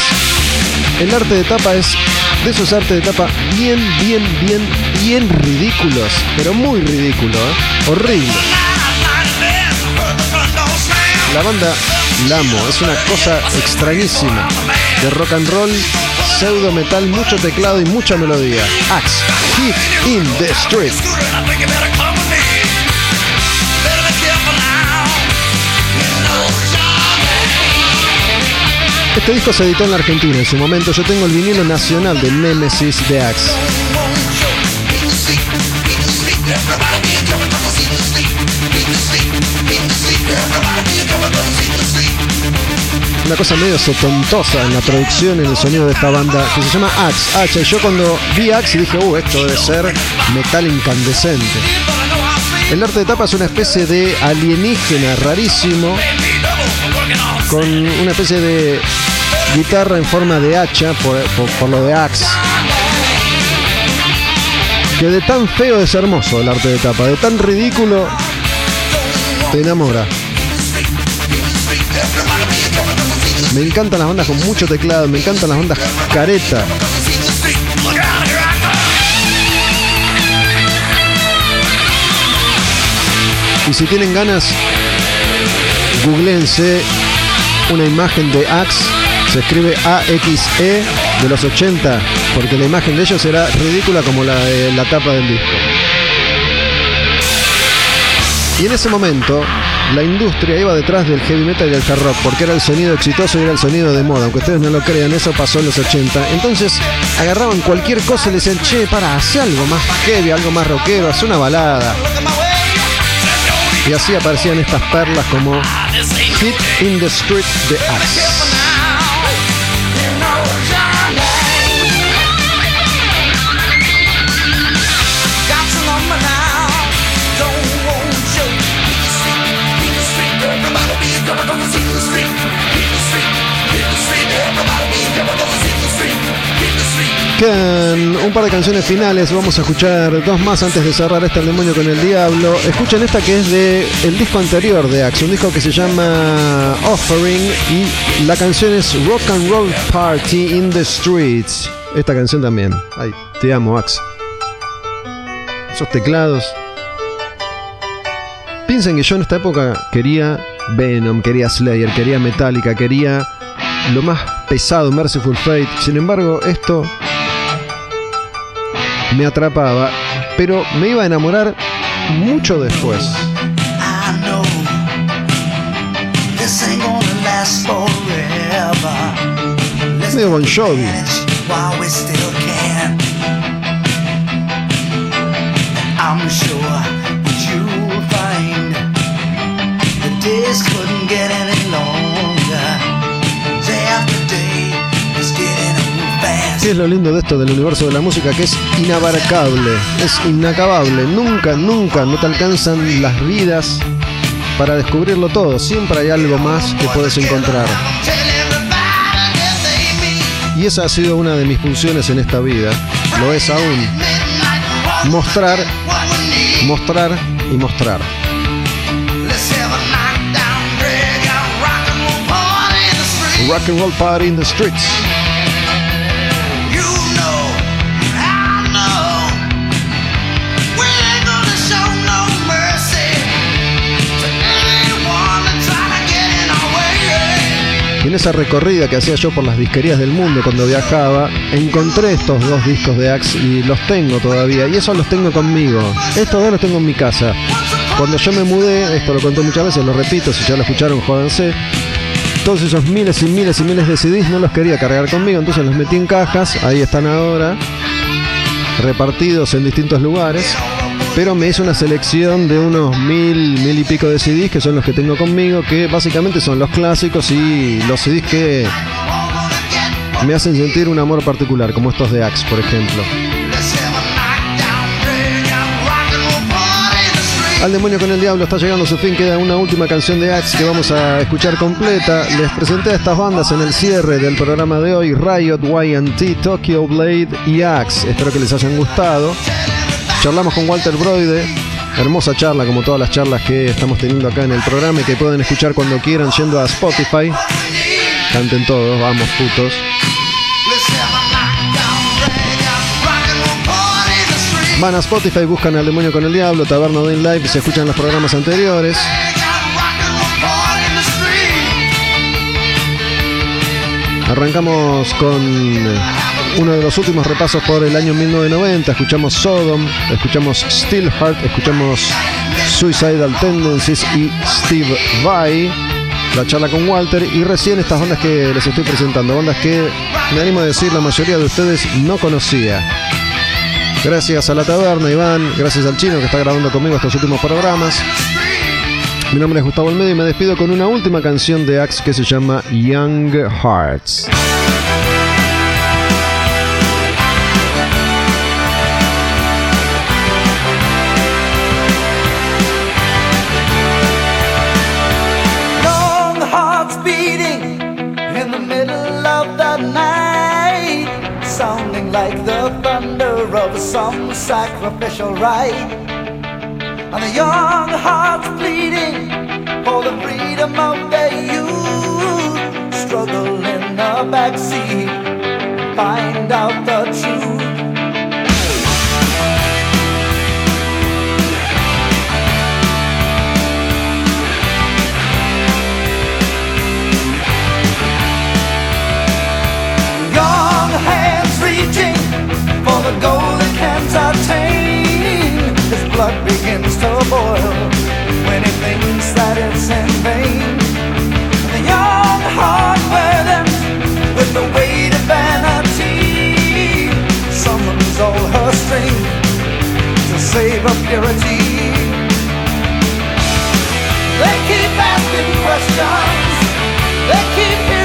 El arte de tapa es de esos artes de tapa bien, bien, bien, bien ridículos. Pero muy ridículo, ¿eh? Horrible. La banda la amo, es una cosa extrañísima. De rock and roll, pseudo metal, mucho teclado y mucha melodía. Axe, Hit in the Street. Este disco se editó en la Argentina en su momento. Yo tengo el vinilo nacional de Nemesis de Axe. Una cosa medio sotontosa en la producción, en el sonido de esta banda, que se llama Axe. H. Yo cuando vi Axe dije, uh, esto debe ser metal incandescente. El arte de tapa es una especie de alienígena rarísimo, con una especie de guitarra en forma de hacha, por lo de Axe. Que de tan feo es hermoso el arte de tapa, de tan ridículo te enamora. Me encantan las bandas con mucho teclado, me encantan las bandas careta. Y si tienen ganas, googleense una imagen de Axe, se escribe AXE de los 80, porque la imagen de ellos será ridícula como la de la tapa del disco. Y en ese momento, la industria iba detrás del heavy metal y del hard rock, porque era el sonido exitoso y era el sonido de moda. Aunque ustedes no lo crean, eso pasó en los 80. Entonces agarraban cualquier cosa y le decían, che, para, hace algo más heavy, algo más rockero, hace una balada. Y así aparecían estas perlas como Hit in the Street de Axe. Quedan un par de canciones finales, vamos a escuchar dos más antes de cerrar este El demonio con el diablo. Escuchen esta que es de el disco anterior de Axe, un disco que se llama Offering y la canción es Rock and Roll Party in the Streets. Esta canción también. Ay, te amo Axe. Esos teclados. Piensen que yo en esta época quería Venom, quería Slayer, quería Metallica, quería lo más pesado, Merciful Fate. Sin embargo, esto me atrapaba, pero me iba a enamorar mucho después. I know this ain't gonna last forever. Let's Medio Bon Jovi. I'm sure ¿Qué es lo lindo de esto del universo de la música? Que es inabarcable, es inacabable. Nunca, nunca no te alcanzan las vidas para descubrirlo todo. Siempre hay algo más que puedes encontrar. Y esa ha sido una de mis funciones en esta vida. Lo es aún. Mostrar, mostrar y mostrar. Rock and roll party in the streets. En esa recorrida que hacía yo por las disquerías del mundo cuando viajaba, encontré estos dos discos de Axe y los tengo todavía. Y esos los tengo conmigo. Estos dos los tengo en mi casa. Cuando yo me mudé, esto lo conté muchas veces, lo repito, si ya lo escucharon, jódanse. Todos esos miles y miles y miles de CDs no los quería cargar conmigo, entonces los metí en cajas, ahí están ahora, repartidos en distintos lugares. Pero me hice una selección de unos mil, mil y pico de CDs que son los que tengo conmigo, que básicamente son los clásicos y los CDs que me hacen sentir un amor particular, como estos de Axe, por ejemplo. Al demonio con el diablo está llegando a su fin, queda una última canción de Axe que vamos a escuchar completa. Les presenté a estas bandas en el cierre del programa de hoy, Riot, YT, Tokyo Blade y Axe. Espero que les hayan gustado. Charlamos con Walter Broide, hermosa charla como todas las charlas que estamos teniendo acá en el programa y que pueden escuchar cuando quieran yendo a Spotify. Canten todos, vamos putos. Van a Spotify, buscan al demonio con el diablo, Taberna de Live y se escuchan los programas anteriores. Arrancamos con uno de los últimos repasos por el año 1990. Escuchamos Sodom, escuchamos Steelheart, escuchamos Suicidal Tendencies y Steve Vai. La charla con Walter y recién estas bandas que les estoy presentando, bandas que me animo a decir la mayoría de ustedes no conocía. Gracias a la taberna, Iván. Gracias al chino que está grabando conmigo estos últimos programas. Mi nombre es Gustavo Almeida y me despido con una última canción de Axe que se llama Young Hearts. Some sacrificial rite. And the young hearts bleeding for the freedom of their youth, struggle in the backseat, find out the truth. Dreams are tame. His blood begins to boil when he thinks that it's in vain. The young heart burdened with the weight of vanity summons all her strength to save her purity. They keep asking questions. They keep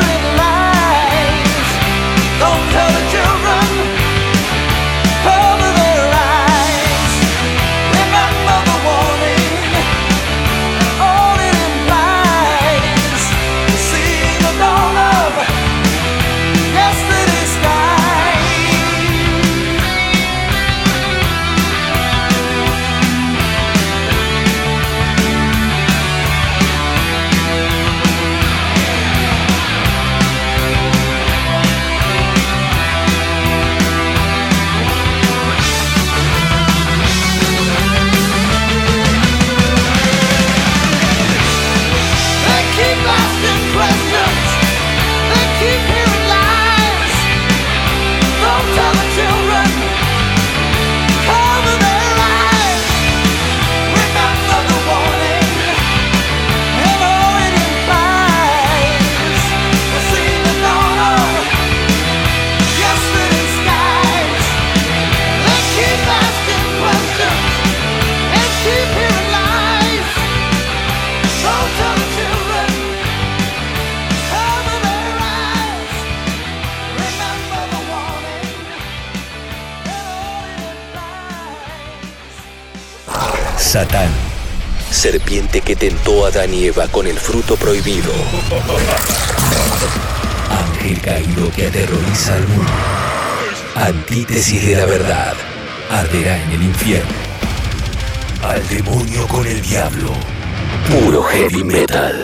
Satán, serpiente que tentó a Adán y Eva con el fruto prohibido. Ángel caído que aterroriza al mundo. Antítesis de la verdad. Arderá en el infierno. Al demonio con el diablo. Puro heavy metal.